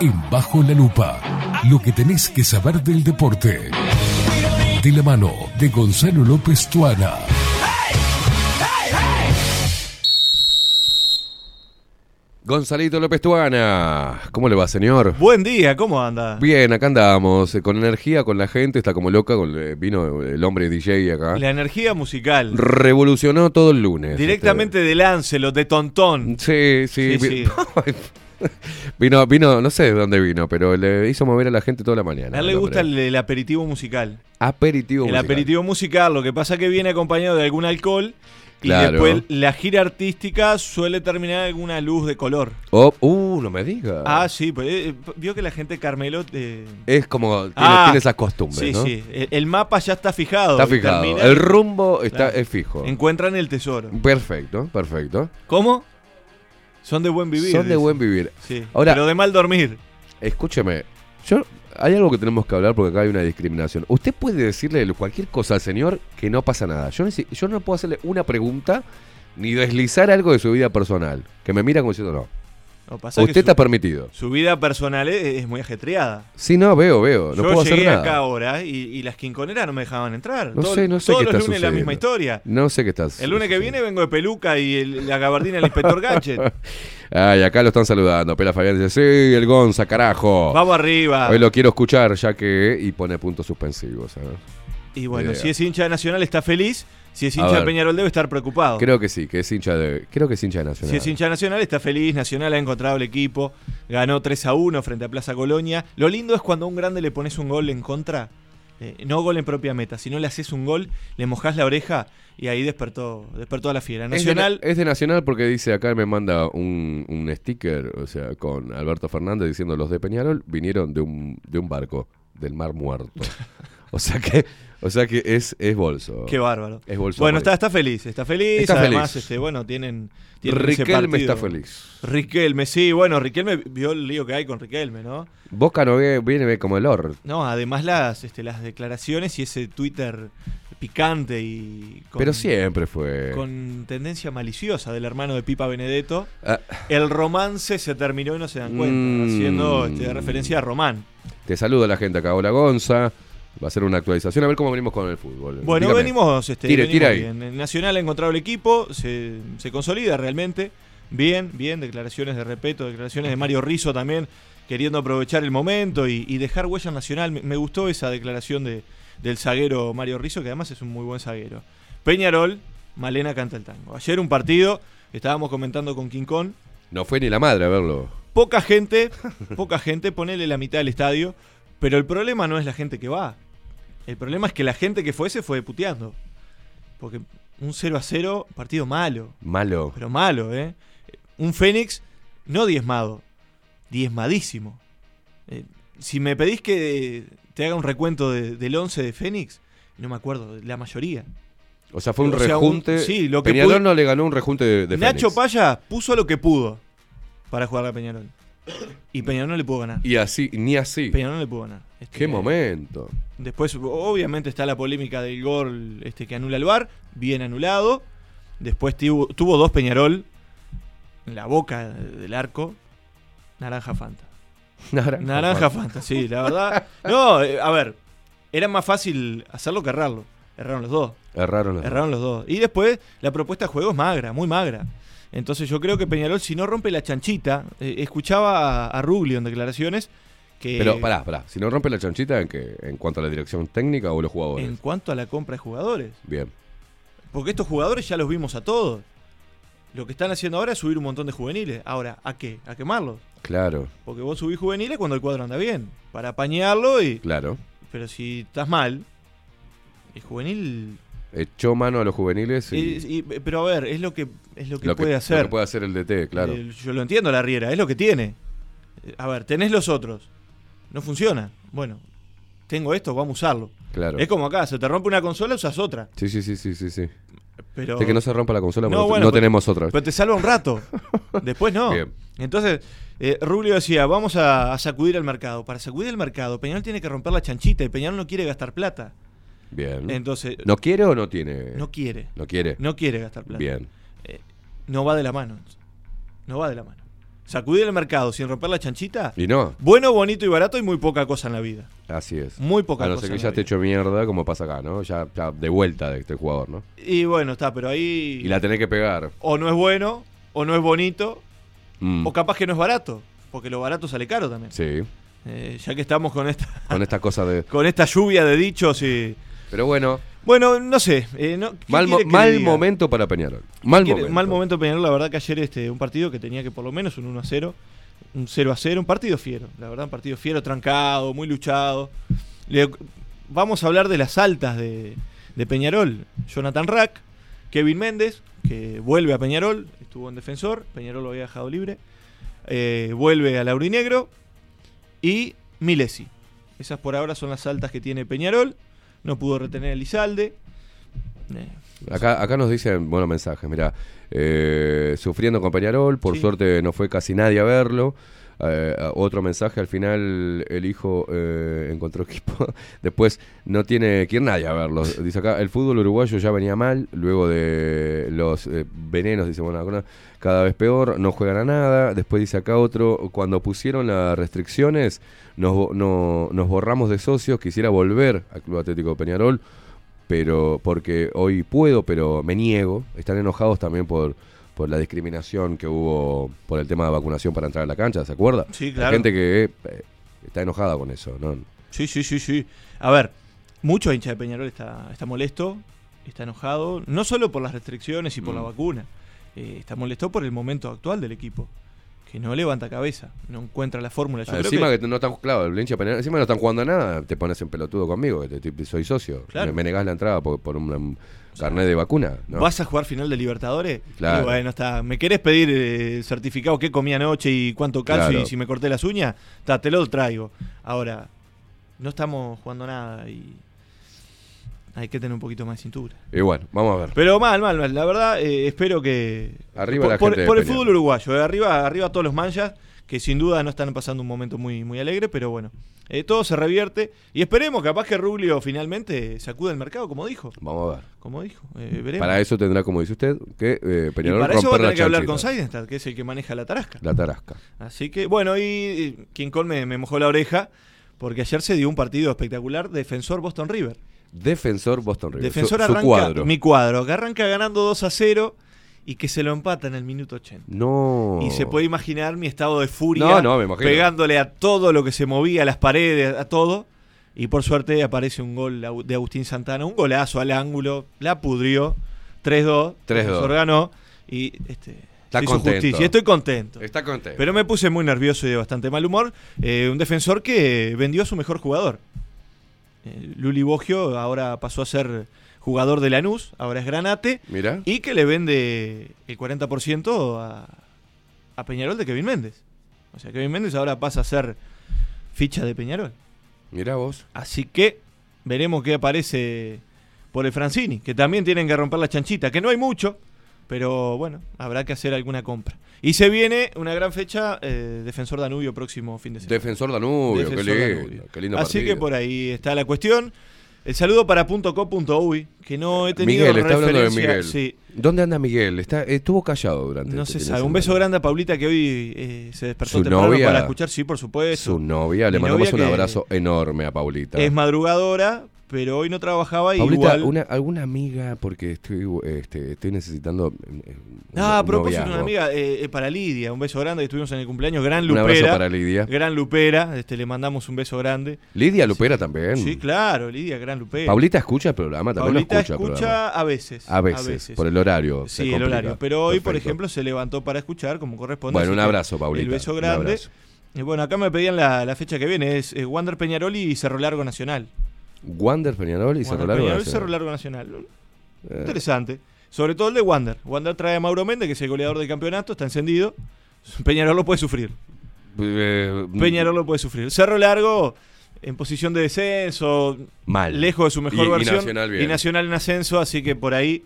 En Bajo la Lupa, lo que tenés que saber del deporte. De la mano de Gonzalo López Tuana. Gonzalito López Tuana. ¿Cómo le va, señor? Buen día, ¿cómo anda? Bien, acá andamos, eh, con energía, con la gente, está como loca, con, eh, vino el hombre DJ acá. La energía musical. Revolucionó todo el lunes. Directamente de Lancelot, de Tontón. Sí, sí. Sí, vi- vino, vino, no sé de dónde vino, pero le hizo mover a la gente toda la mañana. A él le el gusta el, el aperitivo musical. aperitivo. el musical. aperitivo musical, lo que pasa que viene acompañado de algún alcohol y después la gira artística suele terminar en alguna luz de color. Oh, uh, no me diga. Ah, sí, pues eh, vio que la gente Carmelo eh, Es como, tiene, Ah, tiene esas costumbres, Sí, ¿no? sí. El, el mapa ya está fijado. Está fijado. termina- El rumbo está, Claro. es fijo. Encuentran el tesoro. Perfecto, perfecto. ¿Cómo? Son de buen vivir. Son de buen vivir. Sí. Ahora, pero de mal dormir. Escúcheme, yo hay algo que tenemos que hablar porque acá hay una discriminación. Usted puede decirle cualquier cosa al señor que no pasa nada. Yo, yo no puedo hacerle una pregunta ni deslizar algo de su vida personal. Que me mira como diciendo no. Lo pasa que Usted su- está permitido. Su vida personal es, es muy ajetreada. Sí, no, veo, veo. No Yo puedo hacer llegué nada. acá ahora y, y las quinconeras no me dejaban entrar. No Todo- sé, no sé todos qué los está lunes la misma sucediendo. historia. No sé qué estás. El lunes que viene vengo de peluca y el- la gabardina del inspector Gadget. Ay, acá lo están saludando. Pela Fabián dice, sí, el Gonza, carajo. Vamos arriba. Hoy lo quiero escuchar ya que... Y pone puntos suspensivos. ¿sabes? Y bueno, Idea. si es hincha de Nacional está feliz. Si es hincha de. Peñarol debe estar preocupado. Creo que sí, que es hincha de... Creo que es hincha de Nacional. Si es hincha de Nacional está feliz, Nacional ha encontrado el equipo, ganó 3 a 1 frente a Plaza Colonia. Lo lindo es cuando a un grande le pones un gol en contra, eh, no gol en propia meta, si no le haces un gol, le mojás la oreja y ahí despertó, despertó a la fiera. Nacional, Es de, es de Nacional porque dice acá me manda un, un sticker, o sea, con Alberto Fernández diciendo los de Peñarol vinieron de un, de un barco, del Mar Muerto. o sea que, o sea que es, es bolso. qué bárbaro. Es bolso. Bueno, está, está feliz, está feliz. Está además, feliz. este, bueno, tienen, Riquelme está feliz. Riquelme, sí, bueno, Riquelme vio el lío que hay con Riquelme, ¿no? Boca no viene como el or. No, además las, este, las declaraciones y ese Twitter picante y con, Pero siempre fue. con tendencia maliciosa del hermano de Pipa Benedetto. Ah. El romance se terminó y no se dan cuenta, Mm. haciendo este, referencia a Román. Te saludo a la gente acá. Hola Gonza. Va a ser una actualización. A ver cómo venimos con el fútbol. Bueno, Dígame. venimos, este, Tire, venimos tire ahí. bien. El Nacional ha encontrado el equipo, se, se consolida realmente. Bien, bien, declaraciones de respeto, declaraciones de Mario Rizzo también, queriendo aprovechar el momento y, y dejar huella nacional. Me, me gustó esa declaración de, del zaguero Mario Rizzo, que además es un muy buen zaguero. Peñarol, Malena canta el tango. Ayer un partido, estábamos comentando con King Kong, No fue ni la madre a verlo. poca gente, poca gente, ponele la mitad del estadio, pero el problema no es la gente que va. El problema es que la gente que fue se fue puteando. Porque un 0 a 0, partido malo, Malo. pero malo, ¿eh? Un Fénix no diezmado, diezmadísimo. Eh, si me pedís que te haga un recuento de- del 11 de Fénix, no me acuerdo, la mayoría. O sea, fue un O sea, un- rejunte. sí, lo que Peñarol no le ganó un rejunte de, de Nacho Fénix. Paya puso lo que pudo para jugar a Peñarol. Y Peñarol no le pudo ganar. Y así, ni así. Peñarol no le pudo ganar. Este, Qué momento. Después, obviamente, está la polémica del gol este, que anula el VAR, bien anulado. Después tuvo, tuvo dos Peñarol en la boca del arco. Naranja Fanta. Naranja, Naranja Fanta. Fanta, sí, la verdad. No, eh, a ver, era más fácil hacerlo que errarlo. Erraron los dos. Erraron los dos. Erraron los dos. Y después la propuesta de juego es magra, muy magra. Entonces yo creo que Peñarol, si no rompe la chanchita, eh, escuchaba a, a Ruglio en declaraciones que Pero pará, pará. Si no rompe la chanchita, ¿en, qué? ¿en cuanto a la dirección técnica o los jugadores? en cuanto a la compra de jugadores, Bien. porque estos jugadores ya los vimos a todos. Lo que están haciendo ahora es subir un montón de juveniles. Ahora, ¿a qué? ¿A quemarlos? Claro, Porque vos subís juveniles cuando el cuadro anda bien, para apañarlo y... claro. Pero si estás mal, el juvenil... Echó mano a los juveniles y y- y- pero a ver, es lo que, es lo que lo, puede que, hacer. lo que puede hacer el DT, claro. Yo lo entiendo, la Riera, es lo que tiene. A ver, tenés los otros. No funciona. Bueno, tengo esto, vamos a usarlo. Claro. Es como acá, se te rompe una consola, usas otra. Sí, sí, sí, sí, sí, sí. Pero... De que no se rompa la consola, No, porque bueno, no pero- tenemos otra. Pero te salva un rato. Después no. Bien. Entonces, eh, Rubio decía, vamos a, a sacudir el mercado. Para sacudir el mercado, Peñarol tiene que romper la chanchita y Peñarol no quiere gastar plata. Bien. Entonces, ¿No quiere o no tiene? no quiere. No quiere. No quiere gastar plata. Bien. No va de la mano. No va de la mano. Sacudir el mercado sin romper la chanchita. Y no, Bueno, bonito y barato y muy poca cosa en la vida. así es. Muy poca A no cosa ser que en ya esté hecho mierda, como pasa acá, ¿no? Ya, ya de vuelta de este jugador, ¿no? Y bueno, está, pero ahí Y la tenés que pegar. o no es bueno, o no es bonito, Mm, o capaz que no es barato, porque lo barato sale caro también. Sí. Eh, ya que estamos con esta Con esta cosa de. con esta lluvia de dichos y Pero bueno, bueno, no sé, eh, no- ¿qué mal, mo- mal momento para Peñarol. Mal momento. mal momento Peñarol, la verdad que ayer este un partido que tenía que por lo menos un 1 a 0, un 0 a 0, un partido fiero, la verdad un partido fiero, trancado, muy luchado. Le- vamos a hablar de las altas de, de Peñarol, Jonathan Rack, Kevin Méndez, que vuelve a Peñarol, estuvo en defensor, Peñarol lo había dejado libre, eh, vuelve al Aurinegro y Milesi. Esas por ahora son las altas que tiene Peñarol, no pudo retener el Izalde. Eh, Acá, acá nos dicen buenos mensajes, mira, sufriendo con Peñarol, por Sí. suerte no fue casi nadie a verlo. Eh, otro mensaje, al final el hijo eh, encontró equipo. Después no tiene que ir nadie a verlo. Dice acá, el fútbol uruguayo ya venía mal, luego de los eh, venenos, dice, bueno, cada vez peor, no juegan a nada. Después dice acá otro, cuando pusieron las restricciones, nos, nos borramos de socios, quisiera volver al Club Atlético de Peñarol pero porque hoy puedo, pero me niego. Están enojados también por, por la discriminación que hubo por el tema de vacunación para entrar a la cancha, ¿se acuerda? Sí, Hay claro. gente que eh, está enojada con eso, ¿no? Sí, sí, sí, sí. A ver, mucho hincha de Peñarol está, está molesto, está enojado, no solo por las restricciones y por la Mm. vacuna, eh, está molesto por el momento actual del equipo, que no levanta cabeza, no encuentra la fórmula. Ah, encima que- que, no están, claro, el hincha Peñarol, encima no están jugando a nada, te pones en pelotudo conmigo, que te- te- soy socio. Claro. Me, me negás la entrada por, por un, un carnet de vacuna. ¿no? ¿Vas a jugar final de Libertadores? Claro. Y bueno, está. ¿Me querés pedir eh, el certificado qué comí anoche y cuánto calcio Claro. y si me corté las uñas? Está, te lo traigo. Ahora, no estamos jugando nada y hay que tener un poquito más de cintura. Y bueno, vamos a ver. Pero mal, mal, mal. La verdad, eh, espero que. Arriba por, la por- gente de por el fútbol uruguayo. eh, arriba, arriba todos los manchas, que sin duda no están pasando un momento muy, muy alegre, pero bueno. eh, todo se revierte. Y esperemos, capaz que Rubio finalmente sacude el mercado, como dijo. Vamos a ver. Como dijo. veremos. Para eso tendrá, como dice usted, que eh, y Peñarol para eso va a tener que hablar con. Seidenstadt, que es el que maneja la tarasca. La tarasca. Así que, bueno, y, y King me mojó la oreja, porque ayer se dio un partido espectacular, Defensor Boston River. Defensor Boston River. Defensor su, su arranca, cuadro. mi cuadro, que arranca ganando 2 a 0 y que se lo empata en el minuto 80. No. Y se puede imaginar mi estado de furia, No, no, me imagino. pegándole a todo lo que se movía, a las paredes, a todo. Y por suerte aparece un gol de Agustín Santana, un golazo al ángulo, la pudrió, 3-2, 3-2. Defensor ganó y este, Está hizo contento. justicia. Estoy contento. Está contento. Pero me puse muy nervioso y de bastante mal humor. Eh, un defensor que vendió a su mejor jugador. Eh, Luli Bogio ahora pasó a ser jugador de Lanús, ahora es Granate. Mira. Y que le vende el 40% a, a Peñarol de Kevin Méndez. O sea, Kevin Méndez ahora pasa a ser ficha de Peñarol. Mira vos. Así que veremos qué aparece por el Francini, que también tienen que romper la chanchita, que no hay mucho, pero bueno, habrá que hacer alguna compra. Y se viene una gran fecha, eh, Defensor Danubio próximo fin de semana. Defensor Danubio, qué lindo, Danubio. qué lindo Así partido. que por ahí está la cuestión. El saludo para .co.uy, que no he tenido Miguel, está hablando de Miguel. Sí, ¿Dónde anda Miguel? Está, estuvo callado durante no este se sabe. Un beso grande a Paulita que hoy eh, se despertó Su temprano novia- para escuchar, sí, por supuesto. Su novia, le mandamos novia un abrazo enorme a Paulita. Es madrugadora, pero hoy no trabajaba y Paulita, igual... una, alguna amiga, porque estoy, este, estoy necesitando. eh, un- Ah, a un propósito, una amiga eh, eh, para Lidia, un beso grande que estuvimos en el cumpleaños, gran Un Lupera. abrazo para Lidia. Gran Lupera, este, le mandamos un beso grande. Lidia Lupera también. Sí, claro, Lidia, gran Lupera. Paulita escucha el programa, también Paulita lo escucha. escucha programa. a veces. A veces, por el horario. Sí, el horario. Pero hoy, por ejemplo, se levantó para escuchar como corresponde. Bueno, un abrazo, Paulita, El beso un grande. abrazo. Y bueno, acá me pedían la, la fecha que viene. Es eh, Wander Peñarol y Cerro Largo Nacional. Wander Peñarol y Cerro Largo. Peñarol y Nacional. Cerro Largo Nacional. Eh. Interesante. Sobre todo el de Wander. Wander trae a Mauro Méndez, que es el goleador del campeonato, está encendido. Peñarol lo puede sufrir. Eh, Peñarol lo puede sufrir. Cerro Largo en posición de descenso, Mal. lejos de su mejor Y- y versión. Nacional bien. y Nacional en ascenso, así que por ahí.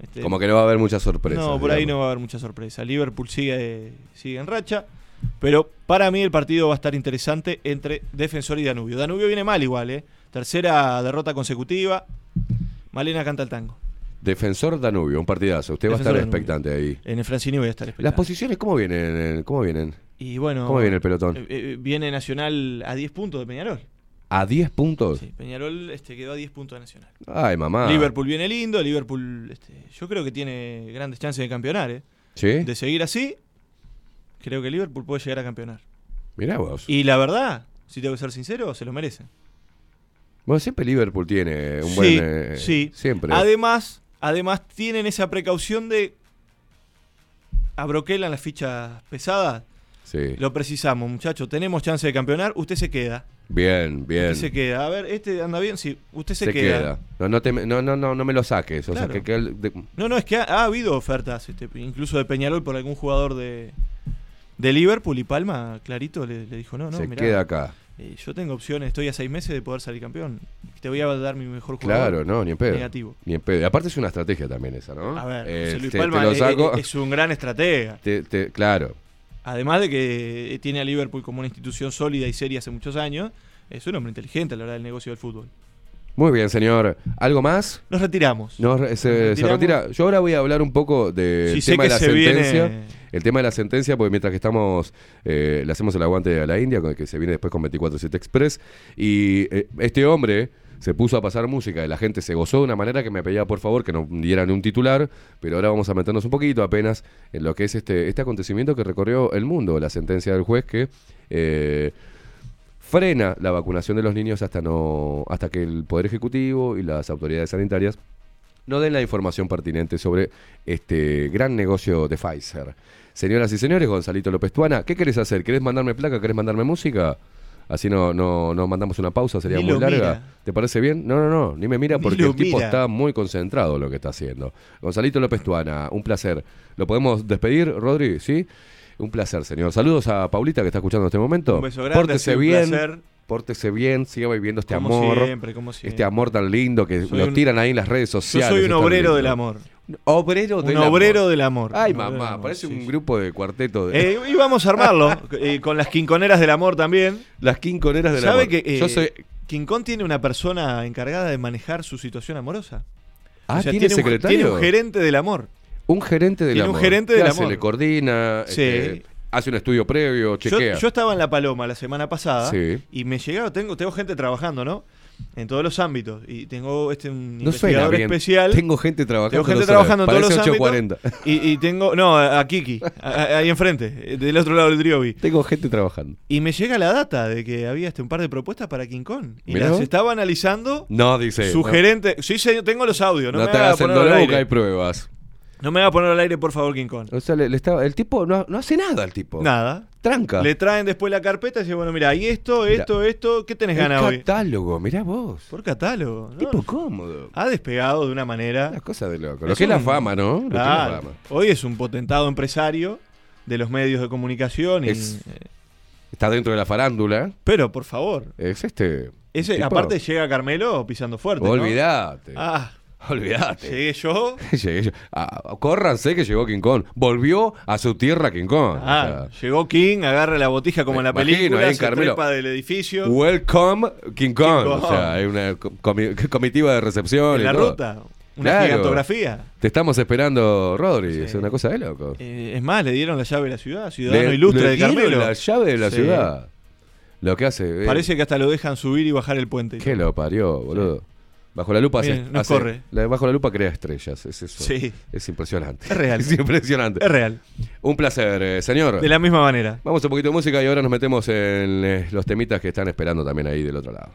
este, Como que no va a haber mucha sorpresa. no, por ahí no va a haber mucha sorpresa. Liverpool sigue, sigue en racha. Pero para mí el partido va a estar interesante entre Defensor y Danubio. Danubio viene mal igual, ¿eh? Tercera derrota consecutiva. Malena canta el tango. Defensor Danubio, un partidazo. Usted va a estar expectante ahí. En el Francini voy a estar Las expectante. posiciones, ¿cómo vienen? eh, ¿Cómo vienen? Y bueno. ¿Cómo viene el pelotón? eh, eh, viene Nacional a 10 puntos de Peñarol. ¿A 10 puntos? Peñarol este, quedó a 10 puntos de Nacional. Ay, mamá. Liverpool viene lindo. Liverpool, este, yo creo que tiene grandes chances de campeonar, ¿eh? ¿Sí? De seguir así, creo que Liverpool puede llegar a campeonar. Mirá vos. Y la verdad, si tengo que ser sincero, se lo merece. Bueno, siempre Liverpool tiene un Sí, buen. eh, sí. Siempre. Además, además tienen esa precaución de abroquelan las fichas pesadas. Sí. Lo precisamos, muchachos. Tenemos chance de campeonar. Usted se queda. Bien, bien. Usted se queda. A ver, este anda bien. Sí, usted se, Se queda. queda. No, no, te no, no, no, no me lo saques. O sea, que, que el- de- No, no, es que ha, ha habido ofertas, este, incluso de Peñarol por algún jugador de, de Liverpool y Palma, clarito, le, le dijo, no, no, se mirá, queda acá. Eh, yo tengo opciones, estoy a seis meses de poder salir campeón. Te voy a dar mi mejor jugador. Claro, no, ni en pedo. Negativo. Ni en pedo. Y Aparte es una estrategia también esa, ¿no? A ver, Eh, Luis te- Palma te lo es- saco. es, es un gran estratega. Te- te- claro. Además de que tiene a Liverpool como una institución sólida y seria hace muchos años, es un hombre inteligente a la hora del negocio del fútbol. Muy bien, señor. ¿Algo más? Nos retiramos. Se, retiramos. retira. Yo ahora voy a hablar un poco del Sí, sé tema de la se viene- sentencia. El tema de la sentencia, porque mientras que estamos, eh, le hacemos el aguante a la India, con el que se viene después con 24-7 Express, y eh, este hombre se puso a pasar música y la gente se gozó de una manera que me pedía por favor que no dieran un titular, pero ahora vamos a meternos un poquito apenas en lo que es este, este acontecimiento que recorrió el mundo, la sentencia del juez que... eh, frena la vacunación de los niños hasta no hasta que el poder ejecutivo y las autoridades sanitarias no den la información pertinente sobre este gran negocio de Pfizer. Señoras y señores, Gonzalito López Tuana, ¿qué querés hacer? ¿Querés mandarme placa? ¿Querés mandarme música? Así no, no, no mandamos una pausa, sería Ni muy larga. mira. ¿Te parece bien? No, no, no, ni me mira porque el tipo mira. está muy concentrado en lo que está haciendo. Gonzalito López Tuana, un placer. ¿Lo podemos despedir, Rodri? ¿Sí? Un placer, señor. Saludos a Paulita que está escuchando en este momento. Un beso grande, ha Pórtese sido un bien. placer. Pórtese bien, siga viviendo este Como amor. siempre, como siempre. Este amor tan lindo que Soy lo un- tiran ahí en las redes Yo sociales. soy un obrero lindo. del amor. Obrero Un del obrero amor. del amor. Ay, Un mamá, amor, parece sí, un sí. grupo de cuarteto. De... Eh, y vamos a armarlo eh, con las quinconeras del amor también. Las quinconeras del ¿Sabe amor. que eh, Yo soy- King Kong tiene una persona encargada de manejar su situación amorosa? Ah, O sea, ¿tiene un- secretario? tiene un gerente del amor. Un gerente del Tiene un amor. gerente ¿Qué del amor. Le coordina, Sí. este, hace un estudio previo, chequea. yo estaba en La Paloma la semana pasada Sí. y me llegaba, tengo, tengo gente trabajando, ¿no? En todos los ámbitos. Y tengo este un no investigador especial. Tengo gente trabajando. Tengo gente trabajando en todos los Parece ámbitos. 840. Y, y tengo. No, a Kiki, a- ahí enfrente, del otro lado del Driobi. Tengo gente trabajando. Y me llega la data de que había este, un par de propuestas para King Kong. Y Mirá las estaba analizando No, dice. su no. Sí, señor, tengo los audios. No, No, me te haga hagas el dolor hay pruebas. No me va a poner al aire, por favor, King Kong. O sea, le, le estaba, el tipo no, no hace nada, el tipo. Nada. Tranca. Le traen después la carpeta y dice, bueno, mira, y esto, esto, esto, ¿qué tenés ganas hoy? catálogo, mirá vos. Por catálogo. ¿no? Tipo cómodo. Ha despegado de una manera. Una cosa de loco. Lo Es que es la fama, ¿no? Lo que es la fama. Hoy es un potentado empresario de los medios de comunicación. Y, Es- Está dentro de la farándula. pero, por favor. Es este. Ese, aparte llega Carmelo pisando fuerte. ¿no? Olvídate. Ah, Olvídate. llegué yo. Llegué yo. Ah, córranse que llegó King Kong. Volvió a su tierra King Kong. Ah, llegó King, agarra la botija como en la imagino, película, en se Carmelo. trepa del edificio. Welcome King Kong. Kong. O sea, hay una co- comi- comitiva de recepción. en y la todo. ruta. Una Claro. gigantografía. Te estamos esperando, Rodri. Sí. Es una cosa de loco. Eh, es más, le dieron la llave de la ciudad, ciudadano Le- ilustre le de Carmelo. la llave de la Sí. ciudad. Lo que hace. eh, Parece que hasta lo dejan subir y bajar el puente. todo. lo parió, boludo. Bajo la lupa hace, Miren, nos hace- corre. la- bajo la lupa crea estrellas, es eso. Sí. Es impresionante. Es real. Es impresionante. Es real. Un placer, eh, señor. De la misma manera. Vamos a un poquito de música y ahora nos metemos en eh, los temitas que están esperando también ahí del otro lado.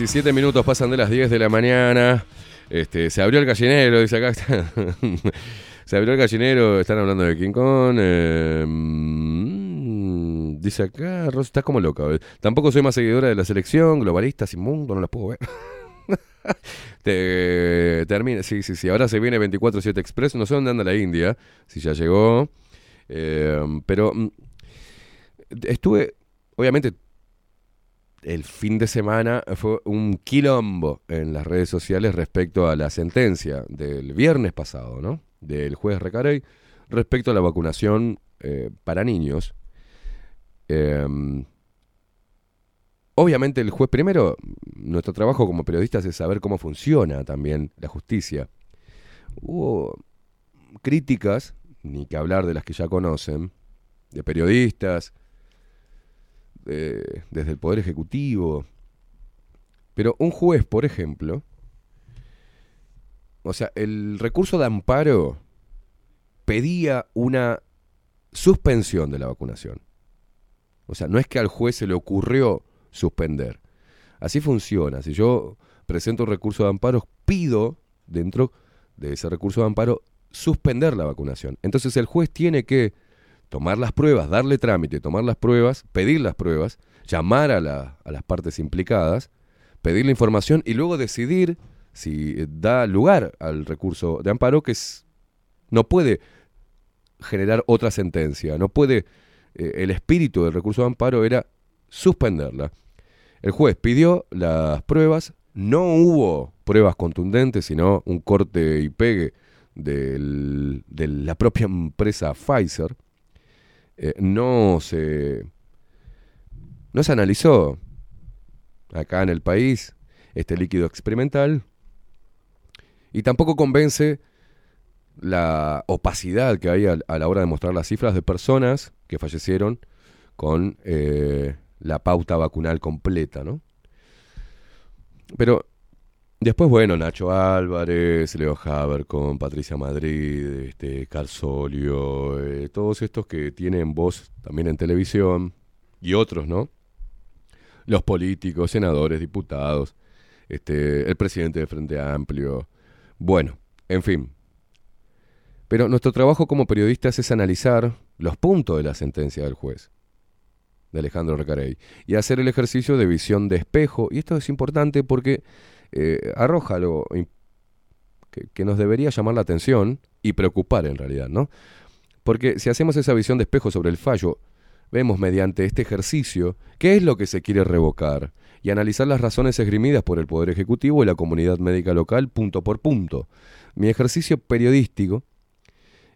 17 minutos pasan de las 10 de la mañana. Este, se abrió el gallinero, dice acá. se abrió el gallinero, están hablando de King Kong. mm, dice acá, Ros, estás como loca. eh. Tampoco soy más seguidora de la selección, globalistas, inmundo, no las puedo ver. Te, termina, sí, sí, sí. Ahora se viene 24-7 Express. No sé dónde anda la India, si ya llegó. Eh, pero mm, estuve, obviamente, el fin de semana fue un quilombo en las redes sociales respecto a la sentencia del viernes pasado, ¿no? Del juez Recarey respecto a la vacunación eh, para niños. Eh, obviamente el juez, primero, nuestro trabajo como periodistas es saber cómo funciona también la justicia. Hubo críticas, ni que hablar de las que ya conocen, de periodistas, de- desde el Poder Ejecutivo. Pero un juez, por ejemplo, o sea, el recurso de amparo pedía una suspensión de la vacunación. O sea, no es que al juez se le ocurrió suspender. Así funciona. Si yo presento un recurso de amparo, pido dentro de ese recurso de amparo suspender la vacunación. Entonces el juez tiene que tomar las pruebas, darle trámite, tomar las pruebas, pedir las pruebas, llamar a, la- a las partes implicadas, pedir la información y luego decidir si eh, da lugar al recurso de amparo que es- no puede generar otra sentencia, no puede, eh, el espíritu del recurso de amparo era suspenderla. El juez pidió las pruebas, no hubo pruebas contundentes, sino un corte y pegue de la propia empresa Pfizer. Eh, no se no se analizó acá en el país este líquido experimental y tampoco convence la opacidad que hay a, la hora de mostrar las cifras de personas que fallecieron con eh, la pauta vacunal completa, ¿no? Pero después, bueno, Nacho Álvarez, Leo Haber con Patricia Madrid, este, Carsolio, eh, todos estos que tienen voz también en televisión y otros, ¿no? Los políticos, senadores, diputados, este, el presidente de Frente Amplio. Bueno, en fin. Pero nuestro trabajo como periodistas es analizar los puntos de la sentencia del juez, de Alejandro Recarey, y hacer el ejercicio de visión de espejo. Y esto es importante porque eh, arroja algo que, que nos debería llamar la atención y preocupar en realidad, ¿no? Porque si hacemos esa visión de espejo sobre el fallo, vemos mediante este ejercicio qué es lo que se quiere revocar y analizar las razones esgrimidas por el Poder Ejecutivo y la comunidad médica local punto por punto. Mi ejercicio periodístico,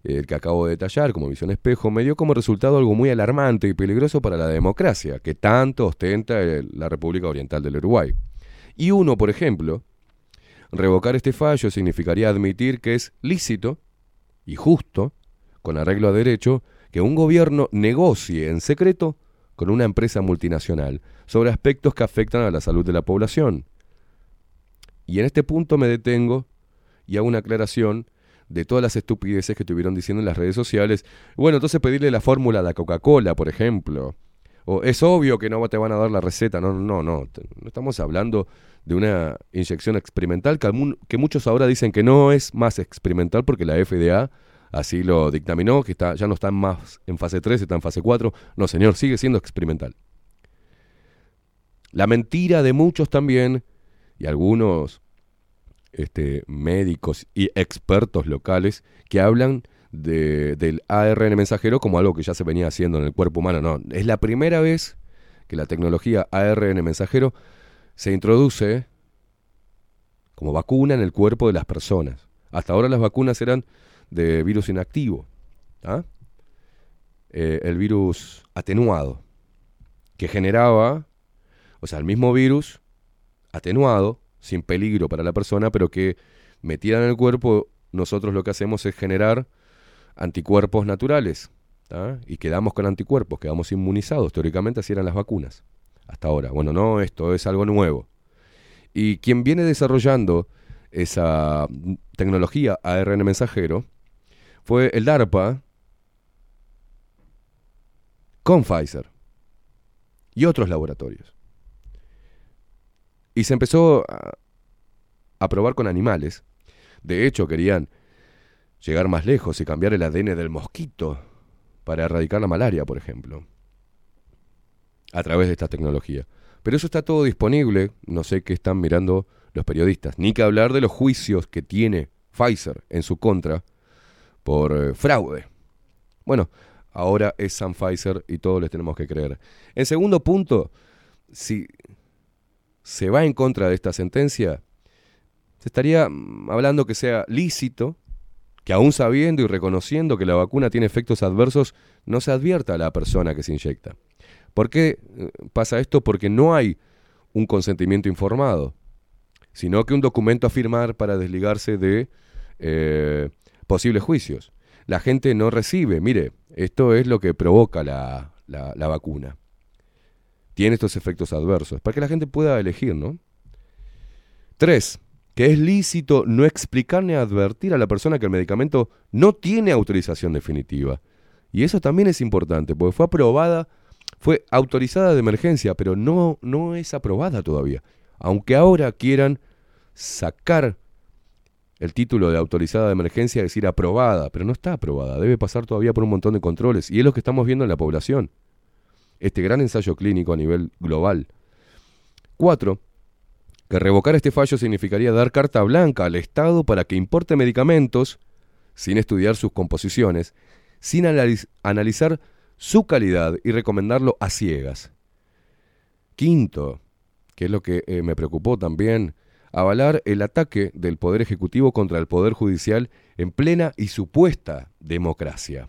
el que acabo de detallar como visión espejo, me dio como resultado algo muy alarmante y peligroso para la democracia, que tanto ostenta la República Oriental del Uruguay. Y uno, por ejemplo, revocar este fallo significaría admitir que es lícito y justo, con arreglo a derecho, que un gobierno negocie en secreto con una empresa multinacional sobre aspectos que afectan a la salud de la población. Y en este punto me detengo y hago una aclaración de todas las estupideces que estuvieron diciendo en las redes sociales. Bueno, entonces pedirle la fórmula de la Coca-Cola, por ejemplo. O es obvio que no te van a dar la receta. No, no, no. No estamos hablando de una inyección experimental que muchos ahora dicen que no es más experimental porque la FDA así lo dictaminó, que está, ya no está más en fase 3, está en fase 4. No, señor, sigue siendo experimental. La mentira de muchos también, y algunos este, médicos y expertos locales que hablan de- del ARN mensajero como algo que ya se venía haciendo en el cuerpo humano. No, es la primera vez que la tecnología ARN mensajero se introduce como vacuna en el cuerpo de las personas. Hasta ahora las vacunas eran de virus inactivo, ¿ah? Eh, el virus atenuado, que generaba, o sea, el mismo virus atenuado, sin peligro para la persona, pero que metida en el cuerpo, nosotros lo que hacemos es generar anticuerpos naturales. Y quedamos con anticuerpos, quedamos inmunizados. Teóricamente así eran las vacunas. Hasta ahora. Bueno, no, esto es algo nuevo. Y quien viene desarrollando esa tecnología ARN mensajero fue el DARPA con Pfizer y otros laboratorios. Y se empezó a probar con animales. De hecho, querían llegar más lejos y cambiar el ADN del mosquito para erradicar la malaria, por ejemplo, a través de esta tecnología. Pero eso está todo disponible, no sé qué están mirando los periodistas, ni que hablar de los juicios que tiene Pfizer en su contra por eh, fraude. Bueno, ahora es San Pfizer y todos les tenemos que creer. En segundo punto, si se va en contra de esta sentencia, se estaría mm, hablando que sea lícito que aún sabiendo y reconociendo que la vacuna tiene efectos adversos, no se advierta a la persona que se inyecta. ¿Por qué eh, pasa esto? Porque no hay un consentimiento informado, sino que un documento a firmar para desligarse de eh, posibles juicios. La gente no recibe, mire, esto es lo que provoca la, la- la vacuna. Tiene estos efectos adversos, para que la gente pueda elegir, ¿no? Tres, que es lícito no explicar ni advertir a la persona que el medicamento no tiene autorización definitiva. Y eso también es importante, porque fue aprobada, fue autorizada de emergencia, pero no, no es aprobada todavía. Aunque ahora quieran sacar el título de autorizada de emergencia, decir aprobada, pero no está aprobada, debe pasar todavía por un montón de controles. Y es lo que estamos viendo en la población. Este gran ensayo clínico a nivel global. Cuatro, que revocar este fallo significaría dar carta blanca al Estado para que importe medicamentos sin estudiar sus composiciones, sin analiz- analizar su calidad y recomendarlo a ciegas. Quinto, que es lo que eh, me preocupó también, avalar el ataque del Poder Ejecutivo contra el Poder Judicial en plena y supuesta democracia.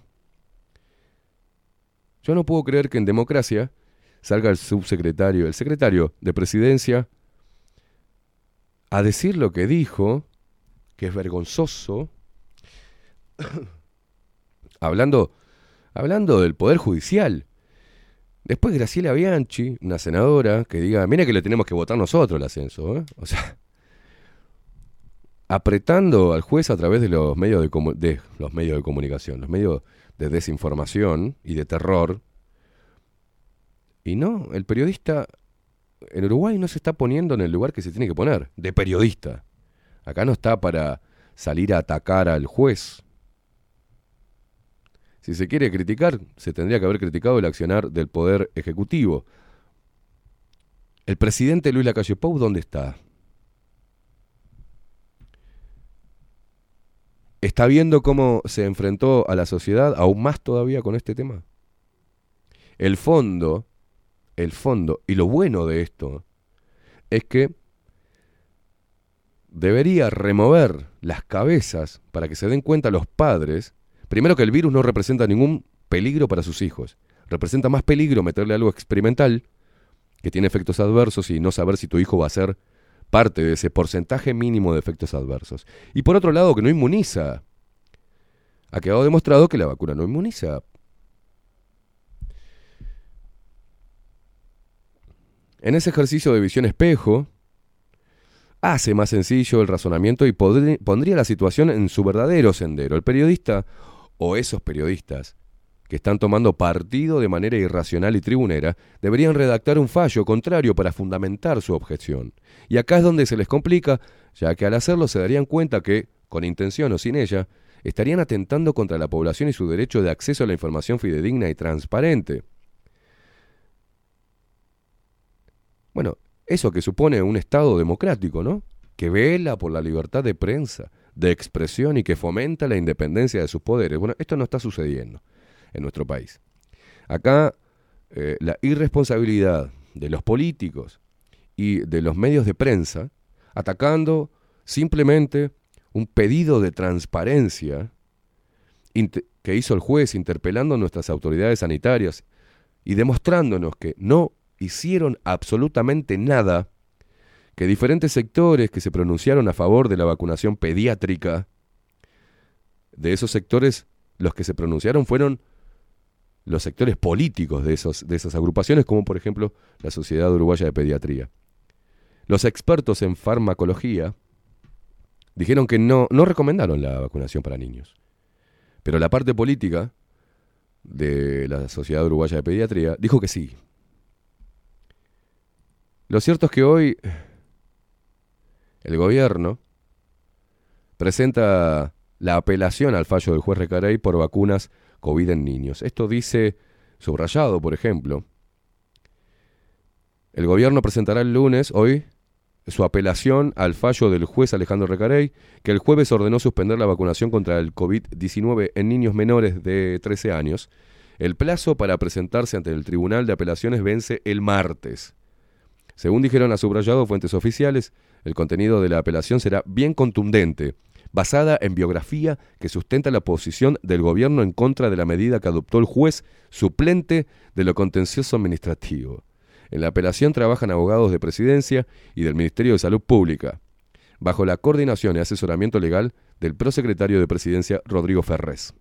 Yo no puedo creer que en democracia salga el subsecretario, el secretario de presidencia, a decir lo que dijo, que es vergonzoso, hablando, hablando del Poder Judicial. Después Graciela Bianchi, una senadora, que diga, mira que le tenemos que votar nosotros el ascenso, ¿eh? O sea, apretando al juez a través de los medios de, los medios de comunicación, los medios de desinformación y de terror. Y no, el periodista en Uruguay no se está poniendo en el lugar que se tiene que poner, de periodista. Acá no está para salir a atacar al juez. Si se quiere criticar, se tendría que haber criticado el accionar del Poder Ejecutivo. El presidente Luis Lacalle Pou, ¿dónde está? ¿Está viendo cómo se enfrentó a la sociedad aún más todavía con este tema? El fondo, el fondo, y lo bueno de esto, es que debería remover las cabezas para que se den cuenta los padres, primero que el virus no representa ningún peligro para sus hijos, representa más peligro meterle algo experimental que tiene efectos adversos y no saber si tu hijo va a ser parte de ese porcentaje mínimo de efectos adversos. Y por otro lado, que no inmuniza. Ha quedado demostrado que la vacuna no inmuniza. En ese ejercicio de visión espejo, hace más sencillo el razonamiento y pondría la situación en su verdadero sendero. El periodista o esos periodistas que están tomando partido de manera irracional y tribunera deberían redactar un fallo contrario para fundamentar su objeción. Y acá es donde se les complica, ya que al hacerlo se darían cuenta que, con intención o sin ella, estarían atentando contra la población y su derecho de acceso a la información fidedigna y transparente. Bueno, eso que supone un Estado democrático, ¿no? Que vela por la libertad de prensa, de expresión y que fomenta la independencia de sus poderes. Bueno, esto no está sucediendo en nuestro país. Acá eh, la irresponsabilidad de los políticos y de los medios de prensa atacando simplemente un pedido de transparencia que hizo el juez interpelando a nuestras autoridades sanitarias y demostrándonos que no hicieron absolutamente nada, que diferentes sectores que se pronunciaron a favor de la vacunación pediátrica, de esos sectores, los que se pronunciaron fueron los sectores políticos de, esos, de esas agrupaciones, como por ejemplo la Sociedad Uruguaya de Pediatría. Los expertos en farmacología dijeron que no, no recomendaron la vacunación para niños. Pero la parte política de la Sociedad Uruguaya de Pediatría dijo que sí. Lo cierto es que hoy el gobierno presenta la apelación al fallo del juez Recarey por vacunas COVID en niños. Esto dice, subrayado, por ejemplo, el gobierno presentará el lunes, hoy, su apelación al fallo del juez Alejandro Recarey, que el jueves ordenó suspender la vacunación contra el COVID-19 en niños menores de 13 años. El plazo para presentarse ante el Tribunal de Apelaciones vence el martes. Según dijeron a subrayado fuentes oficiales, el contenido de la apelación será bien contundente, basada en biografía que sustenta la posición del gobierno en contra de la medida que adoptó el juez suplente de lo contencioso administrativo. En la apelación trabajan abogados de presidencia y del Ministerio de Salud Pública, bajo la coordinación y asesoramiento legal del prosecretario de Presidencia Rodrigo Ferrés.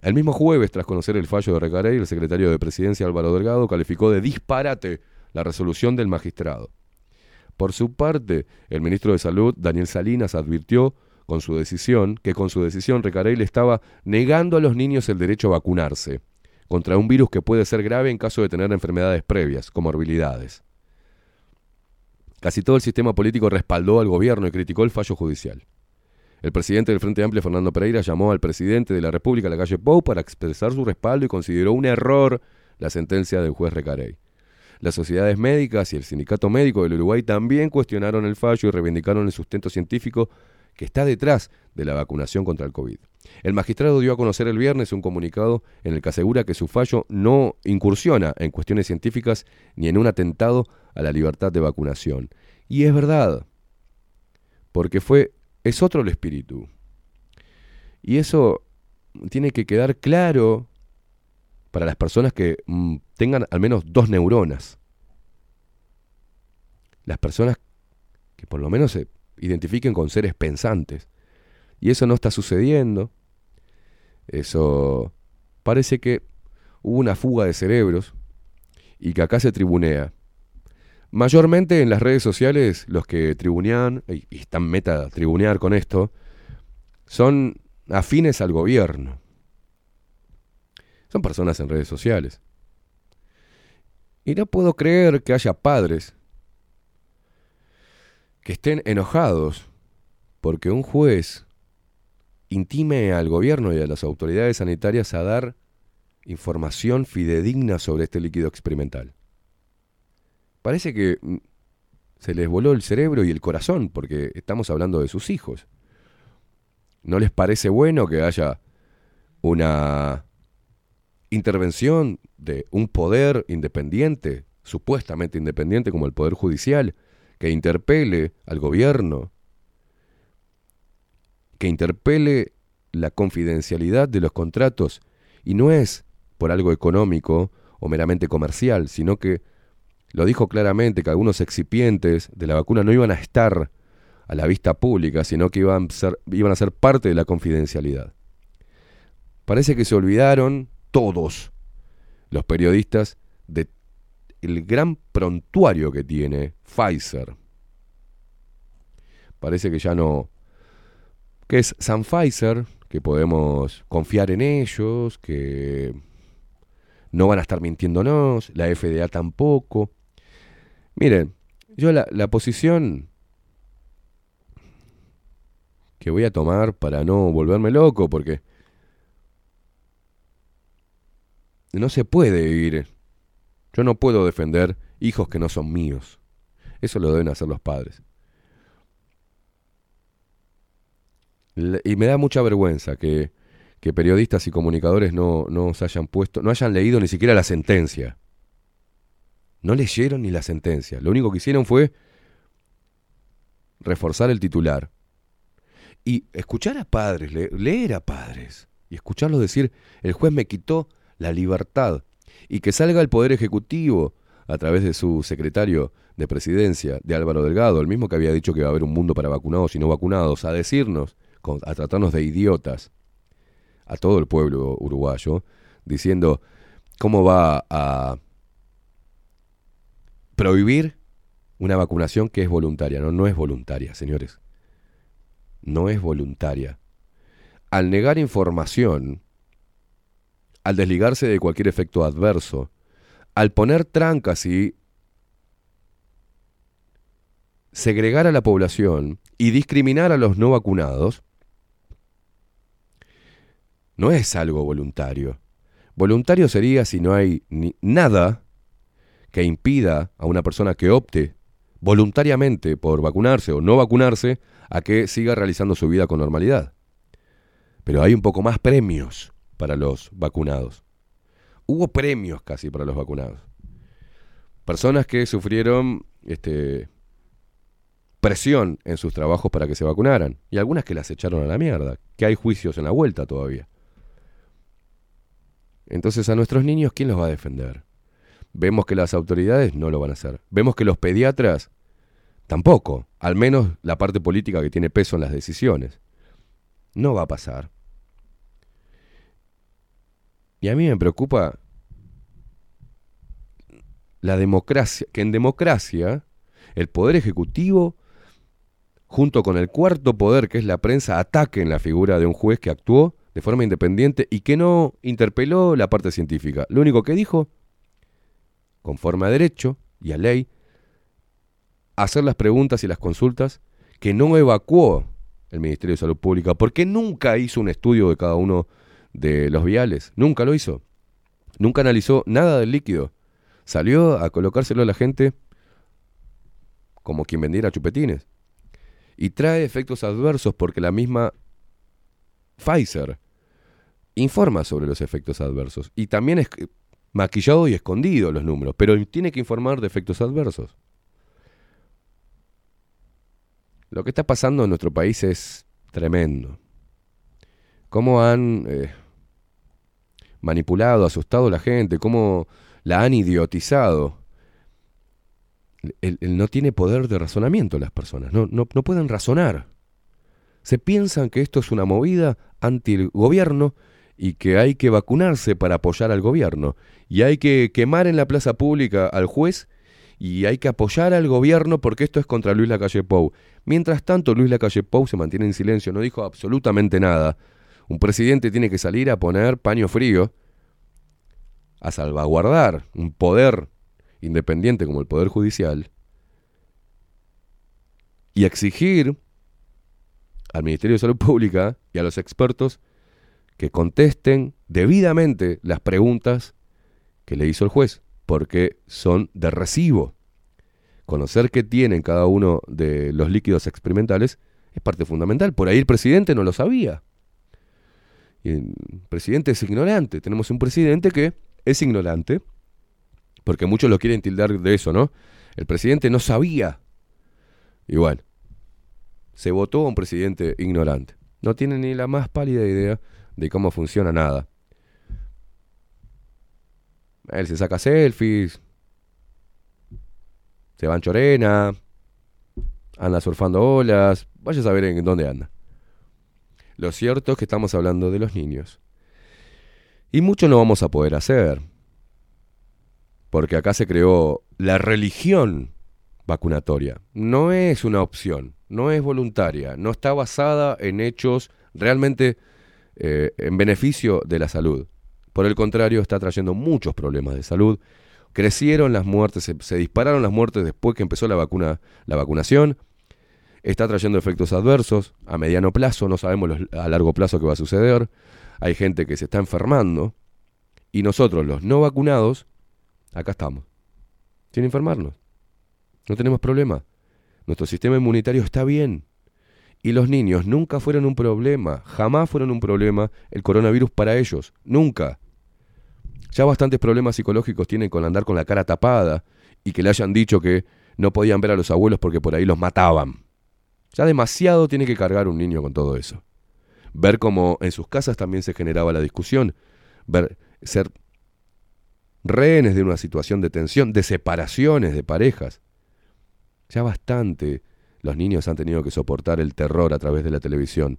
El mismo jueves, tras conocer el fallo de Recarey, el secretario de Presidencia Álvaro Delgado calificó de disparate la resolución del magistrado. Por su parte, el ministro de Salud, Daniel Salinas, advirtió con su decisión que con su decisión Recarey le estaba negando a los niños el derecho a vacunarse contra un virus que puede ser grave en caso de tener enfermedades previas, comorbilidades. Casi todo el sistema político respaldó al gobierno y criticó el fallo judicial. El presidente del Frente Amplio, Fernando Pereira, llamó al presidente de la República, la calle Pou, para expresar su respaldo y consideró un error la sentencia del juez Recarey. Las sociedades médicas y el Sindicato Médico del Uruguay también cuestionaron el fallo y reivindicaron el sustento científico que está detrás de la vacunación contra el COVID. El magistrado dio a conocer el viernes un comunicado en el que asegura que su fallo no incursiona en cuestiones científicas ni en un atentado a la libertad de vacunación. Y es verdad, porque fue es otro el espíritu. Y eso tiene que quedar claro para las personas que mm, tengan al menos dos neuronas. Las personas que por lo menos se identifiquen con seres pensantes. Y eso no está sucediendo. Eso parece que hubo una fuga de cerebros y que acá se tribunea. Mayormente en las redes sociales los que tribunean, y están meta tribunear con esto, son afines al gobierno. Son personas en redes sociales. Y no puedo creer que haya padres que estén enojados porque un juez intime al gobierno y a las autoridades sanitarias a dar información fidedigna sobre este líquido experimental. Parece que mm, se les voló el cerebro y el corazón porque estamos hablando de sus hijos. ¿No les parece bueno que haya una intervención de un poder independiente, supuestamente independiente como el Poder Judicial, que interpele al gobierno, que interpele la confidencialidad de los contratos, y no es por algo económico o meramente comercial, sino que lo dijo claramente que algunos excipientes de la vacuna no iban a estar a la vista pública, sino que iban a ser, iban a ser parte de la confidencialidad. Parece que se olvidaron todos los periodistas de gran prontuario que tiene Pfizer. Parece que ya no... que es San Pfizer, que podemos confiar en ellos, que no van a estar mintiéndonos, la FDA tampoco. Miren, yo la, la posición que voy a tomar para no volverme loco, porque no se puede vivir. Yo no puedo defender hijos que no son míos. Eso lo deben hacer los padres. Y me da mucha vergüenza que, que periodistas y comunicadores no, no se hayan puesto, no hayan leído ni siquiera la sentencia. No leyeron ni la sentencia. Lo único que hicieron fue reforzar el titular. Y escuchar a padres, le- leer a padres, y escucharlos decir, el juez me quitó la libertad, y que salga el Poder Ejecutivo a través de su secretario de presidencia, de Álvaro Delgado, el mismo que había dicho que va a haber un mundo para vacunados y no vacunados, a decirnos, a tratarnos de idiotas, a todo el pueblo uruguayo, diciendo cómo va a prohibir una vacunación que es voluntaria. No, no es voluntaria, señores. No es voluntaria. Al negar información, al desligarse de cualquier efecto adverso, al poner trancas y segregar a la población y discriminar a los no vacunados, no es algo voluntario. Voluntario sería si no hay ni nada que impida a una persona que opte voluntariamente por vacunarse o no vacunarse a que siga realizando su vida con normalidad. Pero hay un poco más premios para los vacunados. Hubo premios casi para los vacunados. Personas que sufrieron este, presión en sus trabajos para que se vacunaran. Y algunas que las echaron a la mierda. Que hay juicios en la vuelta todavía. Entonces a nuestros niños, ¿quién los va a defender? Vemos que las autoridades no lo van a hacer. Vemos que los pediatras tampoco. Al menos la parte política que tiene peso en las decisiones. No va a pasar. Y a mí me preocupa la democracia, que en democracia el poder ejecutivo junto con el cuarto poder que es la prensa ataquen la figura de un juez que actuó de forma independiente y que no interpeló la parte científica. Lo único que dijo, conforme a derecho y a ley, hacer las preguntas y las consultas que no evacuó el Ministerio de Salud Pública, porque nunca hizo un estudio de cada uno de los viales, nunca lo hizo. Nunca analizó nada del líquido. Salió a colocárselo a la gente como quien vendiera chupetines. Y trae efectos adversos porque la misma Pfizer informa sobre los efectos adversos. Y también es maquillado y escondido los números, pero tiene que informar de efectos adversos. Lo que está pasando en nuestro país es tremendo. Cómo han eh, manipulado, asustado a la gente, cómo la han idiotizado. El- no tiene poder de razonamiento las personas, no, no, no pueden razonar. Se piensan que esto es una movida anti el gobierno y que hay que vacunarse para apoyar al gobierno. Y hay que quemar en la plaza pública al juez y hay que apoyar al gobierno porque esto es contra Luis Lacalle Pou. Mientras tanto, Luis Lacalle Pou se mantiene en silencio, no dijo absolutamente nada. Un presidente tiene que salir a poner paño frío a salvaguardar un poder independiente como el Poder Judicial y exigir al Ministerio de Salud Pública y a los expertos que contesten debidamente las preguntas que le hizo el juez, porque son de recibo. Conocer qué tienen cada uno de los líquidos experimentales es parte fundamental. Por ahí el presidente no lo sabía. El presidente es ignorante. Tenemos un presidente que es ignorante, porque muchos lo quieren tildar de eso, ¿no? El presidente no sabía. Y bueno, se votó a un presidente ignorante. No tiene ni la más pálida idea de cómo funciona nada. Él se saca selfies, se va en chorena, anda surfando olas, vaya a saber en dónde anda. Lo cierto es que estamos hablando de los niños. Y mucho no vamos a poder hacer. Porque acá se creó la religión vacunatoria. No es una opción, no es voluntaria, no está basada en hechos realmente eh, en beneficio de la salud. Por el contrario, está trayendo muchos problemas de salud. Crecieron las muertes, se, dispararon las muertes después que empezó la vacuna, la vacunación. Está trayendo efectos adversos a mediano plazo, no sabemos a largo plazo qué va a suceder. Hay gente que se está enfermando y nosotros, los no vacunados, acá estamos, sin enfermarnos. No tenemos problema. Nuestro sistema inmunitario está bien. Y los niños nunca fueron un problema, jamás fueron un problema el coronavirus para ellos, nunca. Ya bastantes problemas psicológicos tienen con andar con la cara tapada y que le hayan dicho que no podían ver a los abuelos porque por ahí los mataban. Ya demasiado tiene que cargar un niño con todo eso. Ver cómo en sus casas también se generaba la discusión, ver ser rehenes de una situación de tensión, de separaciones de parejas. Ya bastante los niños han tenido que soportar el terror a través de la televisión.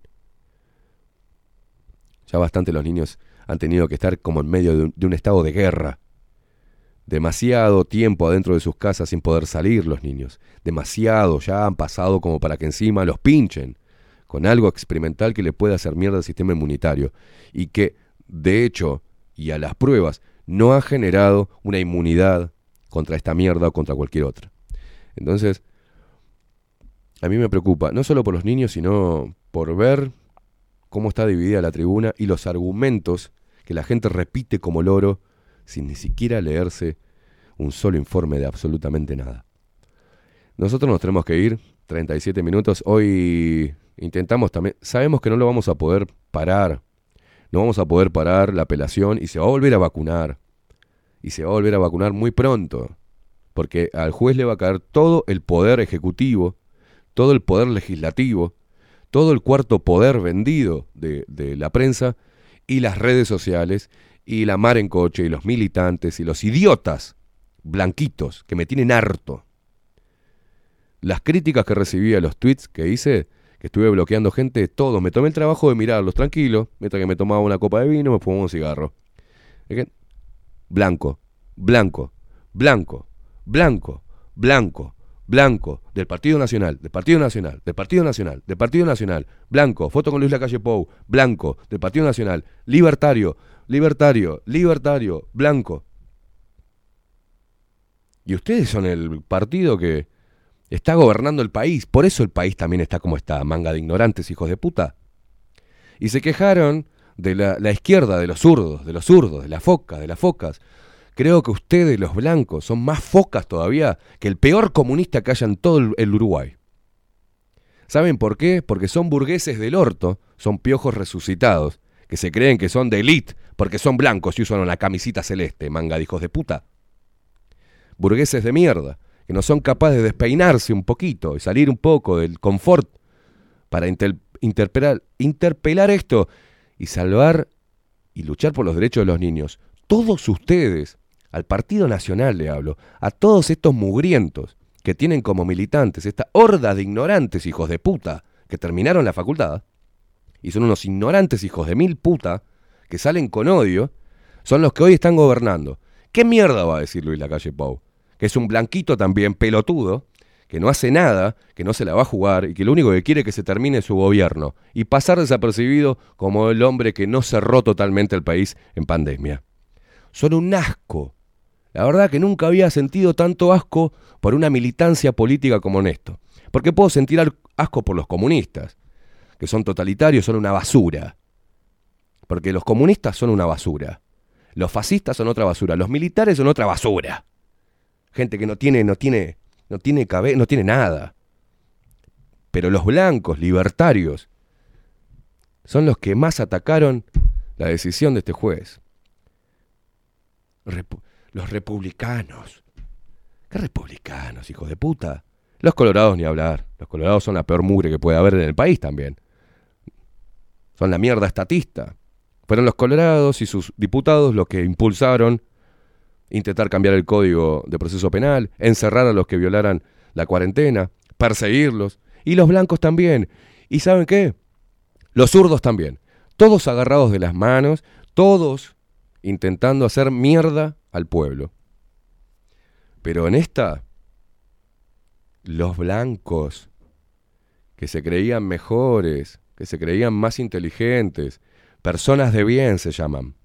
Ya bastante los niños han tenido que estar como en medio de un, estado de guerra. Demasiado tiempo adentro de sus casas sin poder salir los niños. Demasiado ya han pasado como para que encima los pinchen con algo experimental que le pueda hacer mierda al sistema inmunitario y que, de hecho, y a las pruebas, no ha generado una inmunidad contra esta mierda o contra cualquier otra. Entonces, a mí me preocupa, no solo por los niños, sino por ver cómo está dividida la tribuna y los argumentos que la gente repite como loro sin ni siquiera leerse un solo informe de absolutamente nada. Nosotros nos tenemos que ir, 37 minutos. Hoy intentamos también, sabemos que no lo vamos a poder parar. No vamos a poder parar la apelación y se va a volver a vacunar. Y se va a volver a vacunar muy pronto. Porque al juez le va a caer todo el poder ejecutivo, todo el poder legislativo, todo el cuarto poder vendido de, la prensa y las redes sociales y la mar en coche y los militantes y los idiotas blanquitos que me tienen harto. Las críticas que recibí a los tweets que hice, que estuve bloqueando gente, todos, me tomé el trabajo de mirarlos tranquilo, mientras que me tomaba una copa de vino, me fumaba un cigarro. Blanco, blanco, blanco, blanco, blanco, blanco, del Partido Nacional, del Partido Nacional, del Partido Nacional, del Partido Nacional, blanco, foto con Luis Lacalle Pou, blanco, del Partido Nacional, libertario, libertario, libertario, blanco. Y ustedes son el partido que está gobernando el país, por eso el país también está como está, manga de ignorantes, hijos de puta. Y se quejaron de la, la izquierda, de los zurdos, de los zurdos, de las focas, de las focas. Creo que ustedes, los blancos, son más focas todavía que el peor comunista que haya en todo el, Uruguay. ¿Saben por qué? Porque son burgueses del orto, son piojos resucitados, que se creen que son de elite porque son blancos y usan una camisita celeste, manga de hijos de puta. Burgueses de mierda, que no son capaces de despeinarse un poquito y salir un poco del confort para interpelar esto y salvar y luchar por los derechos de los niños. Todos ustedes, al Partido Nacional le hablo, a todos estos mugrientos que tienen como militantes esta horda de ignorantes hijos de puta que terminaron la facultad y son unos ignorantes hijos de mil puta que salen con odio, son los que hoy están gobernando. ¿Qué mierda va a decir Luis Lacalle Pou? Que es un blanquito también pelotudo, que no hace nada, que no se la va a jugar y que lo único que quiere es que se termine su gobierno y pasar desapercibido como el hombre que no cerró totalmente el país en pandemia. Son un asco. La verdad que nunca había sentido tanto asco por una militancia política como en esto. Porque puedo sentir asco por los comunistas, que son totalitarios, son una basura. Porque los comunistas son una basura. Los fascistas son otra basura. Los militares son otra basura. Gente que no tiene, no tiene, no tiene cabe- no tiene nada. Pero los blancos, libertarios, son los que más atacaron la decisión de este juez. Los republicanos. ¿Qué republicanos, hijos de puta? Los colorados ni hablar. Los colorados son la peor mugre que puede haber en el país también. Son la mierda estatista. Fueron los colorados y sus diputados los que impulsaron intentar cambiar el código de proceso penal, encerrar a los que violaran la cuarentena, perseguirlos. Y los blancos también. ¿Y saben qué? Los zurdos también. Todos agarrados de las manos, todos intentando hacer mierda al pueblo. Pero en esta, los blancos, que se creían mejores, que se creían más inteligentes, personas de bien se llaman.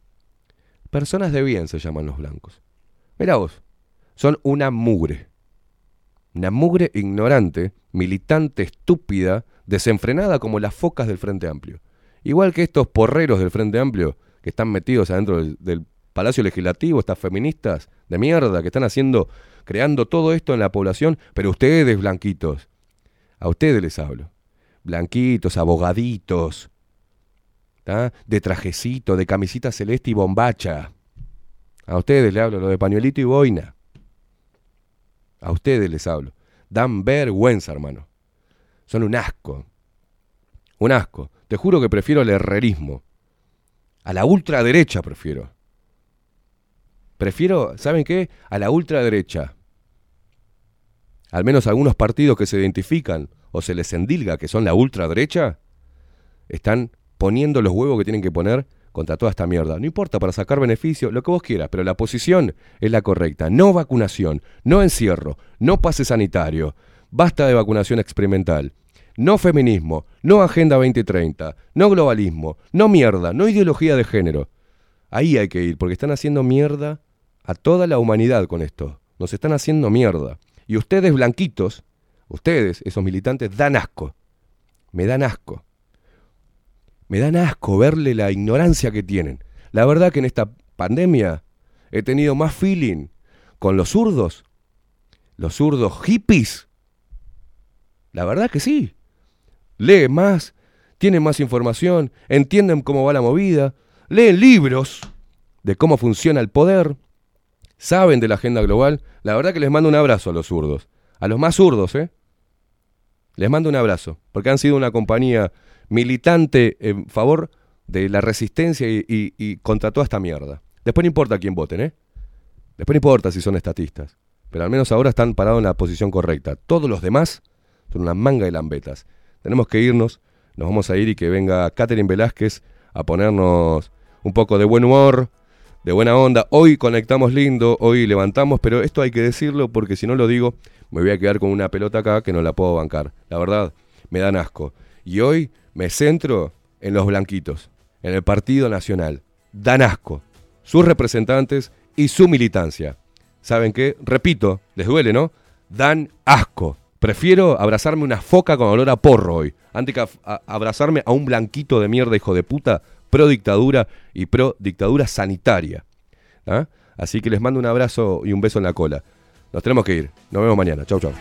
Personas de bien se llaman los blancos. Mira vos, son una mugre. Una mugre ignorante, militante estúpida, desenfrenada como las focas del Frente Amplio. Igual que estos porreros del Frente Amplio que están metidos adentro del, del Palacio Legislativo, estas feministas de mierda que están haciendo, creando todo esto en la población, pero ustedes, blanquitos, a ustedes les hablo. Blanquitos, abogaditos, de trajecito, de camisita celeste y bombacha. A ustedes les hablo, lo de pañuelito y boina. A ustedes les hablo. Dan vergüenza, hermano. Son un asco. Un asco. Te juro que prefiero el herrerismo. A la ultraderecha prefiero. Prefiero, ¿saben qué? A la ultraderecha. Al menos algunos partidos que se identifican o se les endilga que son la ultraderecha, están poniendo los huevos que tienen que poner contra toda esta mierda. No importa, para sacar beneficio, lo que vos quieras, pero la posición es la correcta. No vacunación, no encierro, no pase sanitario, basta de vacunación experimental. No feminismo, no Agenda 2030, no globalismo, no mierda, no ideología de género. Ahí hay que ir, porque están haciendo mierda a toda la humanidad con esto. Nos están haciendo mierda. Y ustedes blanquitos, ustedes, esos militantes, dan asco. Me dan asco. Me dan asco verle la ignorancia que tienen. La verdad que en esta pandemia he tenido más feeling con los zurdos, los zurdos hippies. La verdad que sí. Leen más, tienen más información, entienden cómo va la movida, leen libros de cómo funciona el poder, saben de la agenda global. La verdad que les mando un abrazo a los zurdos. A los más zurdos, ¿eh? Les mando un abrazo, porque han sido una compañía militante en favor de la resistencia y, contra toda esta mierda. Después no importa quién voten, ¿eh? Después no importa si son estatistas. Pero al menos ahora están parados en la posición correcta. Todos los demás son una manga de lambetas. Tenemos que irnos, nos vamos a ir y que venga Catherine Velázquez a ponernos un poco de buen humor, de buena onda. Hoy conectamos lindo, hoy levantamos, pero esto hay que decirlo porque si no lo digo, me voy a quedar con una pelota acá que no la puedo bancar. La verdad, me dan asco. Y hoy me centro en los blanquitos, en el Partido Nacional. Dan asco. Sus representantes y su militancia. ¿Saben qué? Repito, les duele, ¿no? Dan asco. Prefiero abrazarme una foca con olor a porro hoy, antes que abrazarme a un blanquito de mierda, hijo de puta, pro dictadura y pro dictadura sanitaria. ¿Ah? Así que les mando un abrazo y un beso en la cola. Nos tenemos que ir. Nos vemos mañana. Chau, chau.